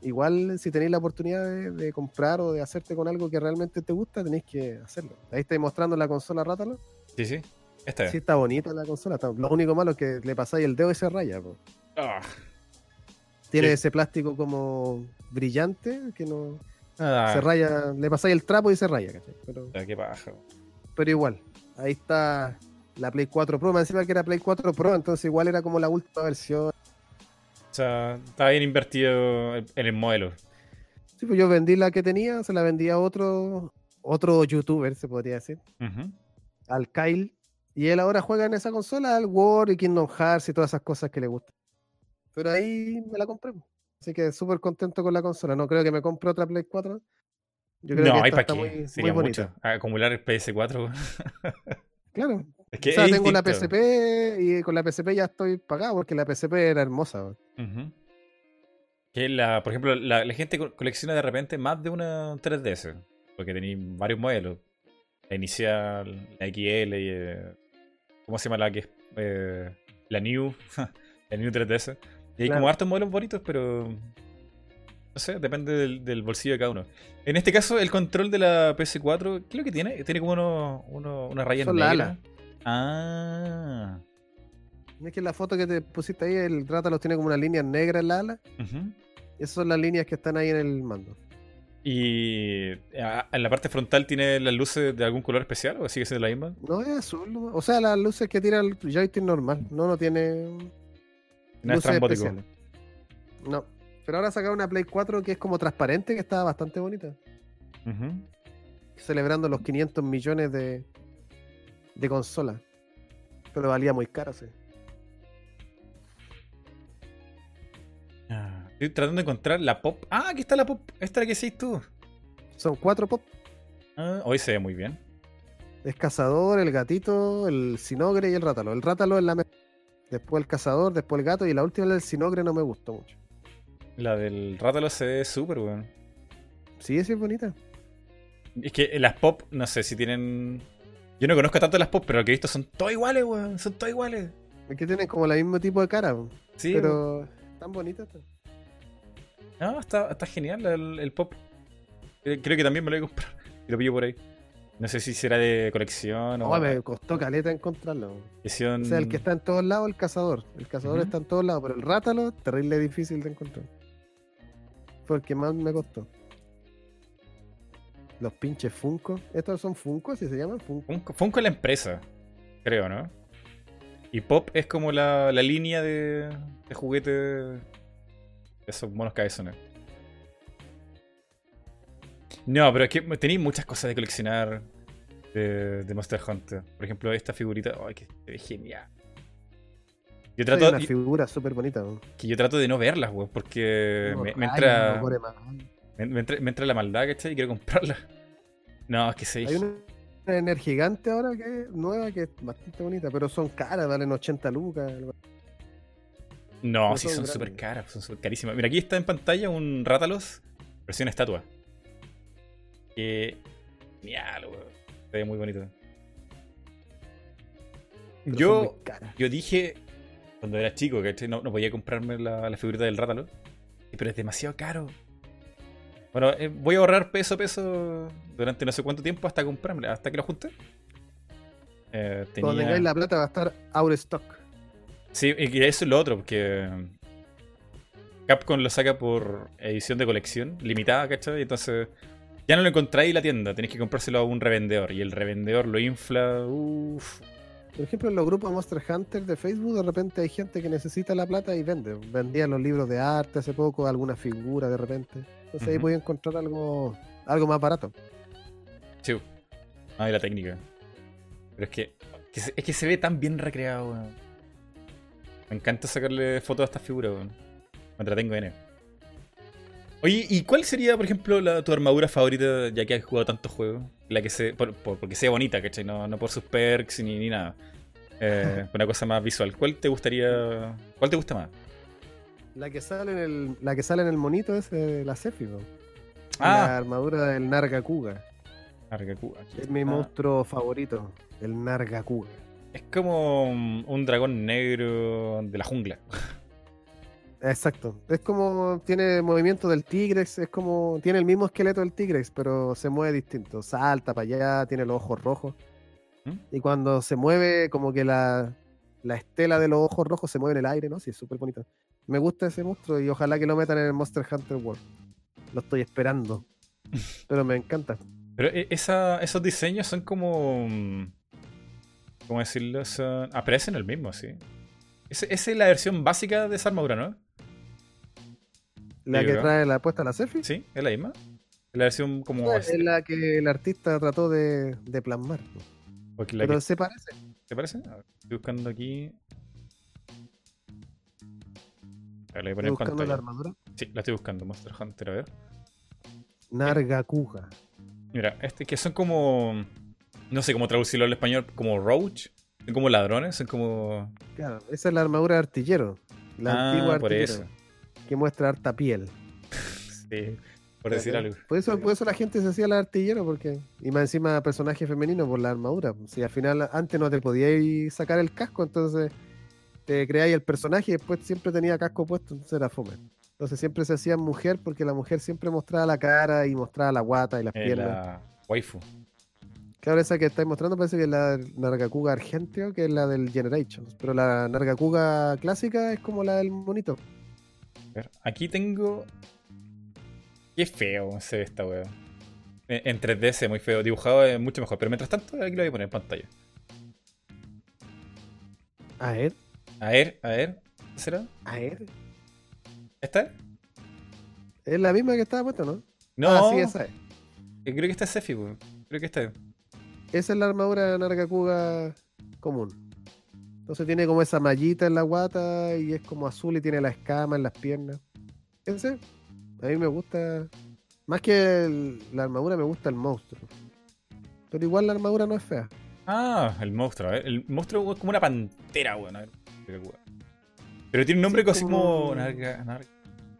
igual si tenéis la oportunidad de, de comprar o de hacerte con algo que realmente te gusta, tenéis que hacerlo. Ahí estáis mostrando la consola Rátalo. Sí, sí. Esta es. Sí, está bonita la consola. está- Lo único malo es que le pasáis el dedo y se raya. po. Ah, Tiene Sí. ese plástico como brillante que no ah, se raya. Le pasáis el trapo y se raya, ¿cachai? Pero, ah, qué paja. pero igual, ahí está la Play 4 Pro. Me encima que era Play 4 Pro, entonces igual era como la última versión. O sea, está bien invertido en el modelo. Sí, pues yo vendí la que tenía, se la vendí a otro, otro youtuber, se podría decir, al Kyle. Y él ahora juega en esa consola, al War y Kingdom Hearts y todas esas cosas que le gustan. Pero ahí me la compré. po. Así que súper contento con la consola. No creo que me compre otra Play 4. Yo creo No, que hay para qué. muy, Sería muy mucho. bonita. Acumular el PS4. weón. Claro. Es que O sea, tengo la distinto. PSP y con la PSP ya estoy pagado porque la PSP era hermosa. Que la, por ejemplo, la, la gente co- colecciona de repente más de una 3DS. Porque tenéis varios modelos. La inicial, la XL y. eh, ¿Cómo se llama la que es? Eh, la New. la New 3DS. Y hay como hartos modelos bonitos, pero. No sé, depende del, del bolsillo de cada uno. En este caso, el control de la PS4, ¿qué es lo que tiene? Tiene como uno, uno, una raya Son las negra. Ah. Es que la foto que te pusiste ahí, el rata los tiene como una línea negra en la ala. Ujú. Esas son las líneas que están ahí en el mando. ¿Y ah, en la parte frontal tiene las luces de algún color especial o sigue siendo la misma? No es azul, o sea, las luces que tira el joystick normal. No, no tiene No es luces especiales. No. Pero ahora sacaron una Play 4 que es como transparente, que está bastante bonita. Celebrando los 500 millones de, de consolas. Pero valía muy caro, sí. Ah, Estoy tratando de encontrar la pop. Ah, aquí está la pop. Esta es la que hiciste tú. Son cuatro pop. Ah, hoy se ve muy bien. Es cazador, el gatito, el sinogre y el rátalo. El rátalo es la mejor. Después el cazador, después el gato y la última el sinogre no me gustó mucho. La del rátalo se ve súper weón. Sí, sí es bonita. Es que las pop, no sé si tienen. Yo no conozco tanto las pop, pero lo que he visto son todas iguales, weón. Son todas iguales. Es que tienen como el mismo tipo de cara, po. Sí, weón. pero tan bonitas. No, está, está genial el, el pop. Eh, Creo que también me lo voy a comprar. Y lo pillo por ahí. No sé si será de colección o No, me costó caleta encontrarlo. edición. O sea, el que está en todos lados, el cazador. El cazador está en todos lados, pero el rátalo, terrible difícil de encontrar. Fue el que más me costó. Los pinches Funko. ¿Estos son Funko? ¿Si se llaman Funko? Funko, Funko es la empresa, creo, ¿no? Y Pop es como la, la línea de, de juguete de esos monos cabezones. No, pero es que tenéis muchas cosas de coleccionar de, de Monster Hunter. Por ejemplo, esta figurita. ¡Ay, que se ve genial! Yo trato, una figura súper bonita. que yo trato de no verlas, weón, porque me, entra. Me, me entra, me entra la maldad, ¿cachai? Y quiero comprarla. No, es que se. Hay una Energigante ahora que es nueva, que es bastante bonita, pero son caras, valen 80 lucas. No, No sí, son súper caras, son súper carísimas. Mira, aquí está en pantalla un Rátalos versión estatua. Que. Genial, weón. Se ve muy bonito. Pero Yo, yo dije, cuando era chico, que no, no podía comprarme la, la figurita del Rátalos. Pero es demasiado caro. Bueno, eh, voy a ahorrar peso a peso durante no sé cuánto tiempo hasta comprarme, hasta que lo junte. Eh, Cuando tengáis la plata va a estar out of stock. Sí, y eso es lo otro, porque Capcom lo saca por edición de colección, limitada, ¿cachai? Y entonces ya no lo encontráis en la tienda, tenéis que comprárselo a un revendedor. Y el revendedor lo infla, uff. Por ejemplo, en los grupos Monster Hunter de Facebook, de repente hay gente que necesita la plata y vende. Vendían los libros de arte hace poco, alguna figura de repente. Entonces ahí Ujú. podía encontrar algo, algo más barato. Sí. Ah, y la técnica. Pero es que, es que se ve tan bien recreado, weón. Me encanta sacarle fotos a estas figuras, weón. Me entretengo en él. Oye, ¿y cuál sería, por ejemplo, la, tu armadura favorita, ya que has jugado tantos juegos? La que se. Por, por- porque sea bonita, ¿cachai? No, no por sus perks ni, ni nada. Eh, una cosa más visual. ¿Cuál te gustaría. ¿Cuál te gusta más? La que sale en el, la que sale en el monito es eh, la po. Ah. La armadura del Nargacuga. Nargacuga, aquí Es mi está. monstruo favorito, el Nargacuga. Es como un un dragón negro de la jungla. Exacto. Es como tiene movimiento del Tigrex, es como tiene el mismo esqueleto del Tigrex, pero se mueve distinto. Salta para allá, tiene los ojos rojos. ¿Mm? Y cuando se mueve, como que la, la estela de los ojos rojos se mueve en el aire, ¿no? Sí, es súper bonito. Me gusta ese monstruo y ojalá que lo metan en el Monster Hunter World. Lo estoy esperando. Pero me encanta. Pero e- esa, esos diseños son como. mm, ¿Cómo decirlo? Son, aparecen el mismo, sí. Esa es la versión básica de esa armadura, ¿no? La que trae la puesta la Sephi. Sí, es la misma. Es la versión como. Es la que el artista trató de, de plasmar. Pero que- se parece. ¿Te parece? A ver, estoy buscando aquí. A ver, la voy a poner en Buscando la armadura. Sí, la estoy buscando. Monster Hunter, a ver. Nargacuga. Mira, este que son como. No sé cómo traducirlo al español. Como roach. Son como ladrones. Son como. Claro, esa es la armadura de artillero. La ah, antigua por artillero. eso. Que muestra harta piel. Sí, por decir algo. Por eso, por eso la gente se hacía el artillero, porque. Y más encima personaje femenino por la armadura. Si al final antes no te podíais sacar el casco, entonces te creáis el personaje y después siempre tenía casco puesto, entonces era fome. Entonces siempre se hacía mujer porque la mujer siempre mostraba la cara y mostraba la guata y las Eh, piernas. la waifu. Claro, esa que estáis mostrando parece que es la Nargacuga Argentio, que es la del Generations. Pero la Nargacuga clásica es como la del monito. Aquí tengo. Qué feo se ve esta wea. Eh, En 3D se ve muy feo. Dibujado es mucho mejor. Pero mientras tanto, aquí lo voy a poner en pantalla. A ver, A ver, a ver. ¿Qué será? a ver. ¿Esta es? La misma que estaba puesta, ¿no? No, Ah, sí, esa es. eh, creo que esta es Sefi, weón. Creo que esta es. Esa es la armadura de Nargacuga común. Entonces tiene como esa mallita en la guata y es como azul y tiene la escama en las piernas. Ese, a mí me gusta. Más que el- la armadura, me gusta el monstruo. Pero igual la armadura no es fea. Ah, el monstruo. Ver. El monstruo es como una pantera, weón. Pero tiene un nombre Sí, así como. como- Narga, narga-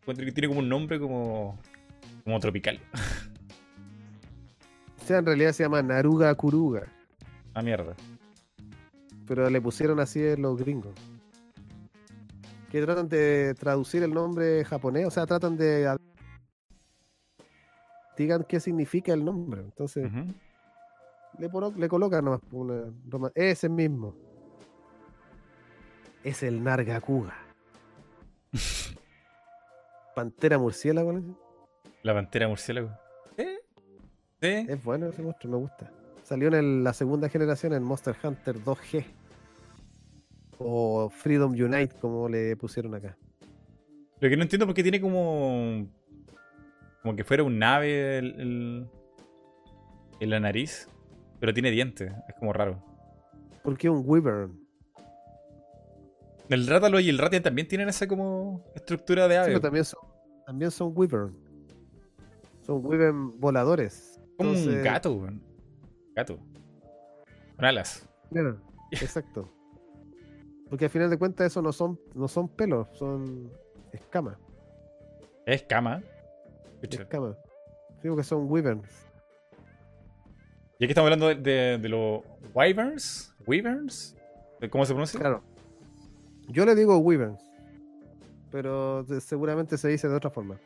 encuentro que Tiene como un nombre como. Como tropical. O sea, en realidad se llama Naruga Kuruga. Ah, mierda. Pero le pusieron así los gringos. Que tratan de traducir el nombre japonés, o sea, tratan de. Digan qué significa el nombre. Entonces, le, le colocan nomás una Ese mismo. Es el Nargacuga. Pantera murciélago. ¿no? La pantera murciélago. ¿Sí? Sí. Es bueno ese monstruo, me gusta. Salió en el- la segunda generación en Monster Hunter 2G. O Freedom Unite, como le pusieron acá. Lo que no entiendo porque tiene como. Como que fuera un ave el, el- en la nariz. Pero tiene dientes. Es como raro. Porque un Wyvern. El rátalo y el ratian también tienen esa como estructura de Sí, ave. pero también son, también son Wyvern. Son Wyvern voladores. Como un Entonces- gato, weón. Gato. Con alas. Exacto. Porque al final de cuentas eso no son, no son pelos, son escamas. Es cama. Escucha. Escamas. Digo que son wyverns. Y aquí estamos hablando de, de- de los wyverns. ¿Wyverns? ¿De ¿Cómo se pronuncia? Claro. Yo le digo wyverns. Pero seguramente se dice de otra forma.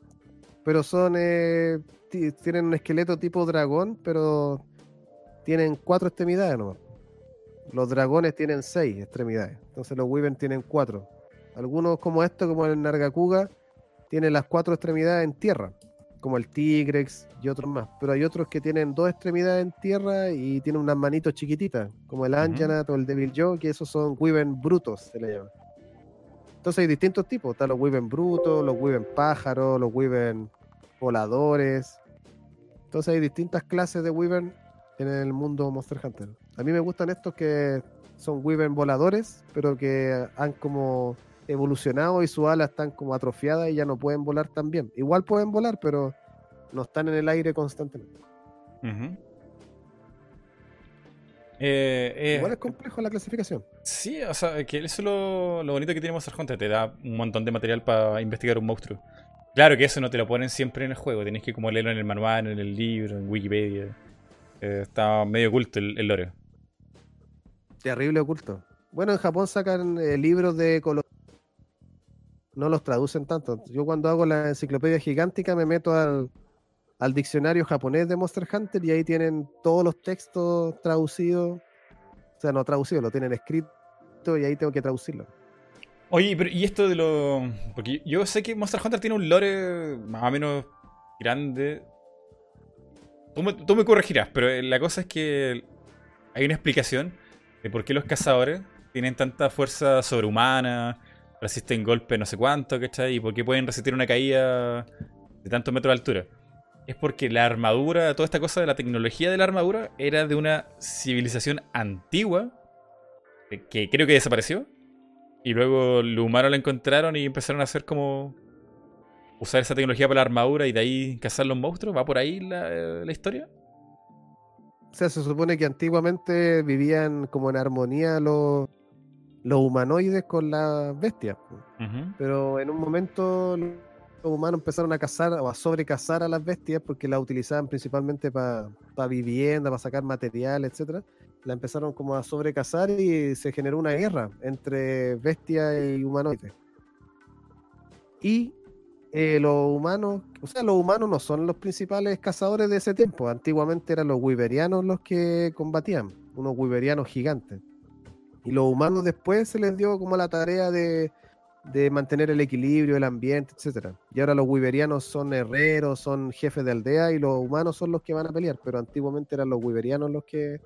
Pero son. eh, ti- tienen un esqueleto tipo dragón, pero tienen cuatro extremidades nomás. Los dragones tienen seis extremidades. Entonces los wyverns tienen cuatro. Algunos como esto, como el Nargacuga, tienen las cuatro extremidades en tierra. Como el Tigrex y otros más. Pero hay otros que tienen dos extremidades en tierra y tienen unas manitos chiquititas. Como el. Anjanat o el Devil Joe, que esos son wyvern brutos, se le llama. Entonces hay distintos tipos. Están los wyvern brutos, los wyvern pájaros, los wyvern voladores. Entonces hay distintas clases de wyvern en el mundo Monster Hunter. A mí me gustan estos que son wyvern voladores, pero que han como evolucionado y sus alas están como atrofiadas y ya no pueden volar tan bien. Igual pueden volar, pero no están en el aire constantemente. Ujú. Eh, eh, Igual es complejo la clasificación. Sí, o sea, que eso es lo, lo bonito que tiene Monster Hunter. Te da un montón de material para investigar un monstruo. Claro que eso no te lo ponen siempre en el juego. Tienes que como leerlo en el manual, en el libro, en Wikipedia. Eh, está medio oculto el, el lore. Terrible oculto. Bueno, en Japón sacan eh, libros de color. No los traducen tanto. Yo cuando hago la enciclopedia gigántica me meto al, al diccionario japonés de Monster Hunter y ahí tienen todos los textos traducidos. O sea, no traducidos, lo tienen escrito y ahí tengo que traducirlo. Oye, pero ¿y esto de lo...? Porque yo sé que Monster Hunter tiene un lore más o menos grande. Tú me, tú me corregirás, pero eh, la cosa es que hay una explicación de por qué los cazadores tienen tanta fuerza sobrehumana, resisten golpes no sé cuánto, ¿cachai? Y por qué pueden resistir una caída de tantos metros de altura. Es porque la armadura, toda esta cosa de la tecnología de la armadura, era de una civilización antigua eh, que creo que desapareció. Y luego los humanos la encontraron y empezaron a hacer como. usar esa tecnología para la armadura y de ahí cazar los monstruos. ¿Va por ahí la, la historia? O sea, se supone que antiguamente vivían como en armonía los, los humanoides con las bestias. Pero en un momento los humanos empezaron a cazar o a sobrecazar a las bestias porque las utilizaban principalmente para vivienda, para sacar material, etcétera. La empezaron como a sobrecazar y se generó una guerra entre bestias y humanoides. Y eh, los humanos, o sea, los humanos no son los principales cazadores de ese tiempo. Antiguamente eran los wiberianos los que combatían, unos wiberianos gigantes. Y los humanos después se les dio como la tarea de, de mantener el equilibrio, el ambiente, etcétera. Y ahora los wiberianos son herreros, son jefes de aldea y los humanos son los que van a pelear, pero antiguamente eran los wiberianos los que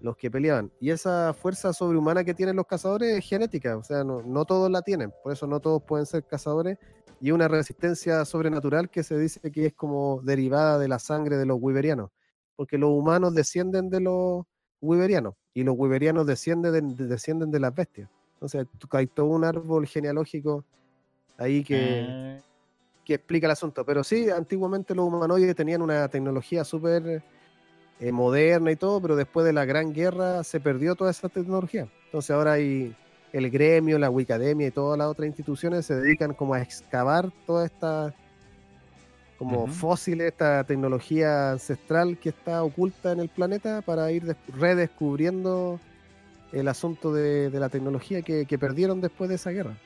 los que peleaban. Y esa fuerza sobrehumana que tienen los cazadores es genética, o sea, no, no todos la tienen, por eso no todos pueden ser cazadores. Y una resistencia sobrenatural que se dice que es como derivada de la sangre de los wiberianos, porque los humanos descienden de los wiberianos y los wiberianos descienden de, de- descienden de las bestias. Entonces hay todo un árbol genealógico ahí que, Ah, que explica el asunto. Pero sí, antiguamente los humanoides tenían una tecnología súper eh, moderna y todo, pero después de la Gran Guerra se perdió toda esa tecnología. Entonces ahora hay el gremio, la Wicademia y todas las otras instituciones se dedican como a excavar toda esta como Ujú. fósiles, esta tecnología ancestral que está oculta en el planeta para ir des- redescubriendo el asunto de, de la tecnología que, que perdieron después de esa guerra.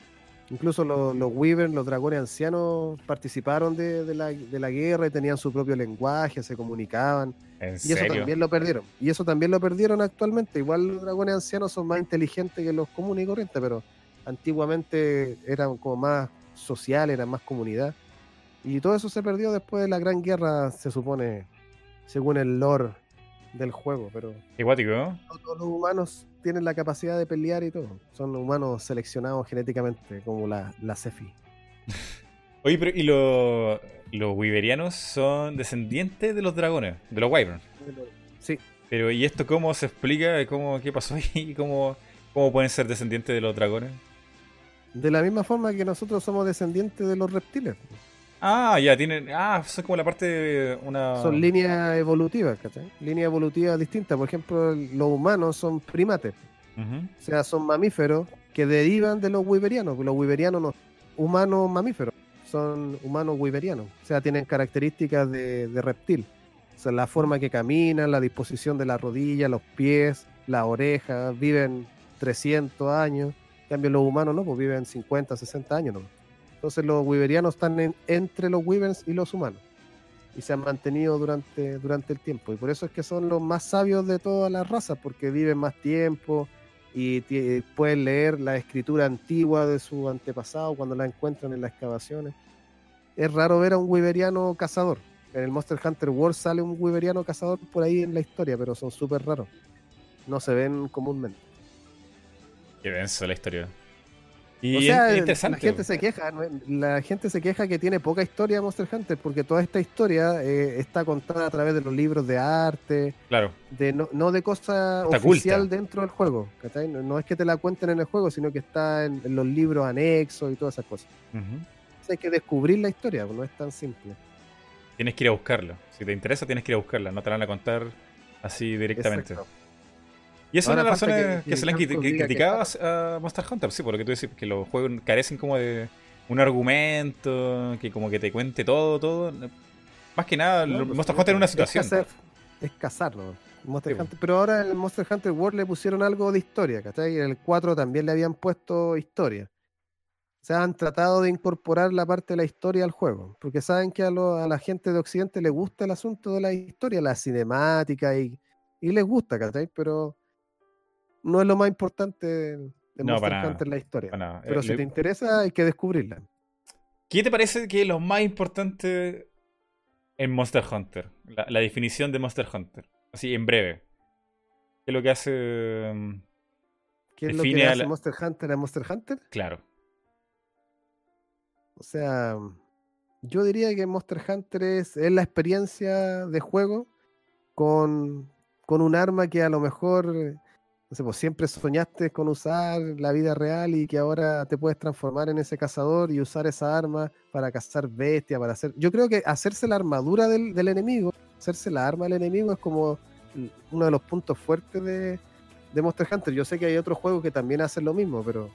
Incluso los, los Wyvern, los dragones ancianos, participaron de, de la, de la guerra y tenían su propio lenguaje, se comunicaban. ¿En Y eso también lo perdieron. Y eso también lo perdieron actualmente. Igual los dragones ancianos son más inteligentes que los comunes y corrientes, pero antiguamente eran como más sociales, eran más comunidad. Y todo eso se perdió después de la Gran Guerra, se supone, según el lore del juego. Pero no todos los humanos tienen la capacidad de pelear y todo. Son humanos seleccionados genéticamente, como la, la Cefi. Oye, pero ¿y los los wiberianos son descendientes de los dragones, de los wyverns? Sí, Pero ¿y esto cómo se explica? ¿Cómo, ¿Qué pasó ahí? ¿Cómo, ¿Cómo pueden ser descendientes de los dragones? de la misma forma que nosotros somos descendientes de los reptiles. Ah, ya, tienen. Ah, eso es como la parte de una. Son líneas evolutivas, ¿cachai? Líneas evolutivas distintas. Por ejemplo, los humanos son primates. O sea, son mamíferos que derivan de los wiberianos. Los wiberianos no humanos mamíferos, son humanos wiberianos. O sea, tienen características de, de reptil. O sea, la forma que caminan, la disposición de la rodilla, los pies, las orejas, viven 300 años. En cambio, los humanos no, pues viven 50, 60 años. ¿no? Entonces, los wiberianos están en- entre los wyverns y los humanos. Y se han mantenido durante, durante el tiempo. Y por eso es que son los más sabios de todas las razas, porque viven más tiempo, y pueden leer la escritura antigua de su antepasado cuando la encuentran en las excavaciones. Es raro ver a un wiberiano cazador. En el Monster Hunter World sale un wiberiano cazador por ahí en la historia, pero son súper raros. No se ven comúnmente. Qué denso la historia. Y o sea, es interesante. la gente se queja, la gente se queja que tiene poca historia Monster Hunter porque toda esta historia eh, está contada a través de los libros de arte, Claro. de no, no de cosa Está oficial dentro del juego. No, no es que te la cuenten en el juego, sino que está en, en los libros anexos y todas esas cosas. Ujú. Entonces hay que descubrir la historia, pues, no es tan simple. Tienes que ir a buscarla. Si te interesa, tienes que ir a buscarla. No te la van a contar así directamente. Exacto. Y esa es una de las razones que- que, se le han criticado a Monster Hunter. Sí, por lo que tú dices, que los juegos carecen como de un argumento, que como que te cuente todo, todo. Más que nada, No, pues, Monster Hunter es una es situación. cazar- Es cazarlo. Monster Sí, Hunter. Pero ahora en el Monster Hunter World le pusieron algo de historia, ¿cachai? Y en el 4 también le habían puesto historia. O sea, han tratado de incorporar la parte de la historia al juego, porque saben que a, lo- a la gente de Occidente le gusta el asunto de la historia, la cinemática, y, y les gusta, ¿cachai? Pero no es lo más importante de No, Monster para Hunter la historia. para. Pero Eh, si te interesa, hay que descubrirla. ¿Qué te parece que es lo más importante en Monster Hunter? La, la definición de Monster Hunter. Así, en breve. ¿Qué es lo que hace... mm, ¿Qué es lo que hace la- Monster Hunter a Monster Hunter? Claro. O sea, yo diría que Monster Hunter es, es la experiencia de juego con, con un arma que a lo mejor, no sé, pues siempre soñaste con usar la vida real y que ahora te puedes transformar en ese cazador y usar esa arma para cazar bestias, para hacer... Yo creo que hacerse la armadura del, del enemigo, hacerse la arma del enemigo es como uno de los puntos fuertes de, de Monster Hunter. Yo sé que hay otros juegos que también hacen lo mismo, pero...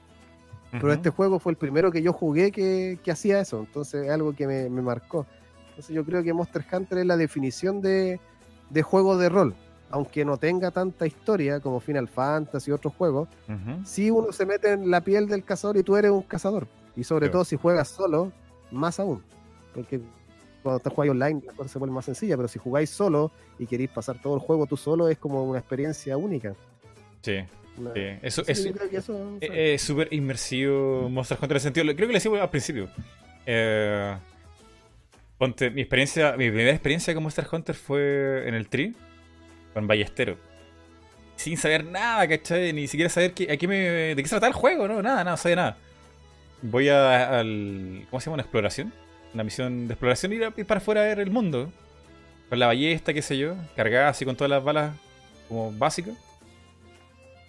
Pero este juego fue el primero que yo jugué que, que hacía eso, entonces es algo que me, me marcó. Entonces yo creo que Monster Hunter es la definición de, de juego de rol. Aunque no tenga tanta historia como Final Fantasy y otros juegos, si uno se mete en la piel del cazador y tú eres un cazador. Y sobre Sí. todo si juegas solo, más aún. Porque cuando te juegas online la cosa se vuelve más sencilla, pero si jugáis solo y queréis pasar todo el juego tú solo, es como una experiencia única. Sí, Una- sí. Eso, Sí, eso- Eh, Es súper inmersivo Monster Hunter en el sentido. Creo que le decimos al principio. Eh, ponte, mi experiencia, mi primera experiencia con Monster Hunter fue en el Tree, con Ballestero. Sin saber nada, ¿cachai? Ni siquiera saber qué, a qué me, de qué se trataba el juego, ¿no? Nada, nada, no sabía nada. Voy a, al. ¿Cómo se llama? Una exploración. Una misión de exploración y ir, para afuera a ver el mundo. Con la ballesta, qué sé yo, cargada así con todas las balas como básicas.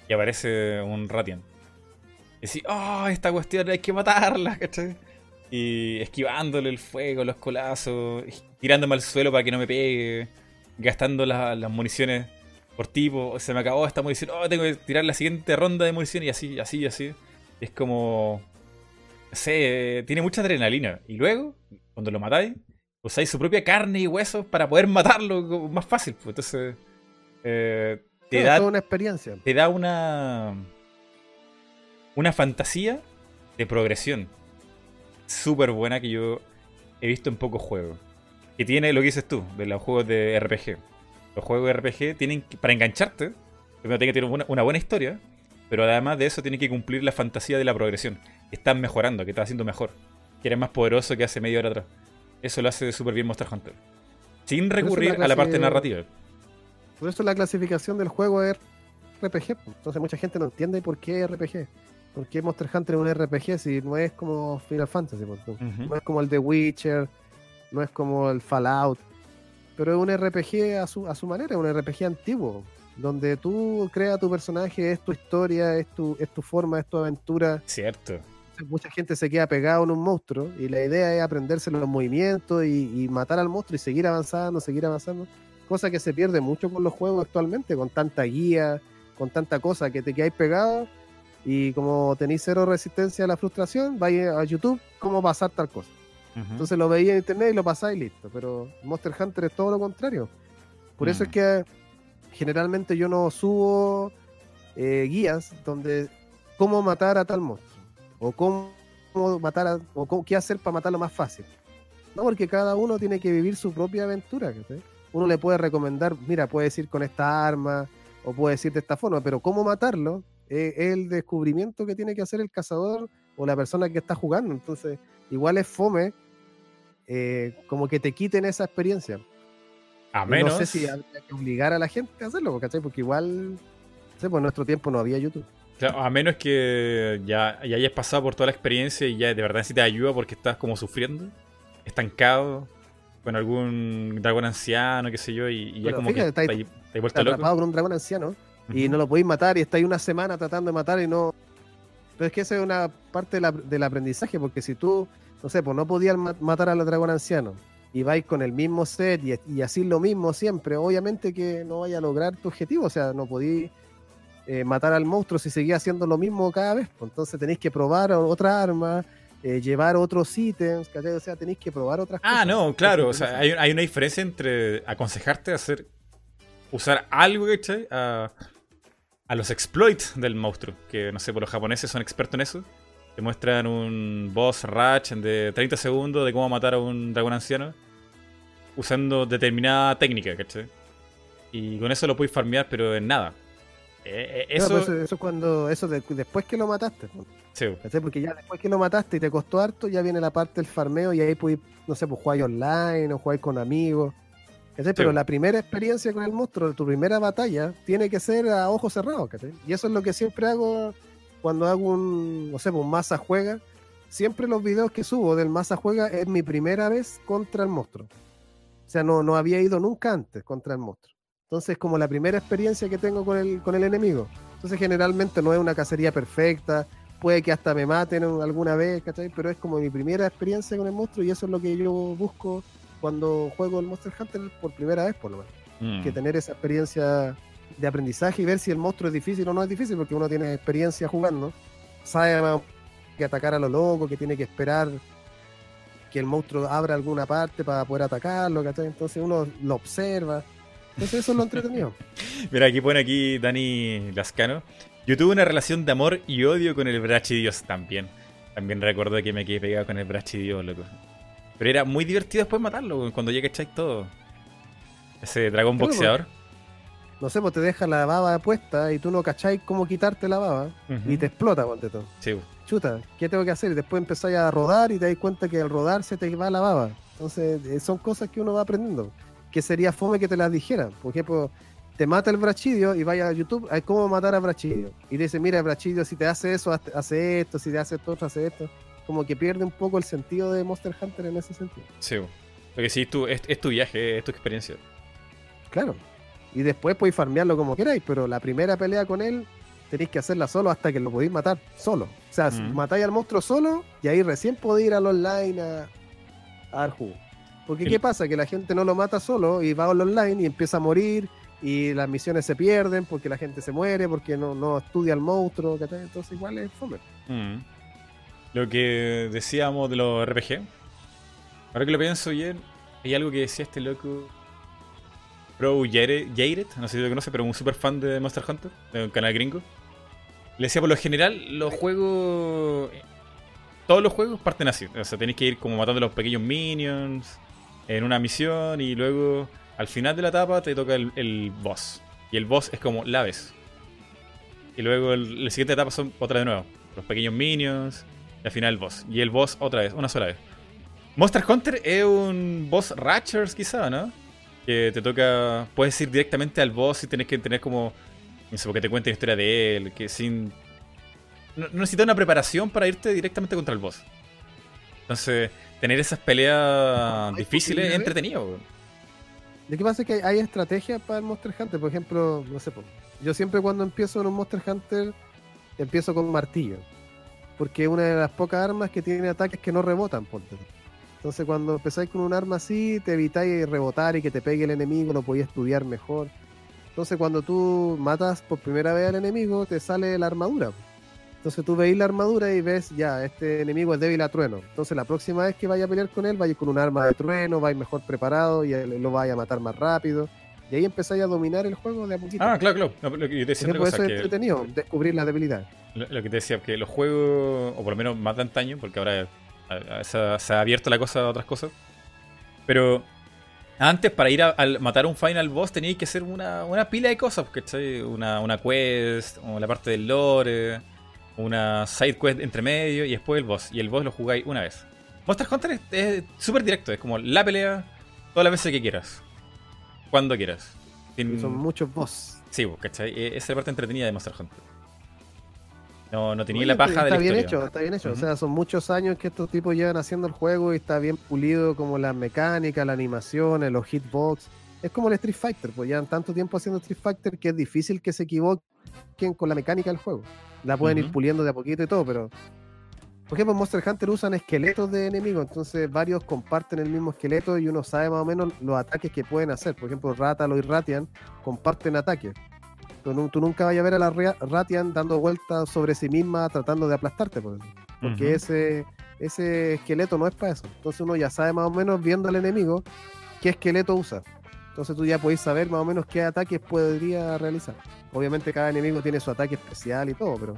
Y aparece un Ratian. Y así, oh, esta cuestión hay que matarla, ¿cachai? Y esquivándole el fuego, los colazos, tirándome al suelo para que no me pegue, gastando la- las municiones por tipo, se me acabó esta munición, oh, tengo que tirar la siguiente ronda de munición y así, así, así. Es como, no sé, tiene mucha adrenalina. Y luego, cuando lo matáis, usáis su propia carne y huesos para poder matarlo más fácil. Pues. Entonces, eh, te da toda una experiencia. te da una una fantasía de progresión súper buena que yo he visto en pocos juegos. Que tiene lo que dices tú, de los juegos de RPG. Los juegos de RPG tienen que, para engancharte, primero tienen que tener una, una buena historia, pero además de eso tienen que cumplir la fantasía de la progresión. Que están mejorando, que estás haciendo mejor. Que eres más poderoso que hace media hora atrás. Eso lo hace súper bien Monster Hunter. Sin recurrir la a la parte narrativa. Por eso la clasificación del juego es RPG. Entonces mucha gente no entiende por qué RPG. ¿Por qué Monster Hunter es un RPG si no es como Final Fantasy? ejemplo? Ujú. No es como el The Witcher, no es como el Fallout. Pero es un RPG a su, a su manera, es un RPG antiguo. Donde tú creas tu personaje, es tu historia, es tu, es tu forma, es tu aventura. Cierto. Mucha gente se queda pegado en un monstruo y la idea es aprenderse los movimientos y, matar al monstruo y seguir avanzando, seguir avanzando. Cosa que se pierde mucho con los juegos actualmente, con tanta guía, con tanta cosa que te quedáis pegado y como tenéis cero resistencia a la frustración, vais a YouTube cómo pasar tal cosa. Entonces lo veía en internet y lo pasáis y listo. Pero Monster Hunter es todo lo contrario. Por eso es mm. que generalmente yo no subo eh, guías donde cómo matar a tal monstruo o cómo matar a, o qué hacer para matarlo más fácil. No, porque cada uno tiene que vivir su propia aventura. Uno le puede recomendar, mira, puedes ir con esta arma o puedes ir de esta forma, pero cómo matarlo es el descubrimiento que tiene que hacer el cazador o la persona que está jugando. Entonces, igual es fome eh, como que te quiten esa experiencia. A menos. No sé si habría que obligar a la gente a hacerlo, Porque igual Sí, pues en nuestro tiempo no había YouTube. a menos que ya, ya, hayas pasado por toda la experiencia y ya de verdad necesitas ayuda porque estás como sufriendo, estancado, con algún dragón anciano, qué sé yo, y, ya como que estás atrapado con un dragón anciano y no lo podéis matar y estáis una semana tratando de matar y no... Pero es que esa es una parte del aprendizaje, porque si tú, no sé, pues no podías matar al dragón anciano y vais con el mismo set y, y así lo mismo siempre, obviamente que no vaya a lograr tu objetivo, o sea, no podéis eh, matar al monstruo si seguía haciendo lo mismo cada vez. Pues entonces tenéis que probar otra arma, eh, llevar otros ítems, O sea, tenéis que probar otras ah, cosas. Ah, no, claro. O sea, hay, hay, una diferencia entre aconsejarte a hacer. usar algo, ¿cachai? A, a los exploits del monstruo. Que no sé, por los japoneses son expertos en eso. Te muestran un boss ratch de 30 segundos de cómo matar a un dragón anciano. Usando determinada técnica, ¿cachai? Y con eso lo puedes farmear, pero en nada. Eh, eh, pues, eso... eso cuando eso después que lo mataste. Sí. Porque ya después que lo mataste y te costó harto, ya viene la parte del farmeo y ahí puedes, no sé, pues jugar online o jugar con amigos. Pero la primera experiencia con el monstruo, tu primera batalla, tiene que ser a ojos cerrados. Y eso es lo que siempre hago cuando hago un, no sé, pues, un masa juega. Siempre los videos que subo del masa juega es mi primera vez contra el monstruo. O sea, no, no había ido nunca antes contra el monstruo. Entonces, como la primera experiencia que tengo con el, con el enemigo. Entonces, generalmente no es una cacería perfecta, puede que hasta me maten alguna vez, ¿cachai? Pero es como mi primera experiencia con el monstruo y eso es lo que yo busco cuando juego el Monster Hunter por primera vez, por lo menos. Mm. Que tener esa experiencia de aprendizaje y ver si el monstruo es difícil o no es difícil, porque uno tiene experiencia jugando, sabe que atacar a lo loco, que tiene que esperar que el monstruo abra alguna parte para poder atacarlo, ¿cachai? Entonces uno lo observa eso es lo entretenido. Mira, aquí pone aquí Dani Lascano. Yo tuve una relación de amor y odio con el Brachidios también. También recuerdo que me quedé pegado con el Brachidios, loco. Pero era muy divertido después matarlo, cuando llega echáis todo. Ese dragón boxeador. no sé, pues te deja la baba puesta y tú no cacháis cómo quitarte la baba y te explota, ponte todo. Sí. Chuta, ¿qué tengo que hacer? Y después empezáis a rodar y te das cuenta que al rodar se te va la baba. Entonces, eh, son cosas que uno va aprendiendo que sería fome que te las dijeran. Por ejemplo, te mata el brachidio y vaya a YouTube, hay cómo matar a brachidio. Y dice, mira, brachidio, si te hace eso, hace esto, si te hace esto, hace esto. Como que pierde un poco el sentido de Monster Hunter en ese sentido. Sí, porque sí, tú, es, tu viaje, es tu experiencia. Claro. Y después podéis farmearlo como queráis, pero la primera pelea con él tenéis que hacerla solo hasta que lo podéis matar solo. O sea, matáis al monstruo solo y ahí recién podéis ir al online a, a dar jugo. Porque ¿qué pasa? Que la gente no lo mata solo y va al online y empieza a morir y las misiones se pierden porque la gente se muere, porque no, estudia al monstruo, entonces igual es fome. Mm. Lo que decíamos de los RPG, ahora que lo pienso bien, hay algo que decía este loco, Pro Jared, no sé si lo conoce, pero un super fan de Monster Hunter, de un canal gringo. Le decía, por lo general, los juegos todos los juegos parten así. O sea, tenéis que ir como matando a los pequeños minions, en una misión y luego al final de la etapa te toca el, boss. Y el boss es como la vez. Y luego la siguiente etapa son otra de nuevo. Los pequeños minions. Y al final el boss. Y el boss otra vez, una sola vez. Monster Hunter es un boss Ratchers quizá, ¿no? Que te toca... Puedes ir directamente al boss y tenés que tener como... No sé, porque te cuente la historia de él. Que sin... No, no necesitas una preparación para irte directamente contra el boss. Entonces tener esas peleas difíciles es entretenido. Lo que pasa es que hay estrategias para el Monster Hunter. Por ejemplo, no sé, yo siempre cuando empiezo en un Monster Hunter empiezo con martillo. Porque es una de las pocas armas que tiene ataques que no rebotan, ponte. Entonces cuando empezáis con un arma así, te evitáis rebotar y que te pegue el enemigo, lo podías estudiar mejor. Entonces cuando tú matas por primera vez al enemigo, te sale la armadura. Entonces tú veis la armadura y ves, ya, este enemigo es débil a trueno. Entonces la próxima vez que vaya a pelear con él, vaya con un arma de trueno, vais mejor preparado y lo vaya a matar más rápido. Y ahí empezáis a dominar el juego de a poquito. Ah, claro, claro. No, decía otra Por eso es que- entretenido, descubrir las debilidades. Lo, lo que te decía, que los juegos, o por lo menos más de antaño, porque ahora a- a- se, ha, se ha abierto la cosa a otras cosas. Pero antes, para ir a, al- matar un final boss, teníais que hacer una, una pila de cosas, ¿cachai? Una, una quest, o la parte del lore, una side quest entre medio, y después el boss. Y el boss lo jugáis una vez. Monster Hunter es- súper directo, es como la pelea todas las veces que quieras. Cuando quieras. Sin- son muchos boss. Sí, pues, ¿cachai? E- Esa es la parte entretenida de Monster Hunter. No, no tenía Oye, la paja está de la bien historia. hecho, está bien hecho. O sea, son muchos años que estos tipos llevan haciendo el juego y está bien pulido como la mecánica, la animación, los hitbox. Es como el Street Fighter, pues llevan tanto tiempo haciendo Street Fighter que es difícil que se equivoquen con la mecánica del juego. La pueden ir puliendo de a poquito y todo, pero. Por ejemplo, en Monster Hunter usan esqueletos de enemigos, entonces varios comparten el mismo esqueleto y uno sabe más o menos los ataques que pueden hacer. Por ejemplo, Ratalo y Ratian comparten ataques. Tú, nu- tú nunca vayas a ver a la Ratian dando vueltas sobre sí misma tratando de aplastarte, por ejemplo. porque ese, ese esqueleto no es para eso. Entonces uno ya sabe más o menos viendo al enemigo qué esqueleto usa. Entonces tú ya podéis saber más o menos qué ataques podría realizar. Obviamente cada enemigo tiene su ataque especial y todo, pero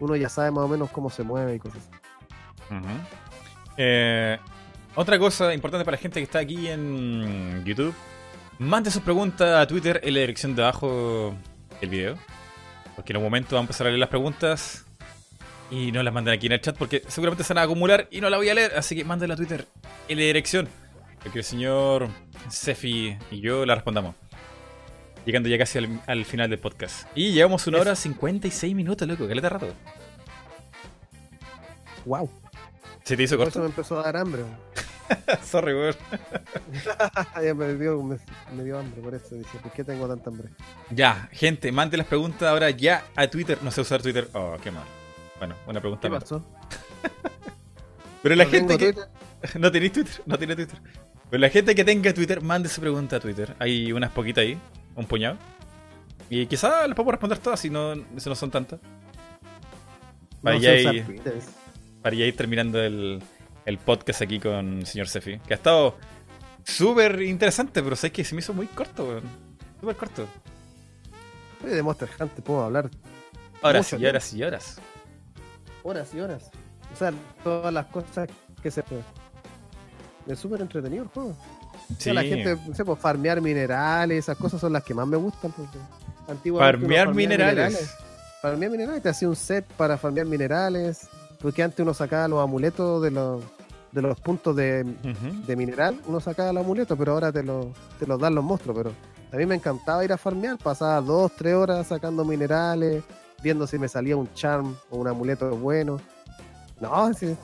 uno ya sabe más o menos cómo se mueve y cosas así. Eh, otra cosa importante para la gente que está aquí en YouTube, mande sus preguntas a Twitter en la dirección de abajo del video. Porque en un momento vamos a empezar a leer las preguntas y no las manden aquí en el chat porque seguramente se van a acumular y no las voy a leer. Así que mándenla a Twitter en la dirección. Para que el señor Sefi y yo la respondamos. Llegando ya casi al, al final del podcast. Y llevamos una hora 56 minutos, loco. ¿Qué le rato? ¡Wow! ¿Se te hizo Por eso corto? me empezó a dar hambre. Sorry, weón. ya me dio, me, me dio hambre, por eso dije, ¿por qué tengo tanta hambre? Ya, gente, mande las preguntas ahora ya a Twitter. No sé usar Twitter. Oh, qué mal. Bueno, una pregunta ¿Qué pasó? Pero la No gente que. No tenéis Twitter, no tiene Twitter. Pero la gente que tenga Twitter, mande su pregunta a Twitter. Hay unas poquitas ahí, un puñado. Y quizás las podemos responder todas si no, si no son tantas. Para, No ya ir, para ya ir terminando el, el podcast aquí con el señor Sefi. Que ha estado súper interesante, pero sabes que se me hizo muy corto, weón. Súper corto. De Monster Hunter puedo hablar Horas Mucho y horas y horas. horas y horas. O sea, todas las cosas que se... Es súper entretenido el juego. O sea, la gente, no sé, pues, farmear minerales, esas cosas son las que más me gustan. Porque antiguamente Farmear farmeaba minerales. Farmear minerales, te hacía un set para farmear minerales. Porque antes uno sacaba los amuletos de los, de los puntos de, mineral, uno sacaba el amuleto, pero ahora te lo- te los dan los monstruos. Pero a mí me encantaba ir a farmear, pasaba dos, tres horas sacando minerales, viendo si me salía un charm o un amuleto bueno. No, sí,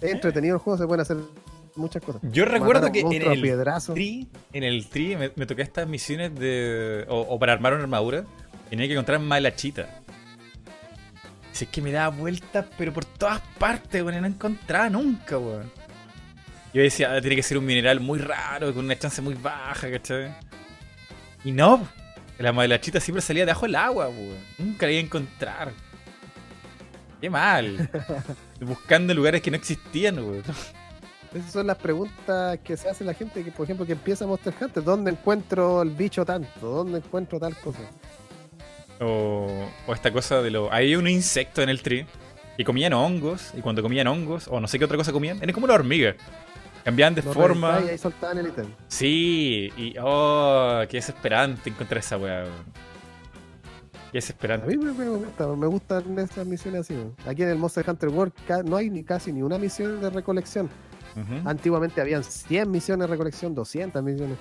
es entretenido el juego, se pueden hacer muchas cosas. Yo recuerdo que en el piedrazo. tri, en el tri me, me toqué estas misiones de. O, o para armar una armadura, tenía que encontrar malachita. Si es que me daba vueltas, pero por todas partes, weón, y no encontraba nunca, weón. Yo decía, "Ah, tiene que ser un mineral muy raro, con una chance muy baja, ¿cachai? Y no, la malachita siempre salía debajo del agua, weón. Nunca la iba a encontrar. Qué mal. Buscando lugares que no existían, weón. Esas son las preguntas que se hace la gente que, por ejemplo, que empieza Monster Hunter. ¿Dónde encuentro el bicho tanto? ¿Dónde encuentro tal cosa? O, o esta cosa de lo. Hay un insecto en el tree. Y comían hongos. Y cuando comían hongos, o no sé qué otra cosa comían, era como una hormiga. Cambiaban de forma. Y ahí soltaban el ítem. Sí, y. Oh, qué desesperante encontrar esa weá. Qué A desesperante. mí me, me gusta, me gustan estas misiones así. Aquí en el Monster Hunter World no hay ni casi ni una misión de recolección. Antiguamente habían 100 misiones de recolección, 200 misiones.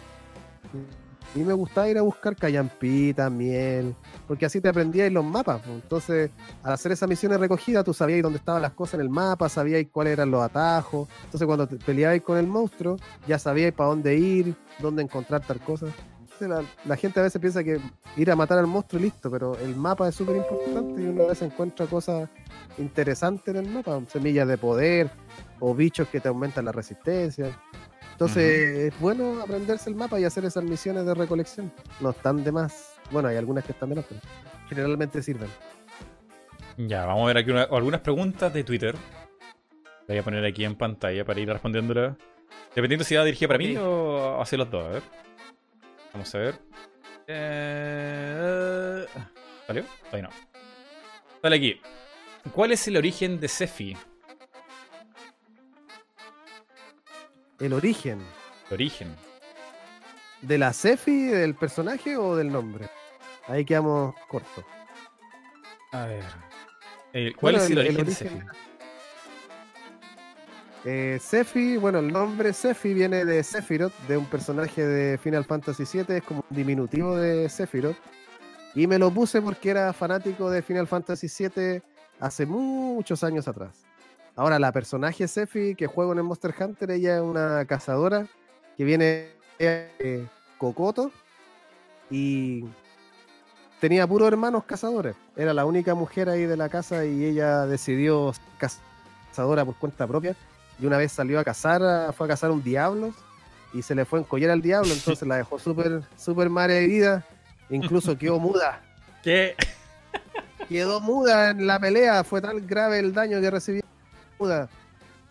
Y me gustaba ir a buscar callampita, miel, porque así te aprendías los mapas. Entonces, al hacer esas misiones recogidas, tú sabías dónde estaban las cosas en el mapa, sabías cuáles eran los atajos. Entonces, cuando te peleabas con el monstruo, ya sabías para dónde ir, dónde encontrar tal cosa. La gente a veces piensa que ir a matar al monstruo y listo, pero el mapa es súper importante y uno a veces encuentra cosas interesantes en el mapa, semillas de poder o bichos que te aumentan la resistencia. Entonces es bueno aprenderse el mapa y hacer esas misiones de recolección. No están de más. Bueno, hay algunas que están de más, pero generalmente sirven. Ya, vamos a ver aquí una- algunas preguntas de Twitter. Voy a poner aquí en pantalla para ir respondiéndolas. Dependiendo si va dirigida para mí o hacia los dos. A ver. Vamos a ver. Eh, ¿Salió? Todavía no. Sale aquí. ¿Cuál es el origen de Sefi? El origen El origen. de la Cefi, del personaje o del nombre. Ahí quedamos cortos. A ver. Eh, ¿Cuál Bueno, es el, el- el origen de Sefi? Eh, Sephi, bueno, el nombre Sephi viene de Sephiroth, de un personaje de Final Fantasy VII, es como un diminutivo de Sephiroth. Y me lo puse porque era fanático de Final Fantasy VII hace muchos años atrás. Ahora, la personaje Sephi que juego en el Monster Hunter, ella es una cazadora que viene de Cocoto y tenía puros hermanos cazadores. Era la única mujer ahí de la casa y ella decidió ser cazadora por cuenta propia. Y una vez salió a cazar, fue a cazar un diablo y se le fue a encollar al diablo, entonces la dejó súper súper mal herida. Incluso quedó muda. ¿Qué? Quedó muda en la pelea, fue tan grave el daño que recibió muda.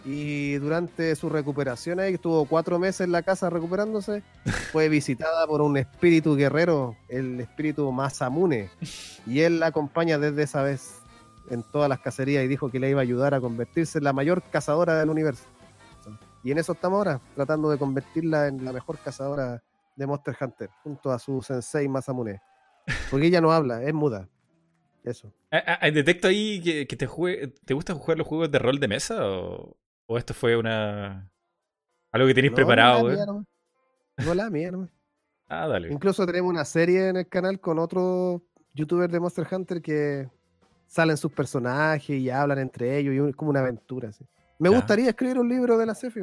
Y durante su recuperación ahí, estuvo cuatro meses en la casa recuperándose, fue visitada por un espíritu guerrero, el espíritu Masamune. Y él la acompaña desde esa vez en todas las cacerías y dijo que le iba a ayudar a convertirse en la mayor cazadora del universo. Y en eso estamos ahora, tratando de convertirla en la mejor cazadora de Monster Hunter, junto a su sensei Masamune. Porque ella no habla, es muda. Eso. Ah, Detecto ahí que, que te, juegue- te gusta jugar los juegos de rol de mesa o, o esto fue una algo que tenéis No, preparado, No la güey? mía. No la mía, nomás. Ah, dale. Incluso tenemos una serie en el canal con otro youtuber de Monster Hunter que salen sus personajes y hablan entre ellos y es como una aventura. así. Me gustaría escribir un libro de la Cefi.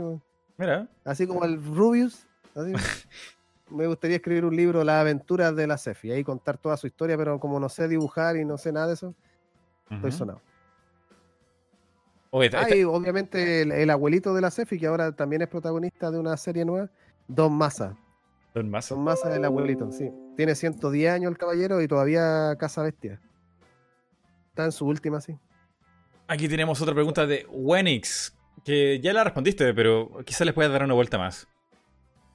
Mira. así como el Rubius. así. Me gustaría escribir un libro, Las aventuras de la Cefi, ahí contar toda su historia, pero como no sé dibujar y no sé nada de eso, estoy Ujú. sonado. Oye, Ah, y obviamente el, el abuelito de la Cefi, que ahora también es protagonista de una serie nueva, Don Massa. Don Mazo. Son Massa el abuelito, sí. Tiene 110 años el caballero y todavía caza bestia. Está en su última, sí. Aquí tenemos otra pregunta de Wenix, que ya la respondiste, pero quizás les puedas dar una vuelta más.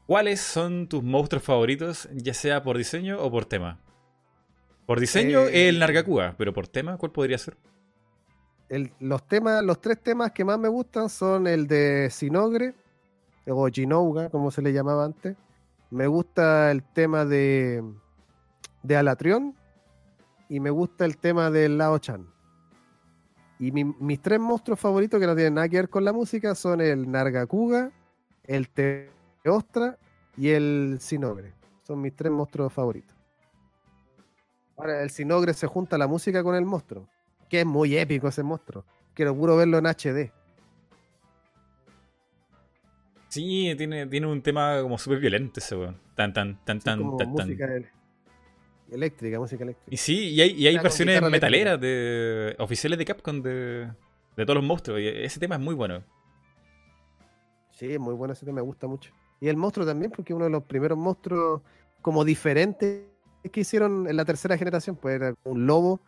¿Cuáles son tus monstruos favoritos, ya sea por diseño o por tema? Por diseño, Eh, el Nargacuga, pero por tema, ¿cuál podría ser? El- los, temas, los tres temas que más me gustan son el de Sinogre, o Ginouga, como se le llamaba antes. Me gusta el tema de, de Alatrión y me gusta el tema de Lao Chan. Y mi- mis tres monstruos favoritos que no tienen nada que ver con la música son el Nargacuga, el Teostra y el Sinogre. Son mis tres monstruos favoritos. Ahora, el Sinogre se junta la música con el monstruo, que es muy épico ese monstruo. Quiero puro verlo en HD. Sí, tiene, tiene un tema como súper violento ese weón. Tan, tan, tan, Sí, tan, como tan, tan. música el- eléctrica, música Y eléctrica. sí, y hay, y hay versiones metaleras de oficiales de Capcom de, de todos los monstruos. Y ese tema es muy bueno. Sí, es muy bueno ese tema, me gusta mucho. Y el monstruo también, porque uno de los primeros monstruos como diferentes que hicieron en la tercera generación, pues era un lobo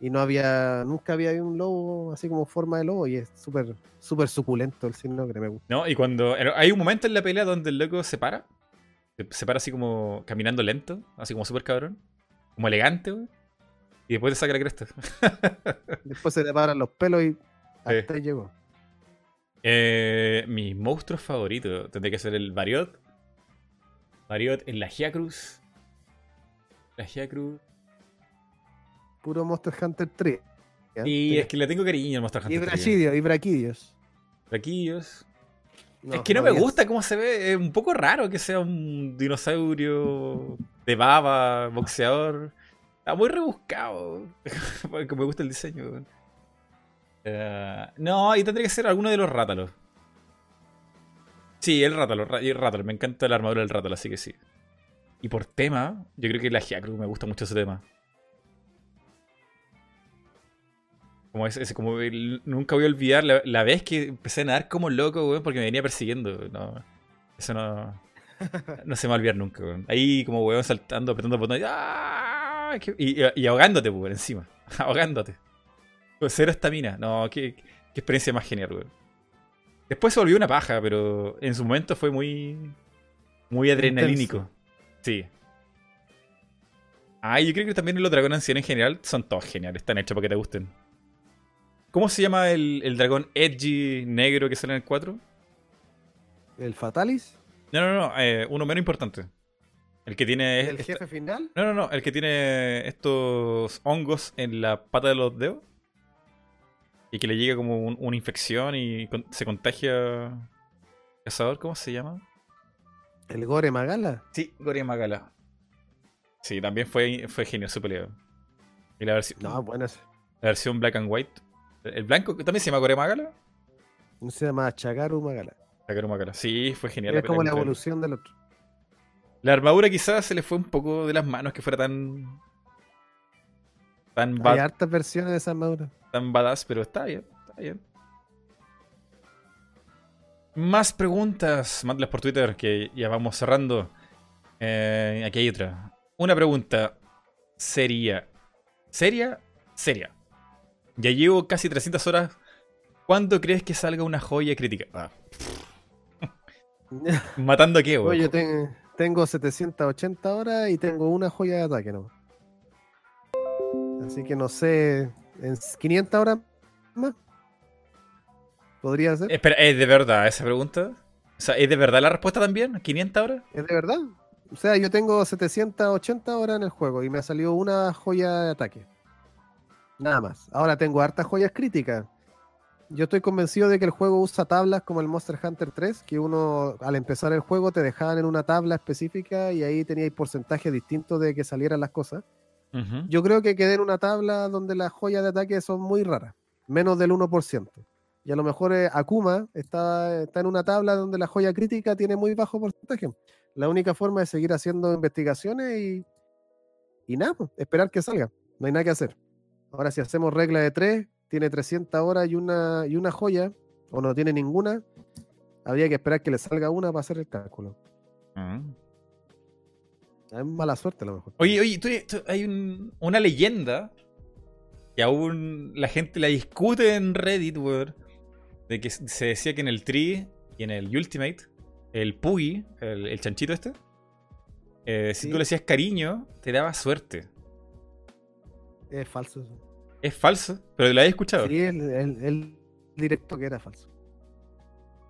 y no había, nunca había un lobo así como forma de lobo y es súper, súper suculento el signo que me gusta. ¿No? Y cuando. Hay un momento en la pelea donde el loco se para. Se- para así como caminando lento, así como súper cabrón. Como elegante, weón. Y después te saca la cresta. Después se le paran los pelos y hasta ahí llegó. Eh, mis monstruos favoritos tendría que ser el Variot. Variot en la Giacruz. La Giacruz. Puro Monster Hunter 3. ¿ya? Y es que le tengo cariño al Monster y Hunter. 3, Brachidio, y Braquidios. Braquillos. es que no, me gusta cómo se ve. Es un poco raro que sea un dinosaurio de baba, boxeador. Está muy rebuscado. Porque me gusta el diseño. Eh, no, y tendría que ser alguno de los rátalos. Sí, el rátalo. El rátalo. Me encanta la armadura del rátalo, así que sí. Y por tema, yo creo que la Hyakru me gusta mucho ese tema. Como ese, ese- como el- nunca voy a olvidar la, la vez que empecé a nadar como loco, weón, porque me venía persiguiendo. No, eso no, no se me va a olvidar nunca, weón. Ahí como weón saltando, apretando botones. ¡ah! Y, y- y ahogándote, weón, encima. ahogándote. Con cero estamina. No, qué, qué experiencia más genial, weón. Después se volvió una paja, pero en su momento fue muy. Muy adrenalínico. Sí. Ah, yo creo que también los dragones ancianos en general son todos geniales, están hechos para que te gusten. ¿Cómo se llama el, el dragón edgy negro que sale en el 4? ¿El Fatalis? No, no, no, eh, uno menos importante. El que tiene. ¿El esta- jefe final? No, no, no, el que tiene estos hongos en la pata de los dedos. Y que le llega como un- una infección y con- se contagia. ¿Cazador? ¿Cómo se llama? ¿El Gore Magala? Sí, Goria Magala. Sí, también fue, fue genial su pelea. Y la, versi- No, bueno, ese. la versión black and white. ¿El blanco también se llama Goria Magala? No se llama Chagaru Magala. Chagaru Magala. Sí, fue genial. Es como la evolución del otro. La armadura quizás se le fue un poco de las manos que fuera tan. Tan, Hay bad- hartas versiones de esa armadura. Tan badass, pero está bien, está bien. Más preguntas, mándalas por Twitter, que ya vamos cerrando. Eh, aquí hay otra. Una pregunta seria. ¿Seria? Seria. Ya llevo casi 300 horas. ¿Cuándo crees que salga una joya crítica? Ah, ¿Matando a qué, Oye, weón? yo ten- tengo 780 horas y tengo una joya de ataque, ¿no? Así que no sé, en 500 horas más. ¿Podría ser? Espera, ¿es de verdad esa pregunta? O sea, ¿es de verdad la respuesta también? ¿500 horas? ¿Es de verdad? O sea, yo tengo 780 horas en el juego y me salió una joya de ataque. Nada más. Ahora tengo hartas joyas críticas. Yo estoy convencido de que el juego usa tablas como el Monster Hunter 3, que uno al empezar el juego te dejaban en una tabla específica y ahí teníais porcentajes distintos de que salieran las cosas. Yo creo que quedé en una tabla donde las joyas de ataque son muy raras, menos del 1%. Y a lo mejor eh, Akuma está, está en una tabla donde la joya crítica tiene muy bajo porcentaje. La única forma es seguir haciendo investigaciones y, y nada, pues, esperar que salga. No hay nada que hacer. Ahora, si hacemos regla de 3, tiene 300 horas y una, y una joya, o no tiene ninguna, habría que esperar que le salga una para hacer el cálculo. Mm. Es mala suerte a lo mejor. Oye, oye, tú- tú- hay un- una leyenda que aún la gente la discute en Reddit, weón. De que se decía que en el Tree y en el Ultimate, el Puggy, el, el chanchito este, eh, si tú le decías cariño, te daba suerte. Es falso eso. Es falso, pero lo habéis escuchado. Sí, el, el- el directo que era falso.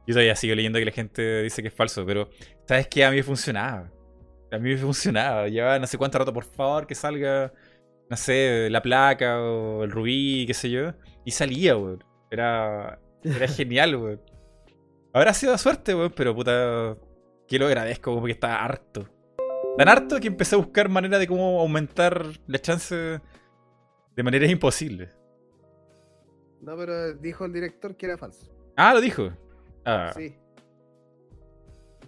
Yo todavía sigo leyendo que la gente dice que es falso, pero ¿sabes qué? A mí funcionaba. A mí me funcionaba. Llevaba no sé cuánto rato, por favor, que salga, no sé, la placa o el rubí, qué sé yo. Y salía, weón. Era, era genial, weón. Habrá sido suerte, weón, pero puta, que lo agradezco, como que estaba harto. Tan harto que empecé a buscar manera de cómo aumentar la chance de maneras imposibles. No, pero dijo el director que era falso. Ah, lo dijo. Ah. Sí.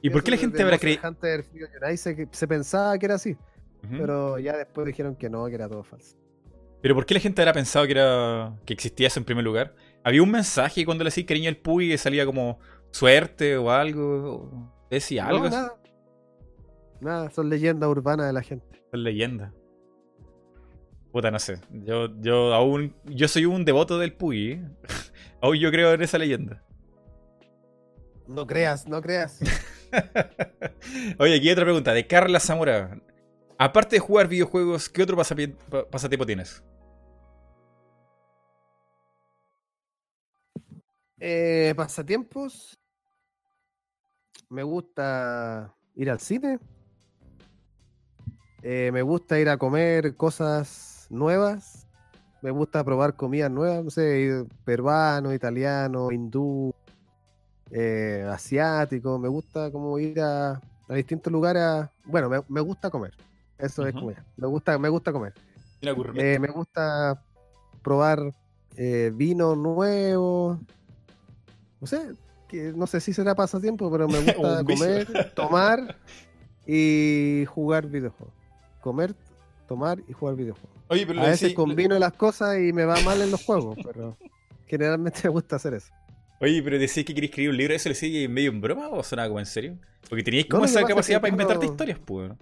¿Y por qué la gente habrá creído? Hunter se, se pensaba que era así, pero ya después dijeron que no, que era todo falso. Pero ¿por qué la gente habrá pensado que era que existía eso en primer lugar? Había un mensaje cuando le decía cariño al Puy que salía como suerte o algo. o Decía No, algo. nada. Nada, son leyendas urbanas de la gente. Es leyenda. Puta, no sé. Yo, yo aún. Yo soy un devoto del Puy. ¿eh? aún yo creo en esa leyenda. No creas, no creas. Oye, aquí hay otra pregunta de Carla Zamora. Aparte de jugar videojuegos, ¿qué otro pasatiempo tienes? Eh, pasatiempos. Me gusta ir al cine. Eh, me gusta ir a comer cosas nuevas. Me gusta probar comidas nuevas, no sé, peruano, italiano, hindú, eh, asiático. Me gusta como ir a, a distintos lugares. a- bueno, me, me gusta comer. Eso es comida. Me gusta, me gusta comer. Eh, me gusta probar eh, vino nuevo. No sé, que, no sé si será pasatiempo, pero me gusta comer, tomar y jugar videojuegos. Comer, tomar y jugar videojuegos. Oye, pero A veces combino las cosas y me va mal en los juegos, pero generalmente me gusta hacer eso. Oye, pero decís que queréis escribir un libro, ¿eso le sigue medio en broma o sonaba como en serio? Porque teníais como No, esa es capacidad que para inventarte historias, pues.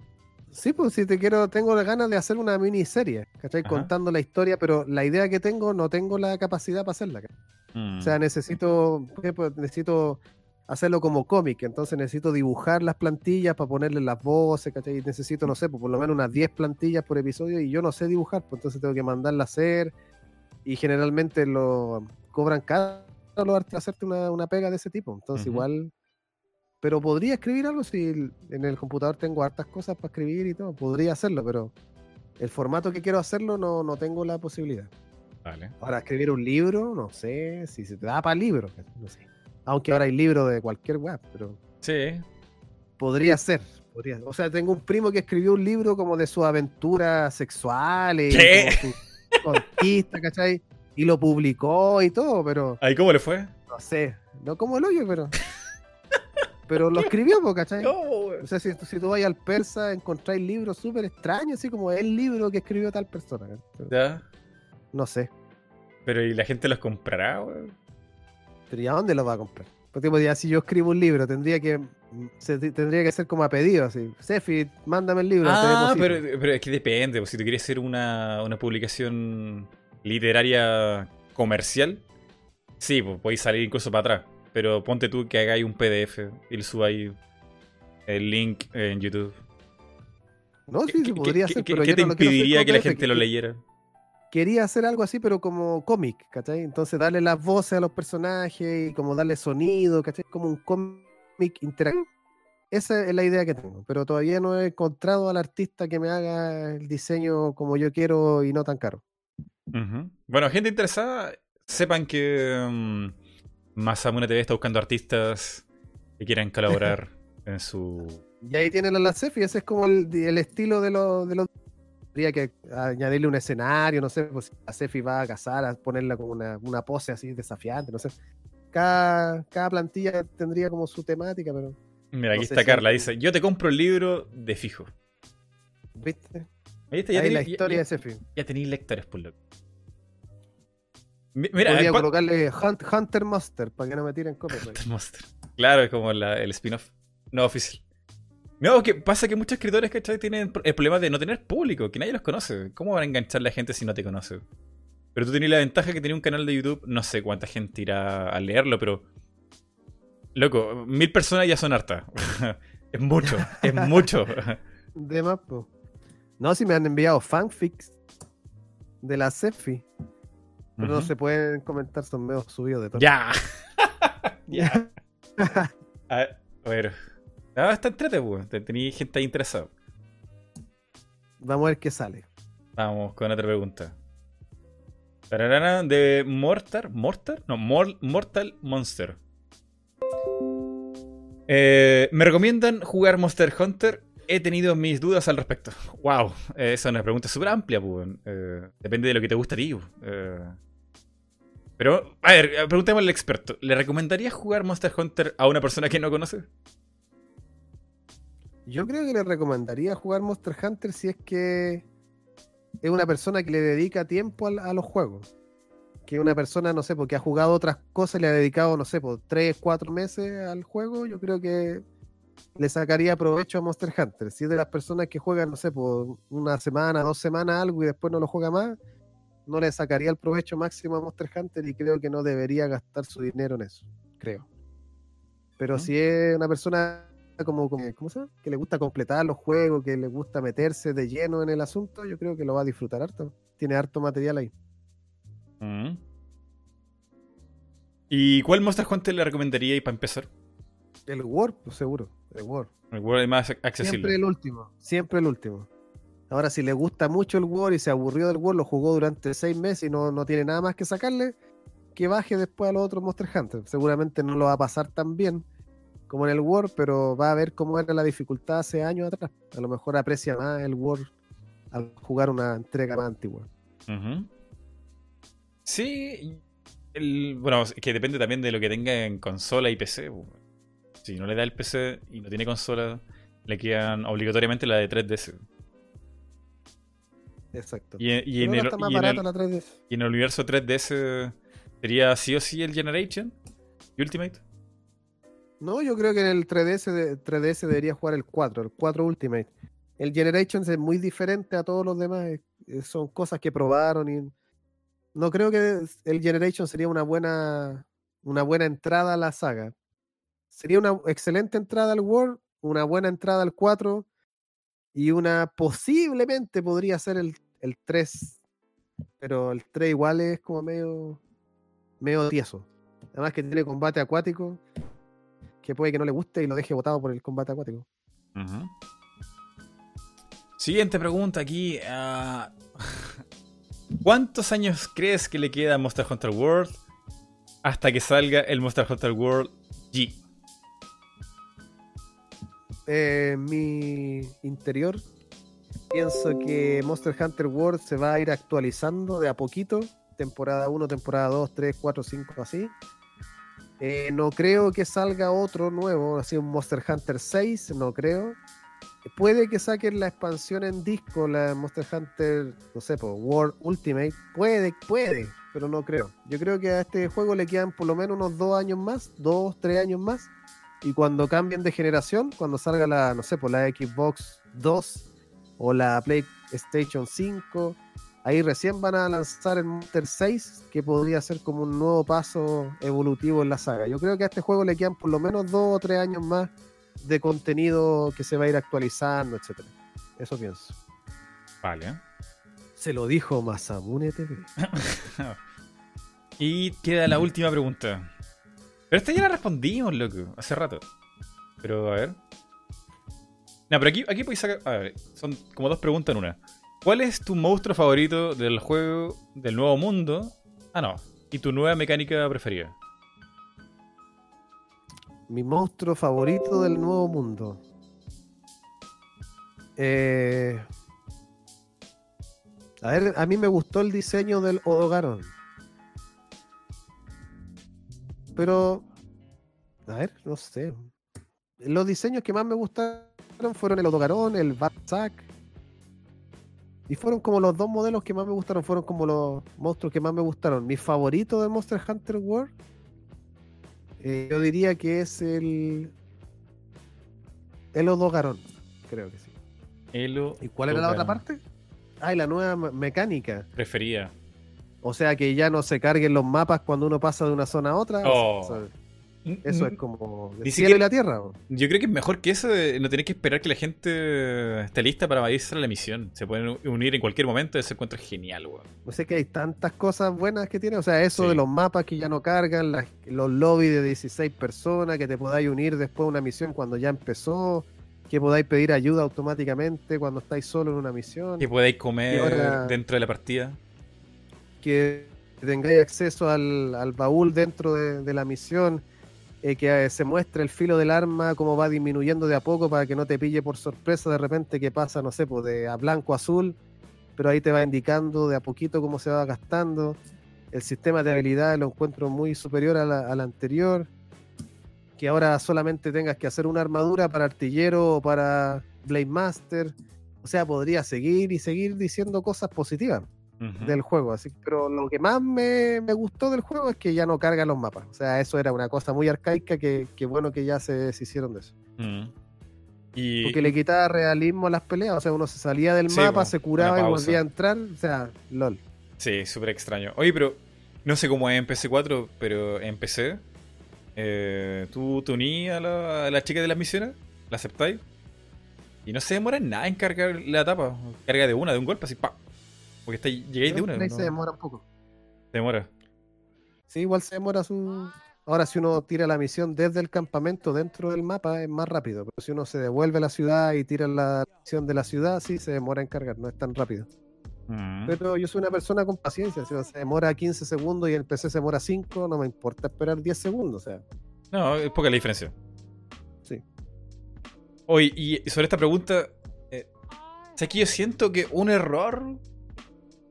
Sí, pues si te quiero, tengo ganas de hacer una miniserie, ¿cachai? Ajá. Contando la historia, pero la idea que tengo no tengo la capacidad para hacerla. Mm. O sea, necesito, ejemplo, necesito hacerlo como cómic, entonces necesito dibujar las plantillas para ponerle las voces, ¿cachai? Necesito, no sé, pues, por lo menos unas 10 plantillas por episodio y yo no sé dibujar, pues entonces tengo que mandarla a hacer y generalmente lo cobran cada hacerte una, una pega de ese tipo, entonces Ujú. igual... Pero podría escribir algo si en el computador tengo hartas cosas para escribir y todo, podría hacerlo, pero el formato que quiero hacerlo no, no tengo la posibilidad. Vale. Ahora, escribir un libro, no sé si se te da para libro, no sé. Aunque ahora hay libros de cualquier web, pero Sí. podría ser. Podría. O sea, tengo un primo que escribió un libro como de sus aventuras sexuales, ¿Qué? y como su conquista, ¿cachai? Y lo publicó y todo, pero ¿Ahí cómo le fue? no sé, no como el hoyo, pero. Pero lo escribió, ¿cachai? No. O sea, si, si tú vas al persa, encontráis libros súper extraños, así como el libro que escribió tal persona. Ya. No sé. Pero ¿y la gente los comprará, güey? Pero ¿y a dónde lo va a comprar? Porque tipo, ya si yo escribo un libro, tendría que se- tendría que ser como a pedido, así. Sefi, mándame el libro. Ah, deposito". pero, pero es que depende. pues, si tú quieres hacer una, una publicación literaria comercial, sí, pues podéis salir incluso para atrás. Pero ponte tú que hagáis un PDF y le subáis el link en YouTube. No, sí, ¿Qué, se qué- podría qué- pero qué yo te no impediría que la gente lo leyera? Quería hacer algo así, pero como cómic, ¿cachai? Entonces darle las voces a los personajes y como darle sonido, ¿cachai? Como un cómic interactivo. Esa es la idea que tengo, pero todavía no he encontrado al artista que me haga el diseño como yo quiero y no tan caro. Bueno, gente interesada, sepan que mm, Masamune TV está buscando artistas que quieran colaborar en su... Y ahí tienen a la Sefi, ese es como el, el estilo de los... De los... Tendría que añadirle un escenario, no sé, pues si la Sefi va a casar, a ponerla como una, una pose así desafiante, no sé. Cada, cada plantilla tendría como su temática, pero, Mira, No aquí está si- Carla, dice, yo te compro el libro de fijo. ¿viste? Está, ya Ahí la historia ya- de Sefi. Ya tenéis lectores, por loco. Mi- Mira, Podría ¿cuál- colocarle Hunt- Hunter Monster para que no me tiren copyright. Monster. Claro, es como la- el spin-off no oficial. No, que pasa que muchos escritores, ¿cachai? Tienen el problema de no tener público, que nadie los conoce. ¿Cómo van a enganchar la gente si no te conoce? Pero tú tenías la ventaja que tenía un canal de YouTube, no sé cuánta gente irá a leerlo, pero. Loco, mil personas ya son hartas. es mucho, es mucho. De más, po. No, si me han enviado fanfics de la Sefi, pero no se pueden comentar, son medio subidos de todo. Ya. ya. A a ver. Ah, está entrete, weón. Tenía gente interesada. Vamos a ver qué sale. Vamos con otra pregunta. De Mortar. ¿Mortar? No, Mor- Mortal Monster. Eh, me recomiendan jugar Monster Hunter. He tenido mis dudas al respecto. Wow, esa es una pregunta súper amplia, pues. Eh, depende de lo que te gusta a ti. weón. Eh, pero, a ver, eh, preguntemos al experto. ¿Le recomendarías jugar Monster Hunter a una persona que no conoce? Yo creo que le recomendaría jugar Monster Hunter si es que es una persona que le dedica tiempo a, los juegos. Que una persona, no sé, porque ha jugado otras cosas le ha dedicado, no sé, por 3, 4 meses al juego, yo creo que le sacaría provecho a Monster Hunter. Si es de las personas que juegan, no sé, por una semana, dos semanas algo y después no lo juega más, no le sacaría el provecho máximo a Monster Hunter y creo que no debería gastar su dinero en eso, creo. Pero si es una persona como, como- ¿cómo se llama? Que le gusta completar los juegos, que le gusta meterse de lleno en el asunto, yo creo que lo va a disfrutar harto. Tiene harto material ahí. Mm. ¿Y cuál Monster Hunter le recomendaría para empezar? El pues seguro, el Word. El World más accesible. Siempre el último, siempre el último. Ahora, si le gusta mucho el Word y se aburrió del Word, lo jugó durante seis meses y no, no tiene nada más que sacarle, que baje después a los otros Monster Hunter. Seguramente no lo va a pasar tan bien como en el Word, pero va a ver cómo era la dificultad hace años atrás. A lo mejor aprecia más el Word al jugar una entrega más antigua. Ujú. Sí, el- bueno, es que depende también de lo que tenga en consola y PC. Si no le da el PC y no tiene consola, le quedan obligatoriamente la de 3DS. Exacto. Y, y en el, está más y en barata el- la 3DS. y en el universo 3DS sería sí o sí el Generation y Ultimate. No, yo creo que en el 3DS, de- 3DS debería jugar el 4, el 4 Ultimate. El Generations es muy diferente a todos los demás. eh, Son cosas que probaron y no creo que el Generation sería una buena, una buena entrada a la saga. Sería una excelente entrada al World, una buena entrada al 4 y una posiblemente podría ser el, el 3. Pero el 3 igual es como medio, medio tieso. Además que tiene combate acuático que puede que no le guste y lo deje votado por el combate acuático. Siguiente pregunta aquí. ah, ¿Cuántos años crees que le queda a Monster Hunter World hasta que salga el Monster Hunter World G? Eh, mi interior, pienso que Monster Hunter World se va a ir actualizando de a poquito. Temporada 1, temporada 2, 3, 4, 5, así. Eh, no creo que salga otro nuevo, así un Monster Hunter 6, no creo. Puede que saquen la expansión en disco, la Monster Hunter, no sé, po, World Ultimate. Puede, puede, pero no creo. Yo creo que a este juego le quedan por lo menos unos dos años más, dos, tres años más. Y cuando cambien de generación, cuando salga la, no sé, por la Xbox 2 o la PlayStation 5, ahí recién van a lanzar el Monster 6, que podría ser como un nuevo paso evolutivo en la saga. Yo creo que a este juego le quedan por lo menos dos o tres años más de contenido que se va a ir actualizando, etcétera. Eso pienso. Vale. Se lo dijo Masamune TV. Y queda la última pregunta. Pero esta ya la respondimos, loco, hace rato. Pero a ver. No, pero aquí, aquí podéis sacar. A ver, son como dos preguntas en una. ¿Cuál es tu monstruo favorito del juego del nuevo mundo? Ah, no. ¿Y tu nueva mecánica preferida? Mi monstruo favorito del nuevo mundo. Eh, A ver, a mí me gustó el diseño del Odogaron. Pero, a ver, no sé. Los diseños que más me gustaron fueron el Odogaron, el Batsack. Y fueron como los dos modelos que más me gustaron, fueron como los monstruos que más me gustaron. Mi favorito de Monster Hunter World, eh, yo diría que es el. El Odogaron, creo que sí. Elo. ¿Y cuál era la otra parte? Ah, y la nueva me- mecánica. Preferida. O sea, que ya no se carguen los mapas cuando uno pasa de una zona a otra. Oh. O sea, eso es como el cielo y la tierra. ¿o? Yo creo que es mejor que eso de no tener que esperar que la gente esté lista para irse a la misión. Se pueden unir en cualquier momento. Ese encuentro es genial, weón. No sé que hay tantas cosas buenas que tiene. O sea, eso Sí. de los mapas que ya no cargan, las- los lobbies de 16 personas, que te podáis unir después de una misión cuando ya empezó, que podáis pedir ayuda automáticamente cuando estáis solo en una misión, Que podáis comer ahora- dentro de la partida. Que tengáis acceso al, al baúl dentro de, de la misión, eh, que eh, se muestre el filo del arma, cómo va disminuyendo de a poco para que no te pille por sorpresa de repente que pasa, no sé, pues de a blanco a azul, pero ahí te va indicando de a poquito cómo se va gastando. El sistema de habilidades lo encuentro muy superior a la- al anterior. Que ahora solamente tengas que hacer una armadura para artillero o para Blade Master. O sea, podría seguir y seguir diciendo cosas positivas Del juego. Así, pero lo que más me, me gustó del juego es que ya no carga los mapas. O sea, eso era una cosa muy arcaica que, que bueno que ya se deshicieron de eso. Mm. Y Porque le quitaba realismo a las peleas. O sea, uno se salía del Sí, mapa, se curaba y volvía a entrar. O sea, lol. Sí, súper extraño. Oye, pero no sé cómo es en PC4, pero en PC, eh, tú te unís a la, a la chica de las misiones, la aceptáis, y no se demora nada en cargar la etapa. Carga de una, de un golpe, así, pa. Porque está, llegáis de una. ¿no? se demora un poco. Demora. Sí, igual se demora su. Ahora, si uno tira la misión desde el campamento dentro del mapa, es más rápido. Pero si uno se devuelve a la ciudad y tira la misión de la ciudad, sí se demora en cargar, no es tan rápido. Mm. Pero yo soy una persona con paciencia. Si se demora 15 segundos y el PC se demora 5, no me importa esperar 10 segundos. O sea, No, es poca la diferencia. sí. Oye, y sobre esta pregunta, eh, o sea, que yo siento que un error,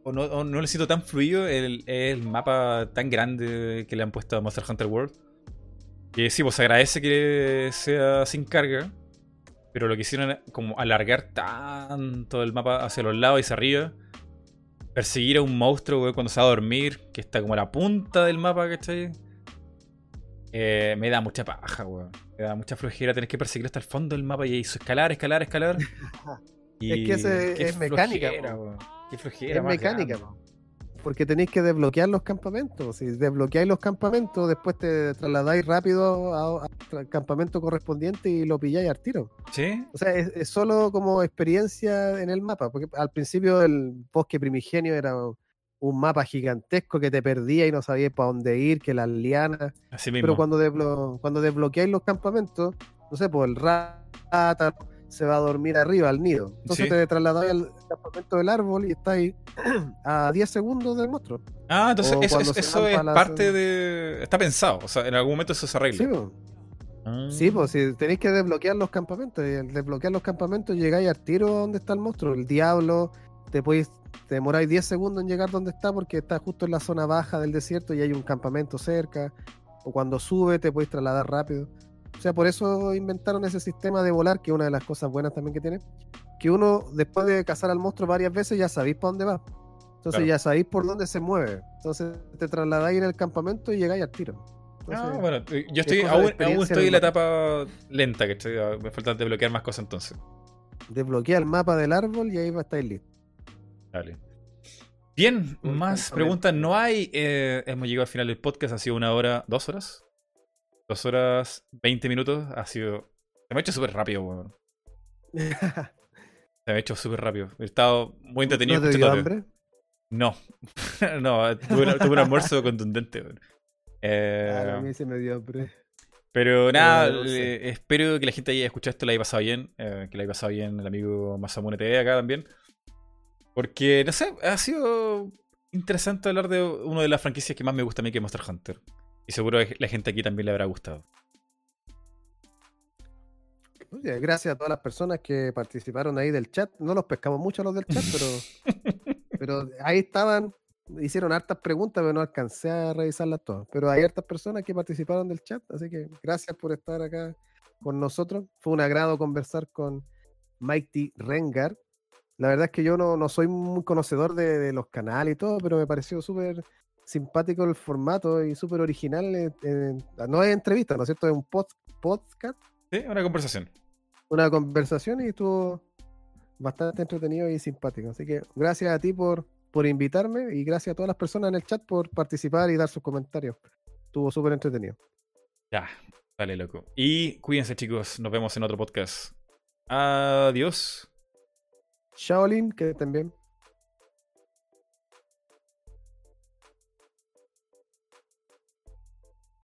o no, o no lo siento tan fluido, el, el mapa tan grande que le han puesto a Monster Hunter World. Que sí, pues agradece que sea sin carga, Pero lo que hicieron como alargar tanto el mapa hacia los lados y hacia arriba. Perseguir a un monstruo, cuando se va a dormir, que está como a la punta del mapa, ¿cachai? Eh, me da mucha paja, weón. Me da mucha flojera tener que perseguir hasta el fondo del mapa y eso, escalar, escalar, escalar. Es que ese qué es mecánica, flojera, po. weón. Qué flojera, Es mecánica. Porque tenéis que desbloquear los campamentos. Si desbloqueáis los campamentos, después te trasladáis rápido al campamento correspondiente y lo pilláis al tiro. ¿Sí? O sea, es, es solo como experiencia en el mapa. Porque al principio el bosque primigenio era un mapa gigantesco que te perdía y no sabías para dónde ir, que las lianas. Así mismo. Pero cuando, desblo- cuando desbloqueáis los campamentos, no sé, pues el rata se va a dormir arriba al nido. Entonces Sí. te trasladáis al campamento del árbol y estáis a 10 segundos del monstruo. Ah, entonces eso, es parte de... Está pensado, o sea, en algún momento eso se arregla. Sí, pues. Ah. Sí, pues si tenéis que desbloquear los campamentos, y al desbloquear los campamentos llegáis al tiro donde está el monstruo, el diablo, te podéis, te demoráis 10 segundos en llegar donde está porque está justo en la zona baja del desierto y hay un campamento cerca, o cuando sube te podéis trasladar rápido. O sea, por eso inventaron ese sistema de volar, que es una de las cosas buenas también que tiene, que uno después de cazar al monstruo varias veces ya sabéis para dónde va. Entonces Claro. ya sabéis por dónde se mueve. Entonces te trasladáis en el campamento y llegáis al tiro. Ah, bueno, eh, yo estoy, aún, estoy en la etapa lenta, que me falta desbloquear más cosas entonces. desbloquea el mapa del árbol y ahí va a estar listo. Dale. Bien, más preguntas no hay. Eh, hemos llegado al final del podcast, ha sido una hora, dos horas. Dos horas, 20 minutos. Ha sido. Se me ha hecho súper rápido, weón. Se me ha hecho súper rápido. He estado muy entretenido ¿No te dio hambre? No, no, tuve, un- tuve un almuerzo contundente. weón. Eh, a mí se me dio hambre. pero nada, eh, espero que la gente haya escuchado esto, la haya pasado bien. eh, que la haya pasado bien el amigo Masamune TV acá también. Porque, no sé, ha sido interesante hablar de una de las franquicias que más me gusta a mí, que es Monster Hunter. Y seguro que la gente aquí también le habrá gustado. Oye, gracias a todas las personas que participaron ahí del chat. No los pescamos mucho a los del chat, pero, pero ahí estaban. Hicieron hartas preguntas, pero no alcancé a revisarlas todas. Pero hay hartas personas que participaron del chat, así que gracias por estar acá con nosotros. Fue un agrado conversar con Mighty Rengar. La verdad es que yo no, no soy muy conocedor de, de los canales y todo, pero me pareció súper simpático el formato y súper original. no es entrevista, ¿no es cierto? Es un pod- podcast Sí, una conversación. una conversación y estuvo bastante entretenido y simpático. Así que gracias a ti por, por invitarme y gracias a todas las personas en el chat por participar y dar sus comentarios. Estuvo súper entretenido. Ya, vale, loco. Y cuídense, chicos. Nos vemos en otro podcast. Adiós. Shaolin, que estén bien.